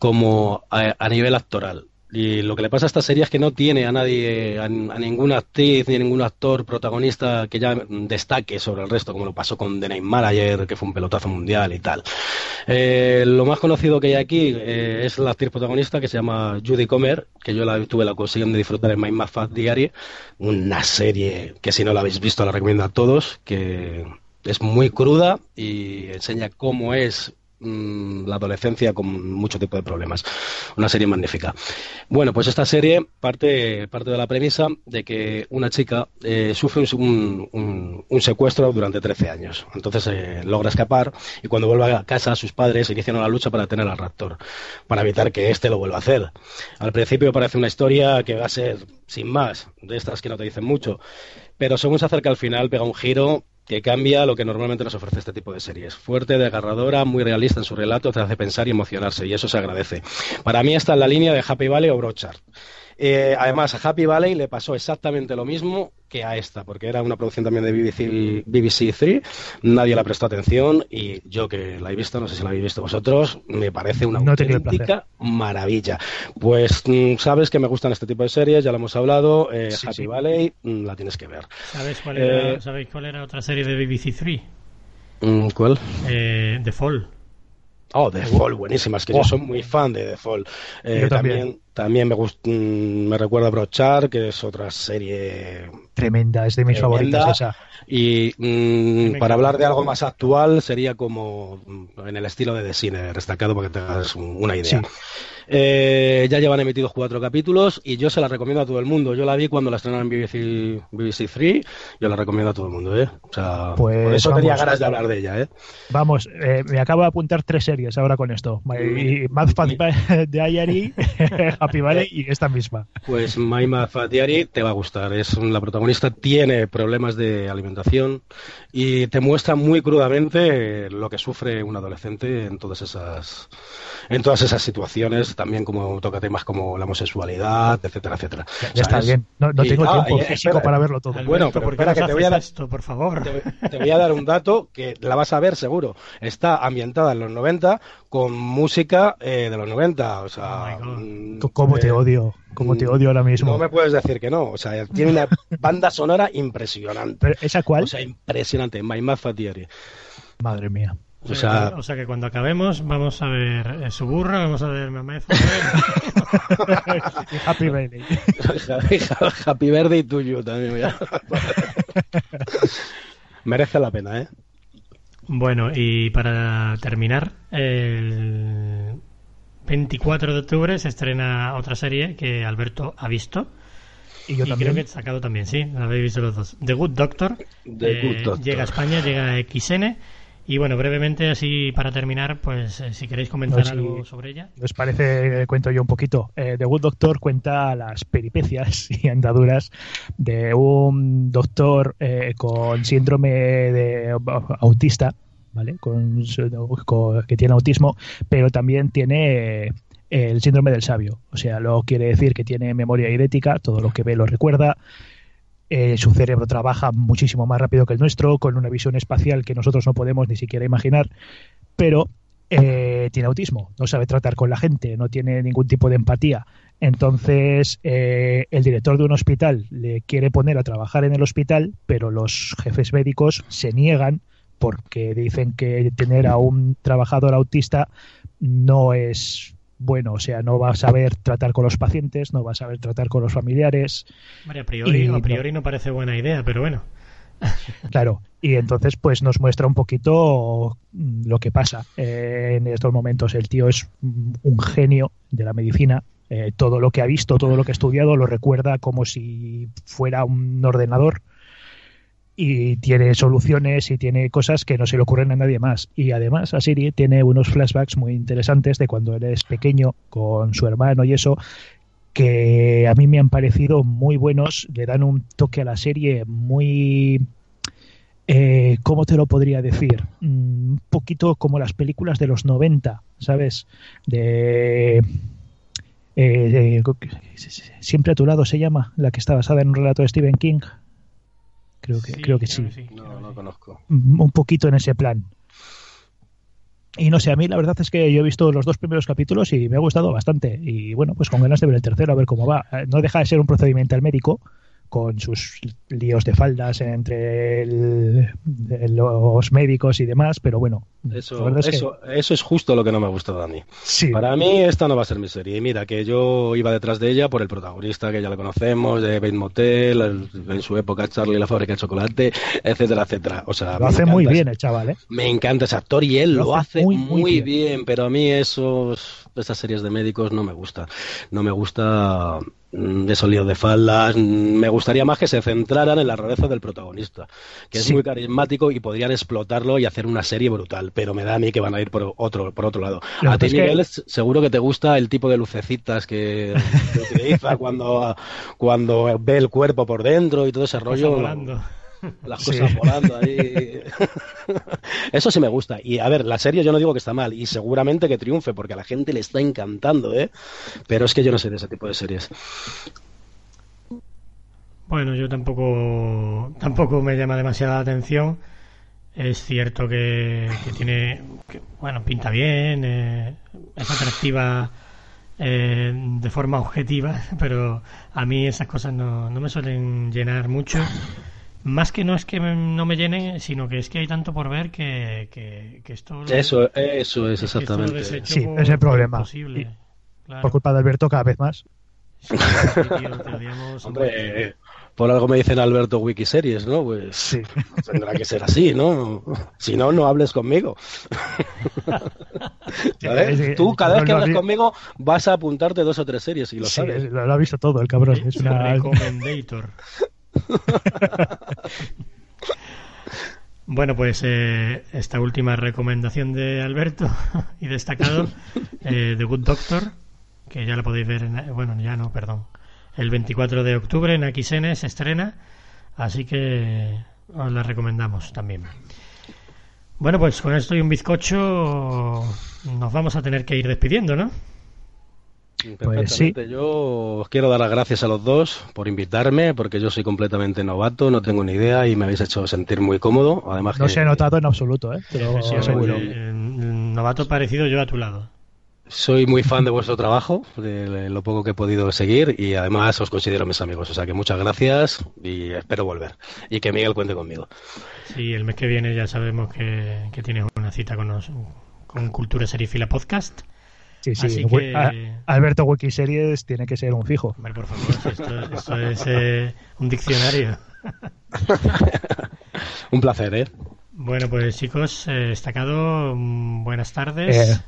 como a, nivel actoral. Y lo que le pasa a esta serie es que no tiene a nadie, a, ninguna actriz ni a ningún actor protagonista que ya destaque sobre el resto, como lo pasó con The Night Manager, que fue un pelotazo mundial y tal. Eh, lo más conocido que hay aquí eh, es la actriz protagonista que se llama Judy Comer, que yo la tuve la ocasión de disfrutar en My Mad Fat Diary, una serie que si no la habéis visto la recomiendo a todos, que es muy cruda y enseña cómo es Mm, la adolescencia con mucho tipo de problemas. Una serie magnífica. Bueno, pues esta serie parte, parte de la premisa de que una chica eh, sufre un, secuestro durante 13 años. Entonces eh, logra escapar y cuando vuelve a casa sus padres inician una lucha para tener al raptor, para evitar que éste lo vuelva a hacer. Al principio parece una historia que va a ser sin más, de estas que no te dicen mucho, pero según se acerca al final pega un giro que cambia lo que normalmente nos ofrece este tipo de series. Fuerte, desgarradora, muy realista en su relato, te hace pensar y emocionarse, y eso se agradece. Para mí está en la línea de Happy Valley o Brochard. Eh, además, a Happy Valley le pasó exactamente lo mismo que a esta, porque era una producción también de BBC, BBC 3, nadie la prestó atención y yo que la he visto, no sé si la habéis visto vosotros, me parece una auténtica maravilla. Pues mm, sabes que me gustan este tipo de series, ya lo hemos hablado, eh, Happy Valley, mm, la tienes que ver. ¿Sabes cuál, era, eh, ¿Sabéis cuál era otra serie de BBC 3? Mm, ¿Cuál? The Fall. Oh, The Fall, buenísimas, que yo soy muy fan de The Fall. también También me, gust- mm, me recuerda Brochar, que es otra serie Tremenda, es de mis Tremenda. favoritas esa. Y mm, para hablar de algo más actual sería como mm, en el estilo de The Sinner, destacado para que tengas un- una idea. Sí. Eh, ya llevan emitidos cuatro capítulos y yo se la recomiendo a todo el mundo. Yo la vi cuando la estrenaron en BBC, BBC 3, yo la recomiendo a todo el mundo, ¿eh? O sea, Pues por eso tenía ganas de hablar de ella, ¿eh? Vamos, eh, me acabo de apuntar tres series ahora con esto. My, Mad Fat Diary, Happy Valley y esta misma. Pues Maima Fatiari te va a gustar. Es la protagonista tiene problemas de alimentación y te muestra muy crudamente lo que sufre un adolescente en todas esas en todas esas situaciones, también como toca temas como la homosexualidad, etcétera, etcétera. Ya sea, está es- bien. No, no y- tengo ah, tiempo físico espera. para verlo todo. Bueno, pero ¿por qué espera que te voy a dar- esto, por favor? Te, te voy a dar un dato que la vas a ver seguro. Está ambientada en los 90 con música eh, de los 90. O sea, Oh mm, ¿Cómo te eh, odio? ¿Cómo te odio ahora mismo? No me puedes decir que no. O sea, tiene una banda sonora impresionante. Pero, ¿Esa cuál? O sea, impresionante. My Mad Fatiari. Madre mía. O sea, o sea que cuando acabemos vamos a ver eh, su burro, vamos a ver Mamá Y Happy Valley. Happy Birthday to you también. mira. Merece la pena, ¿eh? Bueno, y para terminar, el 24 de octubre se estrena otra serie que Alberto ha visto. Y yo y también. creo que he sacado también, sí, la habéis visto los dos. The Good Doctor. The eh, Good Doctor. Llega a España, llega a XN. Y bueno, brevemente, así para terminar, pues eh, si queréis comentar No, algo sobre ella. ¿Os parece cuento yo un poquito? Eh, The Good Doctor cuenta las peripecias y andaduras de un doctor eh, con síndrome de autista, ¿vale? Con, que tiene autismo, pero también tiene eh, el síndrome del sabio. O sea, lo quiere decir que tiene memoria idética, todo lo que ve lo recuerda. Eh, su cerebro trabaja muchísimo más rápido que el nuestro, con una visión espacial que nosotros no podemos ni siquiera imaginar, pero eh, tiene autismo, no sabe tratar con la gente, no tiene ningún tipo de empatía. Entonces, el director de un hospital le quiere poner a trabajar en el hospital, pero los jefes médicos se niegan porque dicen que tener a un trabajador autista no es bueno, o sea, no va a saber tratar con los pacientes, no va a saber tratar con los familiares, Hombre, a priori, Y a no- priori no parece buena idea, pero bueno. Claro, y entonces pues nos muestra un poquito lo que pasa Eh, en estos momentos. El tío es un genio de la medicina. Eh, todo lo que ha visto, todo lo que ha estudiado, lo recuerda como si fuera un ordenador y tiene soluciones y tiene cosas que no se le ocurren a nadie más. Y además, la serie tiene unos flashbacks muy interesantes de cuando él es pequeño con su hermano y eso, que a mí me han parecido muy buenos, le dan un toque a la serie muy... Eh, ¿Cómo te lo podría decir? Mm, un poquito como las películas de los 90, ¿sabes? De... eh, de- Siempre a tu lado se llama, la que está basada en un relato de Stephen King. Creo que, creo que sí. No, creo no que sí. conozco. Mm, un poquito en ese plan. Y no sé, a mí la verdad es que yo he visto los dos primeros capítulos y me ha gustado bastante. Y bueno, pues con ganas de ver el tercero, a ver cómo va. Eh, No deja de ser un procedimiento al médico con sus líos de faldas entre el- los médicos y demás, pero bueno, Eso, verdad es que eso, eso es justo lo que no me ha gustado a mí. sí, Para mí esta no va a ser mi serie. Y mira, que yo iba detrás de ella por el protagonista, que ya le conocemos, de Bates Motel, el- en su época Charlie la fábrica de chocolate, etcétera, etcétera. O sea, lo hace muy bien ese- el chaval, ¿eh? Me encanta ese actor y él Lo lo, hace muy, bien. bien. pero a mí esos, esas series de médicos no me gusta. No me gusta mm, esos líos de faldas. Me gustaría más que se centraran en la rareza del protagonista, que es muy carismático y podrían explotarlo y hacer una serie brutal, pero me da a mí que van a ir por otro, por otro lado. Lo a ti, que- Miguel, seguro que te gusta el tipo de lucecitas que, que utiliza cuando, cuando ve el cuerpo por dentro y todo ese rollo. Las Sí. cosas volando ahí. Eso sí me gusta. Y a ver, la serie yo no digo que está mal. Y seguramente que triunfe, porque a la gente le está encantando, ¿eh? Pero es que yo no sé de ese tipo de series. Bueno, yo tampoco tampoco me llama demasiada la atención. Es cierto que, que tiene, que, bueno, pinta bien, eh, es atractiva eh, de forma objetiva, pero a mí esas cosas no, no me suelen llenar mucho. Más que no es que me- no me llenen, sino que es que hay tanto por ver que, que, que esto... Eso, eso es lo exactamente. Sí, por- es el problema. por posible. Claro. por culpa de Alberto cada vez más. Sí, sí, tío. Hombre, eh, por algo me dicen Alberto Wikiseries, ¿no? Pues Sí. tendrá que ser así, ¿no? Si no, no hables conmigo. ¿Sabes? Sí, Tú, cada no, vez que sí. conmigo, vas a apuntarte dos o tres series y lo Sí, sabes. lo, lo ha visto todo el cabrón. Es una... Recomendator. Bueno, pues eh, esta última recomendación de Alberto y destacado, eh, The Good Doctor, que ya la podéis ver, en, bueno, ya no, perdón, el 24 de octubre en XN se estrena, así que os la recomendamos también. Bueno, pues con esto y un bizcocho nos vamos a tener que ir despidiendo, ¿no? Pues sí. Yo os quiero dar las gracias a los dos por invitarme, porque yo soy completamente novato, no tengo ni idea y me habéis hecho sentir muy cómodo. Además No que se ha notado en absoluto, ¿eh? Te lo Sí, aseguro. eh, novato parecido yo a tu lado. soy muy fan de vuestro trabajo, de lo poco que he podido seguir y además os considero mis amigos. O sea que muchas gracias y espero volver. Y que Miguel cuente conmigo. Sí, el mes que viene ya sabemos que, que tienes una cita con, nos- con Cultura Serifila Podcast. Sí, sí. Así que- a- Alberto Wikiseries tiene que ser un fijo. Hombre, por favor, esto, esto es eh, un diccionario. Un placer, ¿eh? Bueno, pues chicos, eh, destacado, mm, buenas Eh, tardes.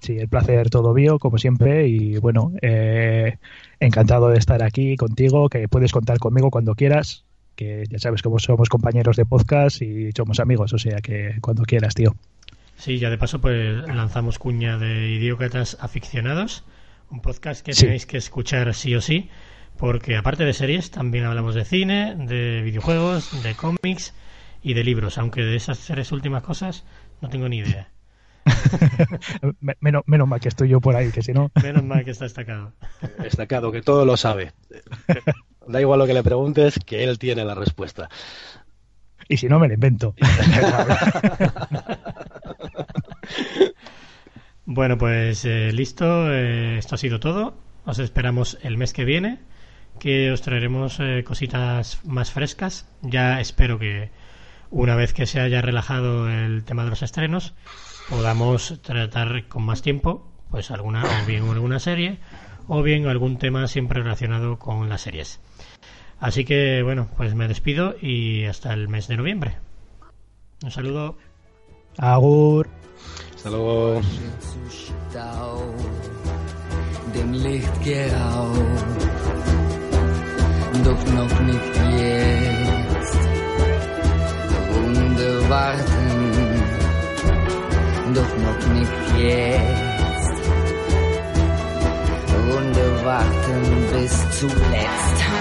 sí, el placer todo mío, como siempre. Y bueno, eh, encantado de estar aquí contigo, que puedes contar conmigo cuando quieras. Que ya sabes que somos compañeros de podcast y somos amigos, o sea que cuando quieras, tío. Sí, ya de paso, pues lanzamos cuña de Idiócratas Aficionados, un podcast que Sí. tenéis que escuchar sí o sí, porque aparte de series, también hablamos de cine, de videojuegos, de cómics y de libros, aunque de esas tres últimas cosas no tengo ni idea. Me- Menos, menos mal que estoy yo por ahí, que si no. Menos mal que está destacado. Destacado, que todo lo sabe. Da igual lo que le preguntes, que él tiene la respuesta. Y si no, me lo invento. Bueno, pues eh, listo, eh, esto ha sido todo. Os esperamos el mes que viene, que os traeremos eh, cositas más frescas. Ya espero que una vez que se haya relajado el tema de los estrenos, podamos tratar con más tiempo, pues alguna, o bien alguna serie, o bien algún tema siempre relacionado con las series. Así que bueno, pues me despido y hasta el mes de noviembre. Un saludo. Agur. Luego. zu Stau, dem Licht grau, doch noch nicht jetzt. Runde warten, doch noch nicht jetzt. Runde warten bis zuletzt.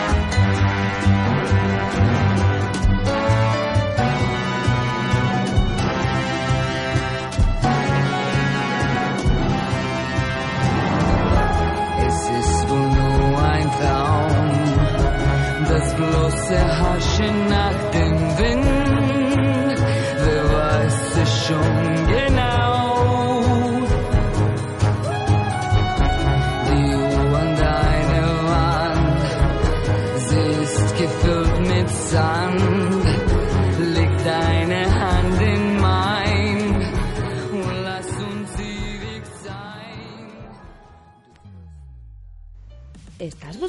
Das bloße Haschen nach dem Wind. Wer weiß es schon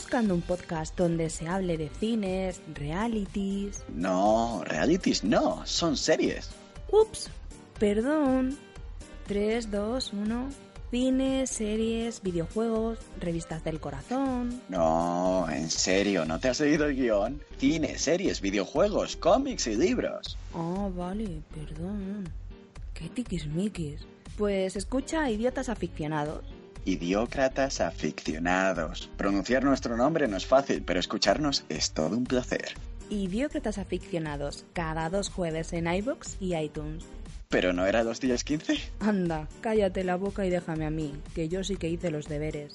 buscando un podcast donde se hable de cines, realities? No, realities no, son series. Ups, perdón. 3, 2, 1. Cines, series, videojuegos, revistas del corazón. No, en serio, ¿no te has leído el guion? Cine, series, videojuegos, cómics y libros. Ah, vale, perdón. Qué tiquismiquis. Pues escucha a idiotas aficionados. Idiócratas aficionados. Pronunciar nuestro nombre no es fácil, pero escucharnos es todo un placer. Idiócratas aficionados, cada dos jueves en iBox y iTunes. ¿Pero no era los días 15? Anda, cállate la boca y déjame a mí, que yo sí que hice los deberes.